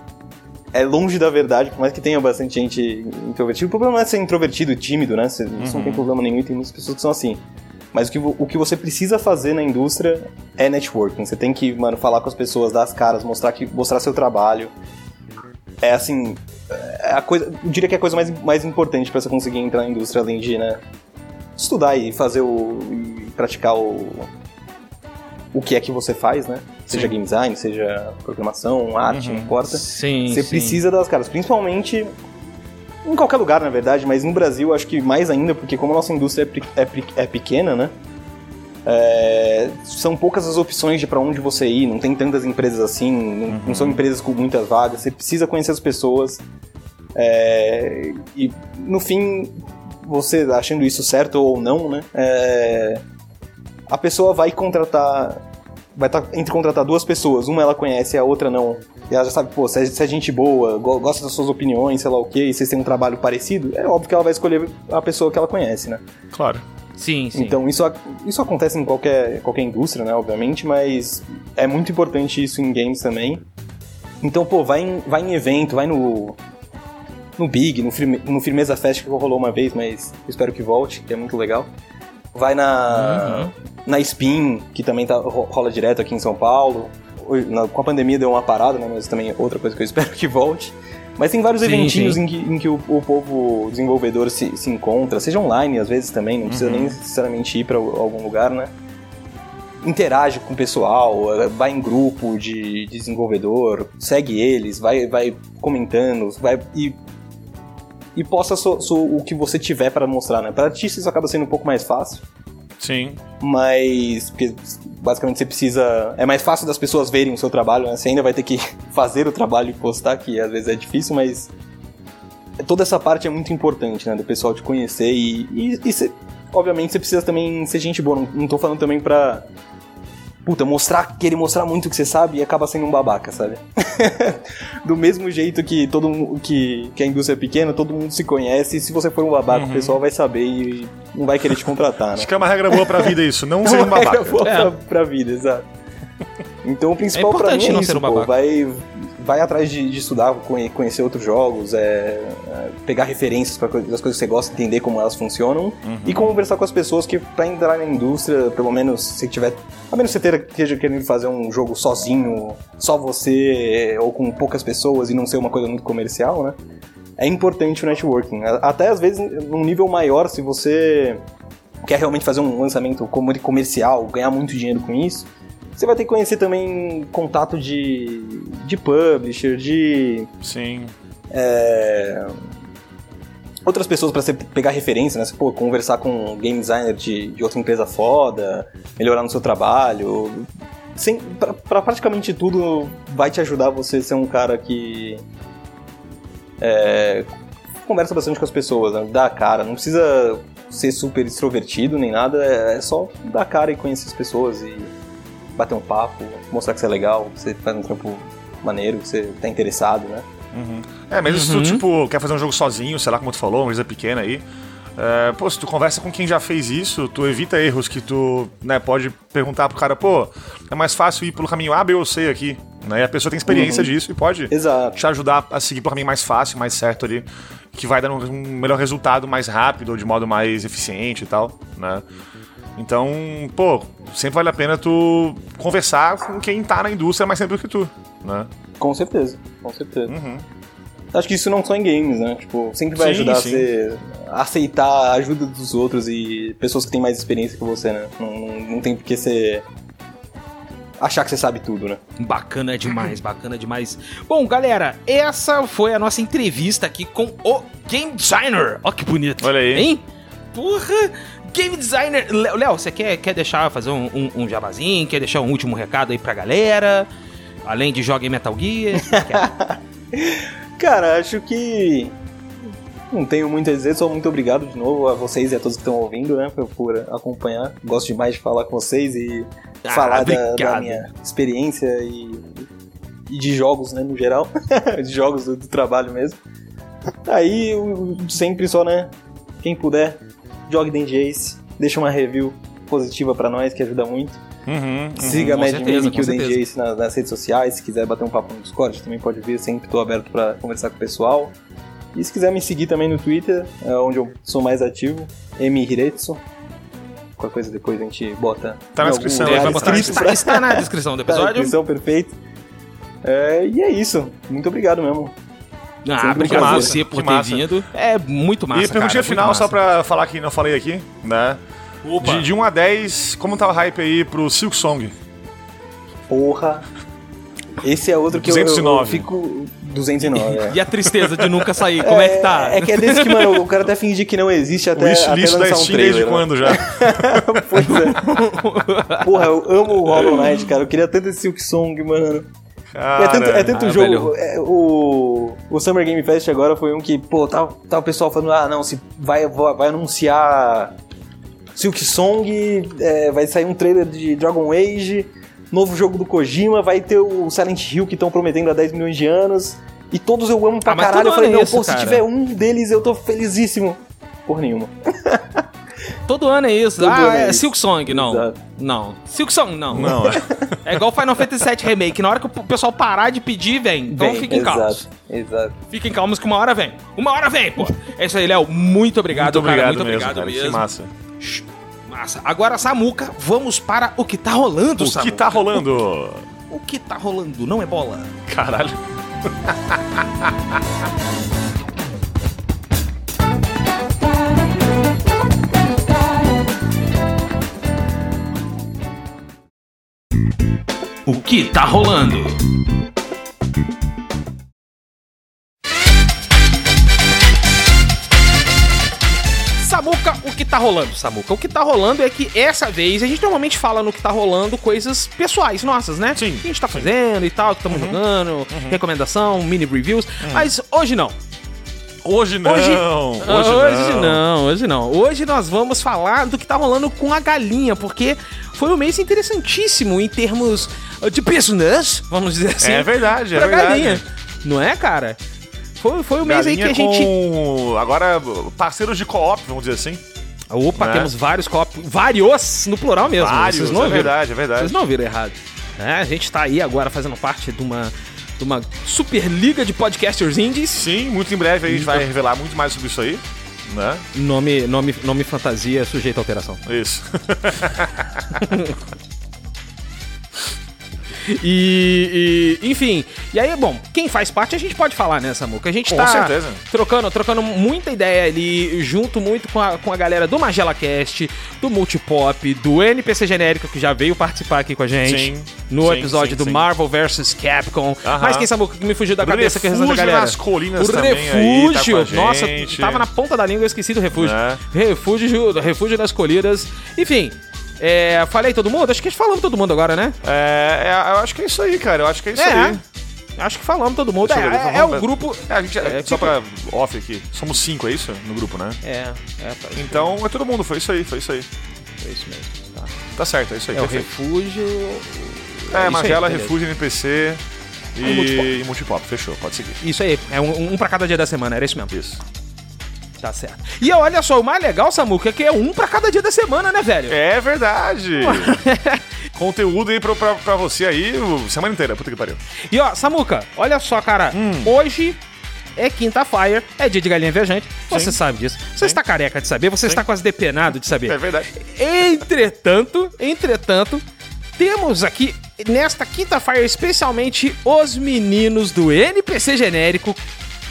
é longe da verdade, por mais que tenha bastante gente introvertida. O problema não é ser introvertido e tímido, né? Você- Isso não tem problema nenhum, tem muitas pessoas que são assim. Mas o que, o que você precisa fazer na indústria é networking. Você tem que, mano, falar com as pessoas, dar as caras, mostrar, que, mostrar seu trabalho. É assim. É a coisa, eu diria que é a coisa mais, mais importante pra você conseguir entrar na indústria, além de, né? Estudar e fazer o. e praticar o. O que é que você faz, né? Seja game design, seja programação, arte, não importa. Sim, Você sim. precisa das caras, principalmente em qualquer lugar, na verdade, mas no Brasil acho que mais ainda, porque como a nossa indústria é, é é pequena, né? É, são poucas as opções de pra onde você ir, não tem tantas empresas assim, não, não são empresas com muitas vagas, você precisa conhecer as pessoas. é, e no fim, você achando isso certo ou não, né? é, a pessoa vai contratar. Vai estar entre contratar duas pessoas, uma ela conhece, a outra não. E ela já sabe, pô, se é, se é gente boa, go- gosta das suas opiniões, sei lá o quê, e vocês têm um trabalho parecido, é óbvio que ela vai escolher a pessoa que ela conhece, né? Claro. Sim, sim. Então isso, isso acontece em qualquer, qualquer indústria, né, obviamente, mas é muito importante isso em games também. Então, pô, vai em, vai em evento, vai no. No Big, no, Firme, no Firmeza Fest que rolou uma vez, mas espero que volte, que é muito legal. Vai na. Na Spin, que também tá, ro- rola direto aqui em São Paulo. Na- com a pandemia deu uma parada, né? Mas também é outra coisa que eu espero que volte. Mas tem vários Sim, eventinhos sim. em que, em que o, o povo desenvolvedor se, se encontra, seja online às vezes também, não precisa nem necessariamente ir para algum lugar, né? Interage com o pessoal, eh, vai em grupo de desenvolvedor, segue eles, vai, vai comentando, vai e, e posta so- so- o que você tiver para mostrar, né? Para artista isso acaba sendo um pouco mais fácil, Sim. mas porque basicamente você precisa. É mais fácil das pessoas verem o seu trabalho, né? Você ainda vai ter que fazer o trabalho e postar, que às vezes é difícil, mas. Toda essa parte é muito importante, né? Do pessoal te conhecer e. E, e você- obviamente você precisa também ser gente boa. Não, não tô falando também pra. Puta, mostrar, querer mostrar muito o que você sabe e acaba sendo um babaca, sabe? Do mesmo jeito que todo mundo, que, que a indústria é pequena, todo mundo se conhece, e se você for um babaca, o pessoal vai saber e não vai querer te contratar, né? Acho que é uma regra boa pra vida isso. Não É ser um uma regra babaca. boa É. pra, pra vida, exato. Então o principal É pra mim é não isso, ser um pô, babaca. vai, vai atrás de, de estudar, conhe- conhecer outros jogos, é, é, pegar referências para das coisas que você gosta, entender como elas funcionam e conversar com as pessoas que pra entrar na indústria, pelo menos se tiver, a menos você esteja querendo fazer um jogo sozinho, só você ou com poucas pessoas e não ser uma coisa muito comercial, né? É importante o networking. Até às vezes num nível maior, se você quer realmente fazer um lançamento comer- comercial, ganhar muito dinheiro com isso, você vai ter que conhecer também contato de, de publisher, de Sim. é, outras pessoas pra você pegar referência, né? Você, pô, conversar com um game designer de, de outra empresa foda, melhorar no seu trabalho. Sem, pra, pra praticamente tudo vai te ajudar você a ser um cara que. É, conversa bastante com as pessoas, né? dá a cara. Não precisa ser super extrovertido nem nada, é, é só dar a cara e conhecer as pessoas e bater um papo, mostrar que você é legal, que você faz um trampo maneiro, que você tá interessado, né? É, mesmo se tu, tipo, quer fazer um jogo sozinho, sei lá como tu falou, uma coisa pequena aí. é, pô, se tu conversa com quem já fez isso, tu evita erros que tu, né, pode perguntar pro cara, pô, é mais fácil ir pelo caminho A, B ou C aqui, né? E a pessoa tem experiência disso e pode Exato. te ajudar a seguir pelo caminho mais fácil, mais certo ali, que vai dar um, um melhor resultado mais rápido, de modo mais eficiente e tal, né? Então, pô, sempre vale a pena tu conversar com quem tá na indústria mais tempo que tu, né? Com certeza, com certeza. Acho que isso não só em games, né? Tipo, sempre vai Sim, ajudar sim. você a aceitar a ajuda dos outros e pessoas que têm mais experiência que você, né? Não, não, não tem por que você achar que você sabe tudo, né? Bacana demais, bacana demais. Bom, galera, essa foi a nossa entrevista aqui com o Game Designer. Ó que bonito. Olha aí. Hein? Porra! Game Designer. Léo, você quer, quer deixar, fazer um, um, um jabazinho? Quer deixar um último recado aí pra galera? Além de joga em Metal Gear? Cara, acho que não tenho muito a dizer, só muito obrigado de novo a vocês e a todos que estão ouvindo, né, por, por acompanhar. Gosto demais de falar com vocês e Ah, falar da, da minha experiência e, e de jogos, né, no geral. de jogos do, do trabalho mesmo. Aí, sempre só, né, quem puder, jogue de Ace, deixa uma review positiva pra nós, que ajuda muito. Uhum, Siga a Mad Meme que o. DJ nas, nas redes sociais. Se quiser bater um papo no Discord, também pode vir. Sempre estou aberto para conversar com o pessoal. E se quiser me seguir também no Twitter, é onde eu sou mais ativo, M Hiretsu. Qualquer coisa depois a gente bota. Tá na descrição, vai botar está, está na descrição do Tá na episódio. descrição, perfeito. É, e é isso. Muito obrigado mesmo. Ah, Sempre obrigado prazer. você por ter massa. vindo. É muito massa. e perguntinha cara, final, muito só massa. pra falar que não falei aqui, né? Opa. De, de 1 a 10, como tá o hype aí pro Silk Song? Porra. Esse é outro que eu- eu, 209. eu fico. 209, é. E a tristeza de nunca sair, como é, que tá? É que é desse que, mano, o cara até fingir que não existe O até, wishlist até da lançar um trailer. desde né? quando já? Pois é. Porra, eu amo o Hollow Knight, cara. Eu queria tanto esse Silk Song, mano. Cara, é tanto, é tanto ah, jogo. é, o, o Summer Game Fest agora foi um que, pô, tá, tá o pessoal falando, ah, não, se vai, vai anunciar Silk Song, é, vai sair um trailer de Dragon Age, novo jogo do Kojima, vai ter o Silent Hill que estão prometendo há 10 milhões de anos. E todos eu amo pra Ah, caralho. Eu falei, é não, isso, pô, se cara. tiver um deles eu tô felizíssimo. Porra nenhuma. Todo ano é isso. Todo ah, é é. Silk Song, não. Exato. Não. Silk Song, não. Não, é. É igual Final Fantasy VII Remake. Na hora que o pessoal parar de pedir, vem. Então Vem, fiquem calmos. Exato, exato. Fiquem calmos que uma hora vem. Uma hora vem, pô. É isso aí, Léo. Muito obrigado, Muito obrigado cara. Muito mesmo, obrigado cara. mesmo. Que massa. Massa. Agora, Samuca, vamos para o que tá rolando, O que Samuca. tá rolando? O que tá rolando? Não é bola. Caralho. O que tá rolando? Samuca, o que tá rolando, Samuca? O que tá rolando é que essa vez a gente normalmente fala no que tá rolando coisas pessoais nossas, né? Sim. O que a gente tá fazendo e tal, que estamos jogando, recomendação, mini reviews. Mas hoje não. Hoje não. Hoje, Hoje, hoje não. não, hoje não. Hoje nós vamos falar do que tá rolando com a galinha, porque foi um mês interessantíssimo em termos uh, de business, vamos dizer assim. É verdade, é pra verdade. galinha. Não é, cara? Foi, foi o mês aí que a gente. com agora parceiros de co-op, vamos dizer assim. Opa, né? temos vários copos. Vários no plural mesmo. Vários, vocês não é verdade, é verdade. Vocês não ouviram errado. É, a gente tá aí agora fazendo parte de uma, de uma super liga de podcasters indies. Sim, muito em breve aí a gente vai revelar muito mais sobre isso aí, né? Nome, nome, nome fantasia sujeito a alteração. Isso. E, e, enfim. E aí, bom, quem faz parte a gente pode falar, né, Samuca? A gente Com tá certeza. trocando, trocando muita ideia ali, junto muito com a, com a galera do Magela Cast, do Multipop, do NPC Genérico, que já veio participar aqui com a gente. Sim, No sim, episódio sim, do. Marvel vs Capcom. Aham. Mas quem Samuca que me fugiu da O cabeça que Refúgio galera? nas Colinas o também aí, tá refúgio. com a Nossa, tava na ponta da língua, eu esqueci do refúgio. É. Refúgio, refúgio das colhidas. Enfim. É, falei todo mundo? Acho que falamos todo mundo agora, né? É, é, eu acho que é isso aí, cara. Eu acho que é isso É. aí. Acho que falamos todo mundo. Deixa É, ver, é, é o grupo. É, a gente, É, só fica- pra off aqui. Somos cinco, é isso? No grupo, né? É, é, faz- Então é todo mundo, foi isso aí, foi isso aí. é isso mesmo. Tá. Tá certo, é isso aí. É o perfeito. refúgio. É, aí, Magela, beleza. Refúgio, NPC e, Aí, Multipop. e Multipop. Fechou, pode seguir. Isso aí, é um, um pra cada dia da semana, era isso mesmo. Isso. Tá certo. E olha só, o mais legal, Samuca, é que é um pra cada dia da semana, né, velho? É verdade! Conteúdo aí pra, pra, pra você aí, semana inteira, puta que pariu. E ó, Samuca, olha só, cara. Hum. Hoje é quinta-feira, é dia de galinha viajante. Você Sim. sabe disso. Você está careca de saber, você está quase depenado de saber. É verdade. Entretanto, entretanto, temos aqui nesta quinta-feira especialmente os meninos do NPC genérico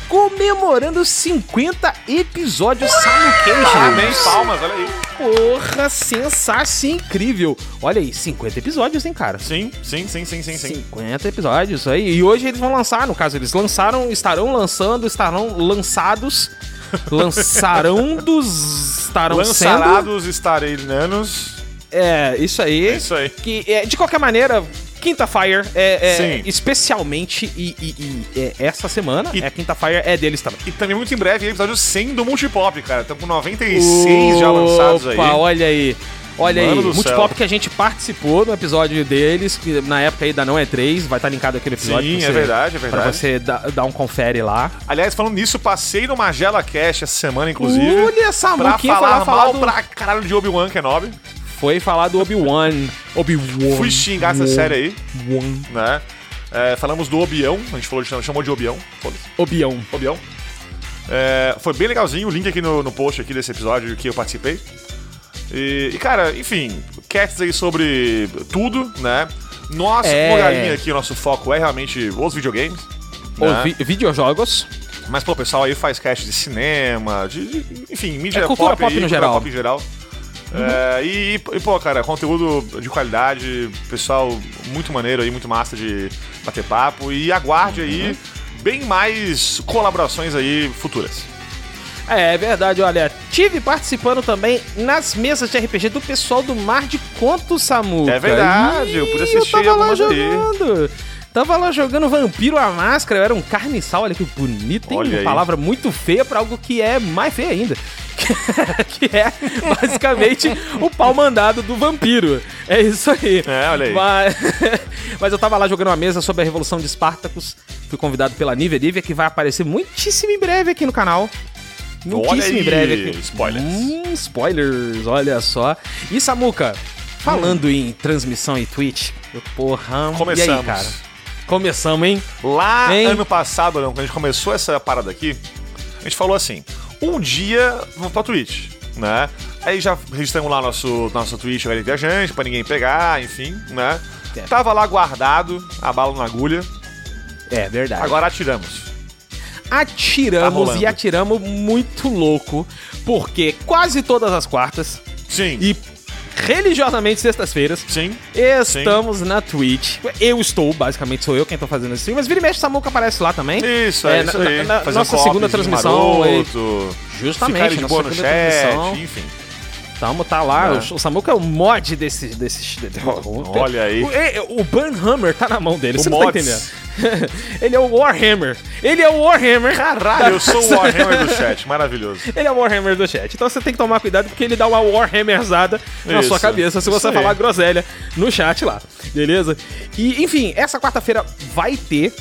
comemorando 50 episódios simultaneous. Parabéns, palmas, olha aí. Porra, sensação incrível. Olha aí, 50 episódios, hein, cara? Sim, sim, sim, sim, sim, sim. 50 episódios aí. E hoje eles vão lançar, no caso, eles lançaram, estarão lançando, estarão lançados. Lançarão dos. Estarão sendo. Lançarados estarelanos. É, isso aí. É isso aí. Que, é, de qualquer maneira, Quinta Fire é, é especialmente e, e- e, é, essa semana, E- é Quinta Fire é deles também. E também muito em breve, episódio 100 do Multipop, cara. Estamos com 96 já lançados aí. Opa, olha aí. Olha Mano aí, Multipop céu. que a gente participou no episódio deles, que na época aí da Não É 3, vai estar linkado aquele episódio. Sim, pra é você- verdade, é Pra verdade. você dar, dar um confere lá. Aliás, falando nisso, passei no Magela Cash essa semana, inclusive. Olha essa pra falar falar mal do... pra caralho de Obi-Wan Kenobi. Foi falar do Obi-Wan. Obi-Wan. Fui xingar essa série aí, Wan. né? É, falamos do Obião, a gente falou, de- chamou de Obião. Foda-se. Obião. Obião. É, foi bem legalzinho, o link aqui no, no post aqui desse episódio que eu participei. E, e, cara, enfim, cats aí sobre tudo, né? Nossa, É. galinha aqui, o nosso foco é realmente os videogames. Os né? vi- videojogos. Mas, pô, o pessoal aí faz cast de cinema, de, de- enfim, mídia É cultura pop, pop aí, no geral. pop em geral. É, e, e, pô, cara, conteúdo de qualidade, pessoal muito maneiro aí, muito massa de bater papo. E aguarde aí bem mais colaborações aí futuras. É, é verdade, olha. Tive participando também nas mesas de RPG do pessoal do Mar de Contos, Samu. É verdade, eu pude assistir eu tava lá algumas aí. jogando. Tava lá jogando Vampiro à Máscara, eu era um carniçal, olha que bonito, hein? Olha Uma aí. palavra muito feia pra algo que é mais feio ainda. que é basicamente o pau mandado do vampiro. É isso aí. É, olha aí. Mas, mas eu tava lá jogando uma mesa sobre a Revolução de Espartacus. Fui convidado pela Nívia Nívia, que vai aparecer muitíssimo em breve aqui no canal. Muitíssimo em breve aqui. spoilers. Hum, spoilers, olha só. E Samuca, falando em transmissão e Twitch, eu- porra. E Começamos. aí, cara? Começamos, hein? Lá Hein? ano passado, Leão, quando a gente começou essa parada aqui, a gente falou assim: um dia vamos pra Twitch, né? Aí já registramos lá nosso, nosso Twitch Galinha Viajante, pra ninguém pegar, enfim, né? É. Tava lá guardado, a bala na agulha, É verdade. agora atiramos. Tá atiramos rolando. e atiramos muito louco, porque quase todas as quartas Sim, e religiosamente sextas-feiras sim. Estamos na Twitch. Eu estou, basicamente sou eu quem tô fazendo esse stream, mas vira e mexe Samuca aparece lá também. Isso, é, É, isso na- aí. na- um nossa segunda transmissão, maroto, Justamente, ficar de boa no chat, transmissão. enfim. Tamo, tá lá. É. O, o Samuca é o mod desse. desse, Olha aí. O, o Burnhammer tá na mão dele, O você não tá mods. entendendo. Ele é o Warhammer. Ele é o Warhammer. Caralho, eu sou o Warhammer do chat, maravilhoso. Ele é o Warhammer do chat. Então você tem que tomar cuidado porque ele dá uma Warhammerzada na Isso, sua cabeça se você falar groselha no chat lá. Beleza? E, enfim, essa quarta-feira vai ter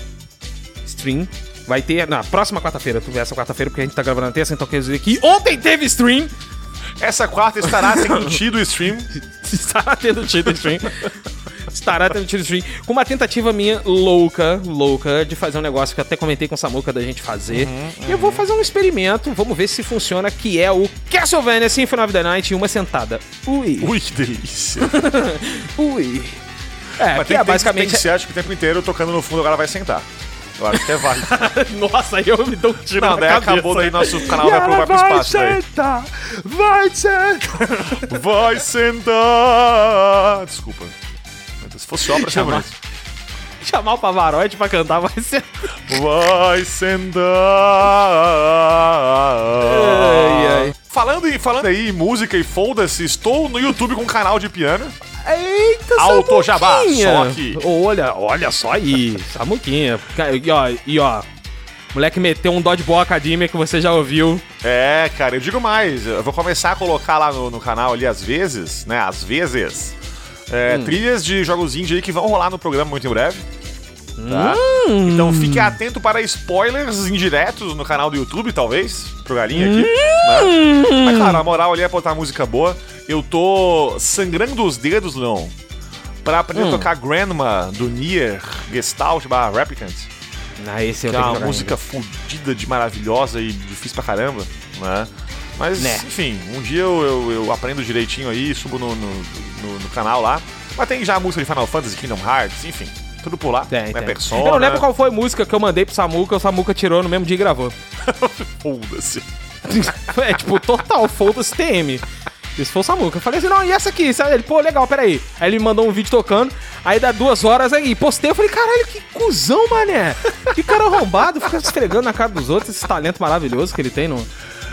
stream. Vai ter. Na próxima quarta-feira, tu vê essa quarta-feira, porque a gente tá gravando na terça, então quer dizer que ontem teve stream. Essa quarta estará tendo tido o stream. Estará tendo tido stream. Estará tendo tido stream. Com uma tentativa minha louca, louca, de fazer um negócio que eu até comentei com o Samuca da gente fazer. E eu vou fazer um experimento, vamos ver se funciona, que é o Castlevania Symphony of the Night em uma sentada. Ui, Ui, que delícia. ui. É, Mas que é tem, basicamente. tem que ser, acho que o tempo inteiro tocando no fundo, agora vai sentar. Eu acho que é válido. Nossa, aí eu me dou um tiro Não, na daí cabeça. acabou, daí nosso canal vai pro, vai pro espaço. Daí. sentar, vai sentar. Vai sentar. Desculpa. Se fosse seria Chamar-. Chamar o Pavarotti pra cantar vai ser. Vai sentar. Ai, ai. Falando, em, falando aí em música e foda-se, estou no YouTube com um canal de piano. Eita, Auto Jabá, só aqui. Olha, olha só aí. Samuquinha. E ó, e ó. Moleque meteu um Dodgeball Academia que você já ouviu. É, cara, eu digo mais, eu vou começar a colocar lá no, no canal ali às vezes, né? Às vezes. é, Trilhas de jogos indie aí que vão rolar no programa muito em breve. Tá? Então fique atento para spoilers indiretos no canal do YouTube, talvez, pro galinha aqui. Né? Mas claro, a moral ali é botar música boa. Eu tô sangrando os dedos, Leon, pra aprender a tocar Grandma do Nier Gestalt barra Replicant. Ah, esse eu Que é uma música fodida de maravilhosa e difícil pra caramba, né? Mas, Né. enfim, um dia eu, eu, eu aprendo direitinho aí, subo no, no, no- no canal lá. Mas tem já a música de Final Fantasy, Kingdom Hearts, enfim, tudo por lá. Tem, né? tem. Persona. Eu não lembro qual foi a música que eu mandei pro Samuca, o Samuca tirou no mesmo dia e gravou. Foda-se. é tipo, total, foda-se TM. Isso foi o Samuca. Eu falei assim, não, e essa aqui? Ele, pô, legal, peraí. Aí ele mandou um vídeo tocando, aí dá duas horas aí, postei, eu falei, caralho, que cuzão, mané. Que cara arrombado, fica esfregando na cara dos outros, esse talento maravilhoso que ele tem no,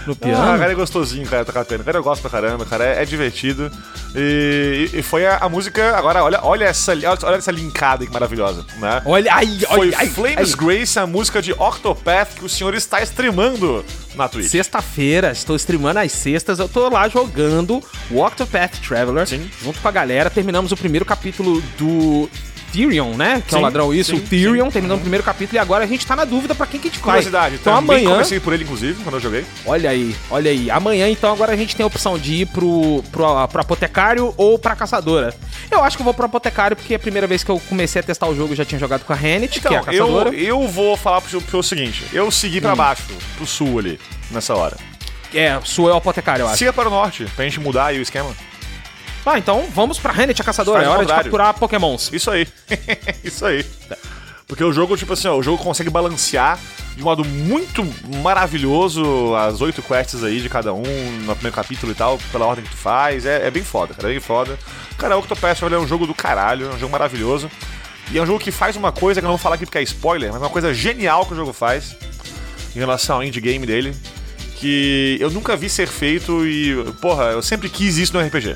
no piano. Ah, cara, é gostosinho, cara, tocar piano. Cara, eu gosto pra caramba, cara, é, é divertido. E, e- e foi a, a música. Agora, olha, olha, essa, olha, essa linkada aí que maravilhosa, né? Olha, aí, Foi olha, Flames aí. Grace, a música de Octopath que o senhor está streamando na Twitch. Sexta-feira, estou streamando às sextas, eu tô lá jogando o Octopath Traveler, Sim. junto com a galera. Terminamos o primeiro capítulo do Tyrion, né? Que é o Sim, ladrão isso, sim, o Tyrion, sim. terminamos o primeiro capítulo e agora a gente tá na dúvida pra quem que a gente vai. Curiosidade, Então também amanhã, comecei por ele, inclusive, quando eu joguei. olha aí, olha aí. Amanhã, então, agora a gente tem a opção de ir pro, pro, pro apotecário ou pra caçadora. Eu acho que eu vou pro apotecário porque a primeira vez que eu comecei a testar o jogo eu já tinha jogado com a Rennet, que é a Então, eu, caçadora. eu vou falar pro, pro seguinte: eu segui Hum. pra baixo, pro sul ali, nessa hora. É, sua é o apotecário, eu acho. Siga para o norte, pra gente mudar aí o esquema. Ah, então vamos pra Rennet, a caçadora. Faz É o hora de contrário. capturar pokémons. Isso aí. Isso aí. Porque o jogo, tipo assim, ó, o jogo consegue balancear de um modo muito maravilhoso as oito quests aí de cada um no primeiro capítulo e tal, pela ordem que tu faz. É, é bem foda, cara, é bem foda. Cara, Octopath Traveler é um jogo do caralho, é um jogo maravilhoso. E é um jogo que faz uma coisa que eu não vou falar aqui porque é spoiler, mas é uma coisa genial que o jogo faz em relação ao indie game dele. Que eu nunca vi ser feito e, porra, eu sempre quis isso no RPG.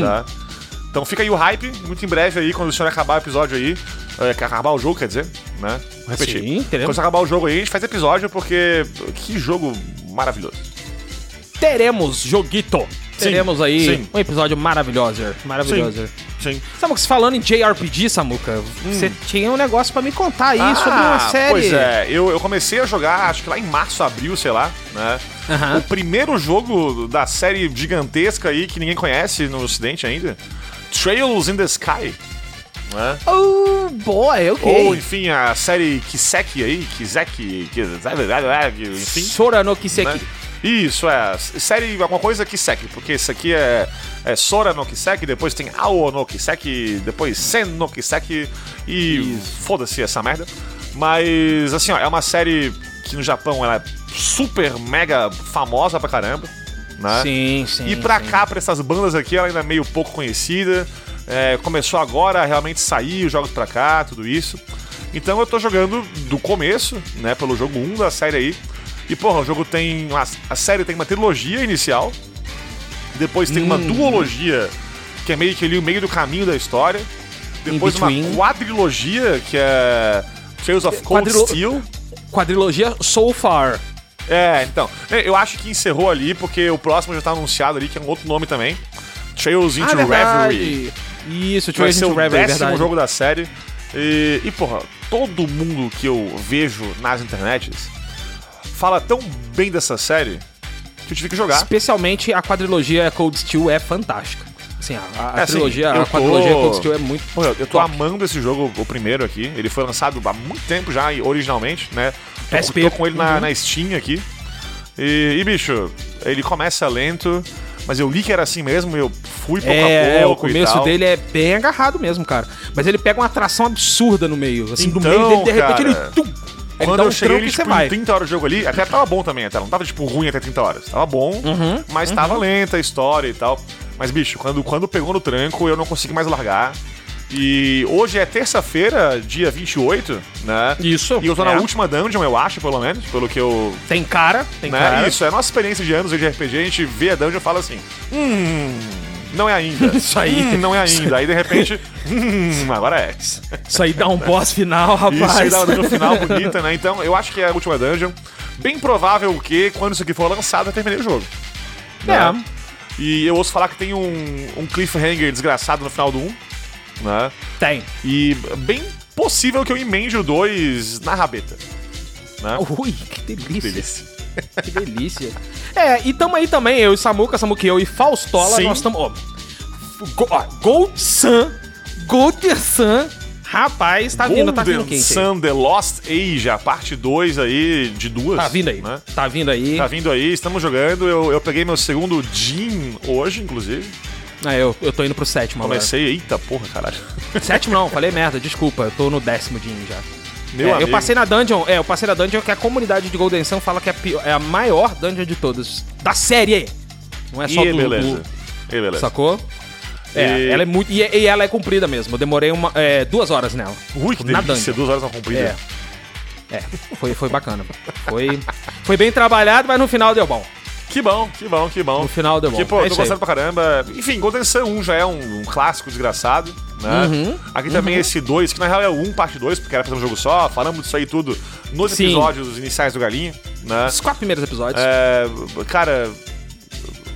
Tá? Então fica aí o hype, muito em breve aí, quando o senhor acabar o episódio aí. É, acabar o jogo, quer dizer, né? Vou repetir. Sim, teremos. Quando acabar o jogo aí, a gente faz episódio, porque que jogo maravilhoso. teremos joguito. Teremos aí sim. um episódio maravilhoso. Maravilhoso. Sim. Samuca, você falando em JRPG, Samuca, você tinha um negócio pra me contar aí sobre uma série. Hum. Ah, Pois é, eu, eu comecei a jogar, acho que lá em março, abril, sei lá, né? Aham. O primeiro jogo da série gigantesca aí, que ninguém conhece no ocidente ainda, Trails in the Sky. Né? Oh, boy, ok. Ou, enfim, a série Kiseki aí, Kiseki, Kiseki, enfim. Sora no Kiseki. né? Isso, é. Série, alguma coisa Kiseki, porque isso aqui é, é Sora no Kiseki, depois tem Ao no Kiseki, depois Sen no Kiseki e foda-se essa merda. Mas, assim, ó, é uma série que no Japão ela é super mega famosa pra caramba, né? Sim, sim. E pra sim. cá, pra essas bandas aqui, ela ainda é meio pouco conhecida. É, começou agora a realmente sair os jogos pra cá, tudo isso. Então eu tô jogando do começo, né, pelo jogo 1 da série aí. E, porra, o jogo tem. Uma, a série tem uma trilogia inicial. Depois tem Hum. uma duologia, que é meio que ali o meio do caminho da história. Depois uma quadrilogia, que é. Trails of Cold Quadrilo- Steel. Quadrilogia So Far. É, então. Eu acho que encerrou ali, porque o próximo já tá anunciado ali, que é um outro nome também. Trails into ah. Reverie. Isso, Que vai Trails ser into o Reverie, décimo jogo da série. E, e, porra, todo mundo que eu vejo nas internets fala tão bem dessa série que eu tive que jogar. Especialmente a quadrilogia Cold Steel é fantástica. Assim, a, a É, assim, trilogia, eu a quadrilogia tô- Steel é muito. Porra, eu tô top. amando esse jogo, o primeiro aqui. Ele foi lançado há muito tempo já, originalmente, né? Tô, PSP. tô com ele na, Uhum. na Steam aqui. E, e, bicho, ele começa lento, mas eu li que era assim mesmo, eu fui pouco É, a é, o pouco. começo dele é bem agarrado mesmo, cara. Mas ele pega uma atração absurda no meio. Assim, do Então, meio dele, de repente, cara, ele. Tum, ele Quando dá eu um cheguei e você tipo, vai. 30 horas de jogo ali, até tava bom também até. Não tava, tipo, ruim até 30 horas. Tava bom, Uhum, mas tava lenta a história e tal. Mas, bicho, quando, quando pegou no tranco, eu não consegui mais largar. E hoje é terça-feira, dia 28, né? Isso, E eu tô é. na última dungeon, eu acho, pelo menos, pelo que eu. Tem cara, tem né? cara. Isso, é a nossa experiência de anos de RPG, a gente vê a dungeon e fala assim. Hum. Não é ainda. Isso aí. Hum, não é ainda. Aí de repente. Hum, agora é. Isso aí dá um boss final, Isso aí rapaz. dá uma dungeon final bonita, né? Então, eu acho que é a última dungeon. Bem provável que, quando isso aqui for lançado, eu terminei o jogo. né? E eu ouço falar que tem um, um cliffhanger desgraçado no final do 1, né? Tem. E bem possível que eu emende o 2 na rabeta. Né? Ui, que delícia. Delícia. Que delícia. É, e tamo aí também, eu e Samuca, Samuca e eu e Faustola, Sim. nós estamos. Gold Sun, Gold Sun, rapaz, tá vindo, tá vindo Golden quente. Sun The Lost Age, a parte 2 aí, de duas. Tá vindo aí, Né? tá vindo aí. Tá vindo aí, estamos jogando. Eu, eu peguei meu segundo Jean hoje, inclusive. Ah, eu, eu tô indo pro sétimo agora. Comecei, eita porra, caralho. Sétimo não, falei merda, desculpa, eu tô no décimo Jin já. Meu É, eu amigo. passei na dungeon, é, eu passei na dungeon que a comunidade de Golden Sun fala que é a, pior- é a maior dungeon de todas. Da série! Não é só E do, beleza. do- E beleza. Sacou? É, E- ela é muito. E, e ela é comprida mesmo. Eu demorei uma, é, duas horas nela. Ui, que Na delícia, duas horas na comprida. É. É, foi, foi bacana. Foi, foi bem trabalhado, mas no final deu bom. Que bom, que bom, que bom. No final deu bom. Que, pô, É tô gostando pra caramba. Enfim, Golden Sun 1 já é um, um clássico desgraçado, né? Uhum, Aqui também esse 2, que na real é o 1 parte 2, porque era pra ser um jogo só. Falamos disso aí tudo nos Sim. episódios iniciais do Galinha, né? Os quatro primeiros episódios. É, cara,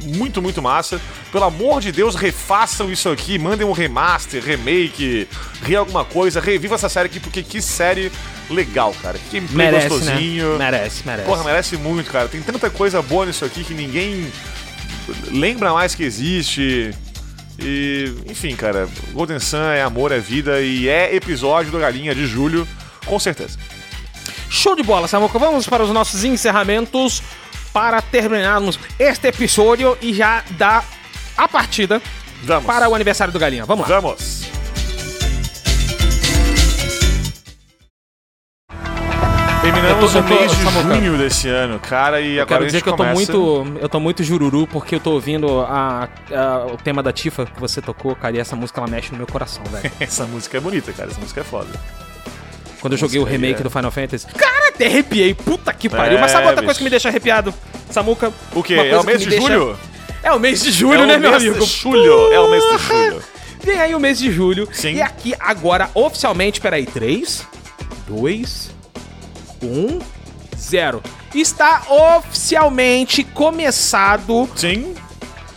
muito, muito massa. Pelo amor de Deus, refaçam isso aqui, mandem um remaster, remake, re alguma coisa, reviva essa série aqui, porque que série legal, cara. Que gameplay merece, gostosinho. né? Merece, merece. Porra, merece muito, cara. Tem tanta coisa boa nisso aqui que ninguém lembra mais que existe. E, enfim, cara, Golden Sun é amor, é vida e é episódio do Galinha de julho, com certeza. Show de bola, Samuca. Vamos para os nossos encerramentos para terminarmos este episódio e já dar a partida Vamos. para o aniversário do Galinha. Vamos lá. Vamos. Terminamos tô- o mês de Samuca. junho desse ano, cara, e Eu agora quero dizer que eu tô começa- muito. Eu tô muito jururu porque eu tô ouvindo a, a- o tema da Tifa que você tocou, cara, e essa música ela mexe no meu coração, velho. Essa música é bonita, cara, essa música é foda. Quando eu joguei o remake é. do Final Fantasy. Cara, até arrepiei. Puta que pariu. É, Mas sabe outra bicho. coisa que me deixa arrepiado? Samuca. O quê? É coisa o mês de deixa- julho? É o mês de julho, é né, o meu mês amigo? de julho, é o mês de julho. Vem aí o mês de julho. Sim. E aqui agora, oficialmente, peraí, 3, 2, 1, 0. Está oficialmente começado Sim.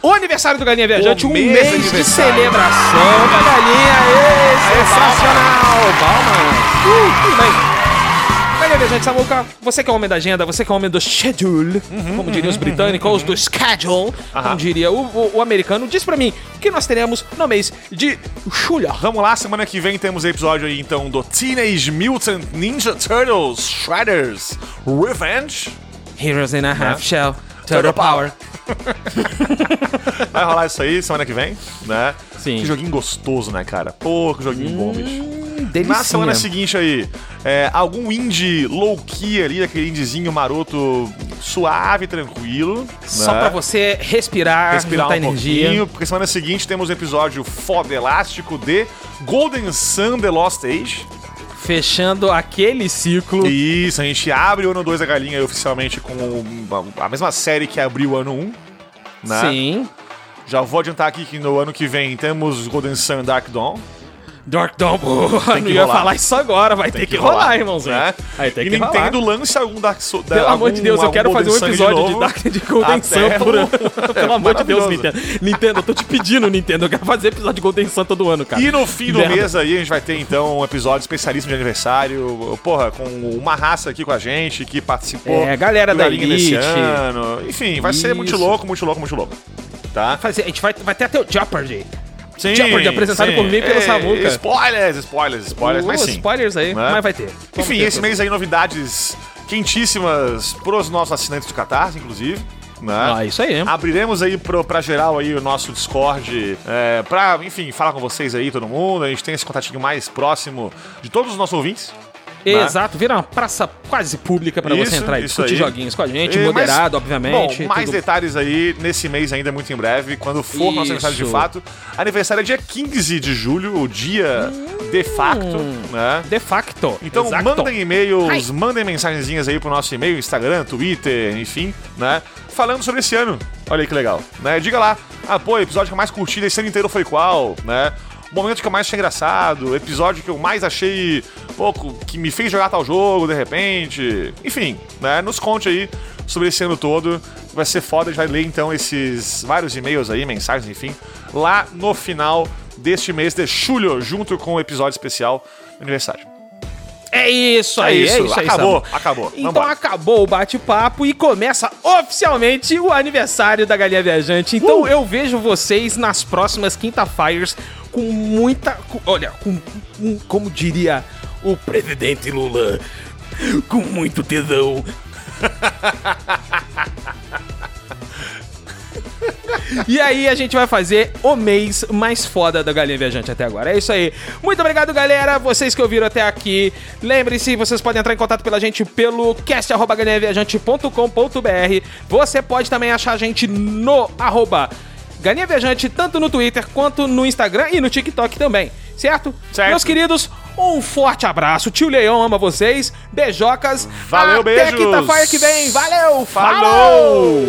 o aniversário do Galinha Viajante, O um mês mês, de celebração da Galinha. Ê, sensacional! Palmas! Uh, tudo bem. Galinha Viajante, Samuca, você que é o homem da agenda, você que é o homem do schedule, como diriam os britânicos, do schedule, como diria o, o- o americano, diz pra mim o que nós teremos no mês de julho. Vamos lá, semana que vem temos episódio aí então do Teenage Mutant Ninja Turtles Shredders Revenge. Heroes in a Half Shell, Turtle Turtle Power. Vai rolar isso aí semana que vem, né? Sim. Que joguinho gostoso, né, cara? Pô, que joguinho bom, bicho. Delicinha. Na semana seguinte aí, é, algum indie low-key ali, aquele indiezinho maroto, suave, tranquilo. Só né? pra você respirar, respirar um energia. pouquinho, porque semana seguinte temos o episódio foda elástico de Golden Sun The Lost Age. Fechando aquele ciclo. Isso, a gente abre o ano 2 da galinha oficialmente com a mesma série que abriu o ano 1. Um, né? Sim. Já vou adiantar aqui que no ano que vem temos Golden Sun Dark Dawn. Dark Dawn, porra, Tem que não ia rolar. falar isso agora, vai ter que, rolar, irmãozinho. né? Aí tem e que Nintendo rolar. lance algum Dark Souls. Pelo amor de Deus, eu quero fazer um episódio de, Dark de Golden Sun por ano. Pelo amor de Deus. Nintendo. Nintendo, eu tô te pedindo, Nintendo. Eu quero fazer episódio de Golden Sun todo ano, cara. E no fim do Merda. mês aí a gente vai ter então um episódio especialíssimo de aniversário, porra, com uma raça aqui com a gente que participou. É, galera da Elite. ano. Enfim, vai ser muito Isso. louco, muito louco, muito louco. Tá? A gente vai, vai ter até o Jeopardy. Sim, Jeopardy, apresentado por mim e pelo É, Samuca. Spoilers, spoilers, spoilers, mas Uh, sim. Spoilers aí, Né? mas vai ter. Vamos Enfim, ter, esse mês aí novidades quentíssimas pros nossos assinantes do Catarse, inclusive. né? Ah, isso aí. Abriremos aí pro, pra geral aí o nosso Discord é, pra, enfim, falar com vocês aí, todo mundo. A gente tem esse contatinho mais próximo de todos os nossos ouvintes. Né? Exato, vira uma praça quase pública pra você entrar e discutir aí. joguinhos com a gente, É, moderado, mas, obviamente. Bom, mais tudo- detalhes aí nesse mês ainda, muito em breve, quando for nosso Isso. aniversário de fato. Aniversário é dia 15 de julho, o dia de facto, né? De facto. Então mandem e-mails, Ai. mandem mensagenzinhas aí pro nosso e-mail, Instagram, Twitter, enfim, né? Falando sobre esse ano. Olha aí que legal, né? Diga lá, ah, pô, o episódio que mais curti esse ano inteiro foi qual, né? Momento que eu mais achei engraçado, episódio que eu mais achei, pô, que me fez jogar tal jogo, de repente. Enfim, né? Nos conte aí sobre esse ano todo. Vai ser foda, a gente vai ler então esses vários e-mails aí, mensagens, enfim, lá no final deste mês de julho, junto com o episódio especial aniversário. É isso É aí, isso, é isso aí. acabou, acabou. Então Vambora. acabou o bate-papo e começa oficialmente o aniversário da Galinha Viajante. Então Uh! eu vejo vocês nas próximas quinta-feiras com muita. com- olha, com, com- Como diria o presidente Lula, com muito tesão. E aí a gente vai fazer o mês mais foda da Galinha Viajante até agora. É isso aí. Muito obrigado, galera. Vocês que ouviram até aqui. Lembre-se, vocês podem entrar em contato pela gente pelo cast.galinhaviajante.com.br. Você pode também achar a gente no arroba Galinha Viajante, tanto no Twitter quanto no Instagram e no TikTok também. Certo? Certo. Meus queridos, um forte abraço. Tio Leão ama vocês. Beijocas. Valeu, Até beijos. quinta-feira que vem. Valeu. Falou!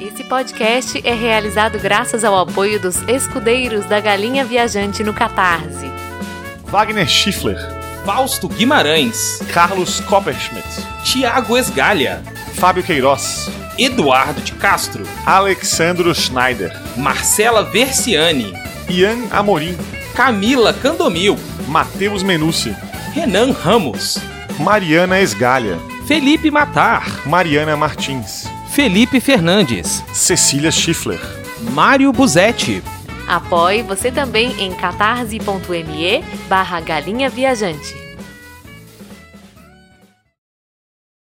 Esse podcast é realizado graças ao apoio dos escudeiros da Galinha Viajante no Catarse. Wagner Schiffler, Fausto Guimarães. Carlos Copperschmidt, Tiago Esgalha. Fábio Queiroz, Eduardo de Castro, Alexandro Schneider, Marcela Versiani, Ian Amorim, Camila Candomil, Matheus Menucci, Renan Ramos, Mariana Esgalha, Felipe Matar, Mariana Martins, Felipe Fernandes, Cecília Schiffler. Mário Buzetti. Apoie você também em catarse.me barra Galinha Viajante.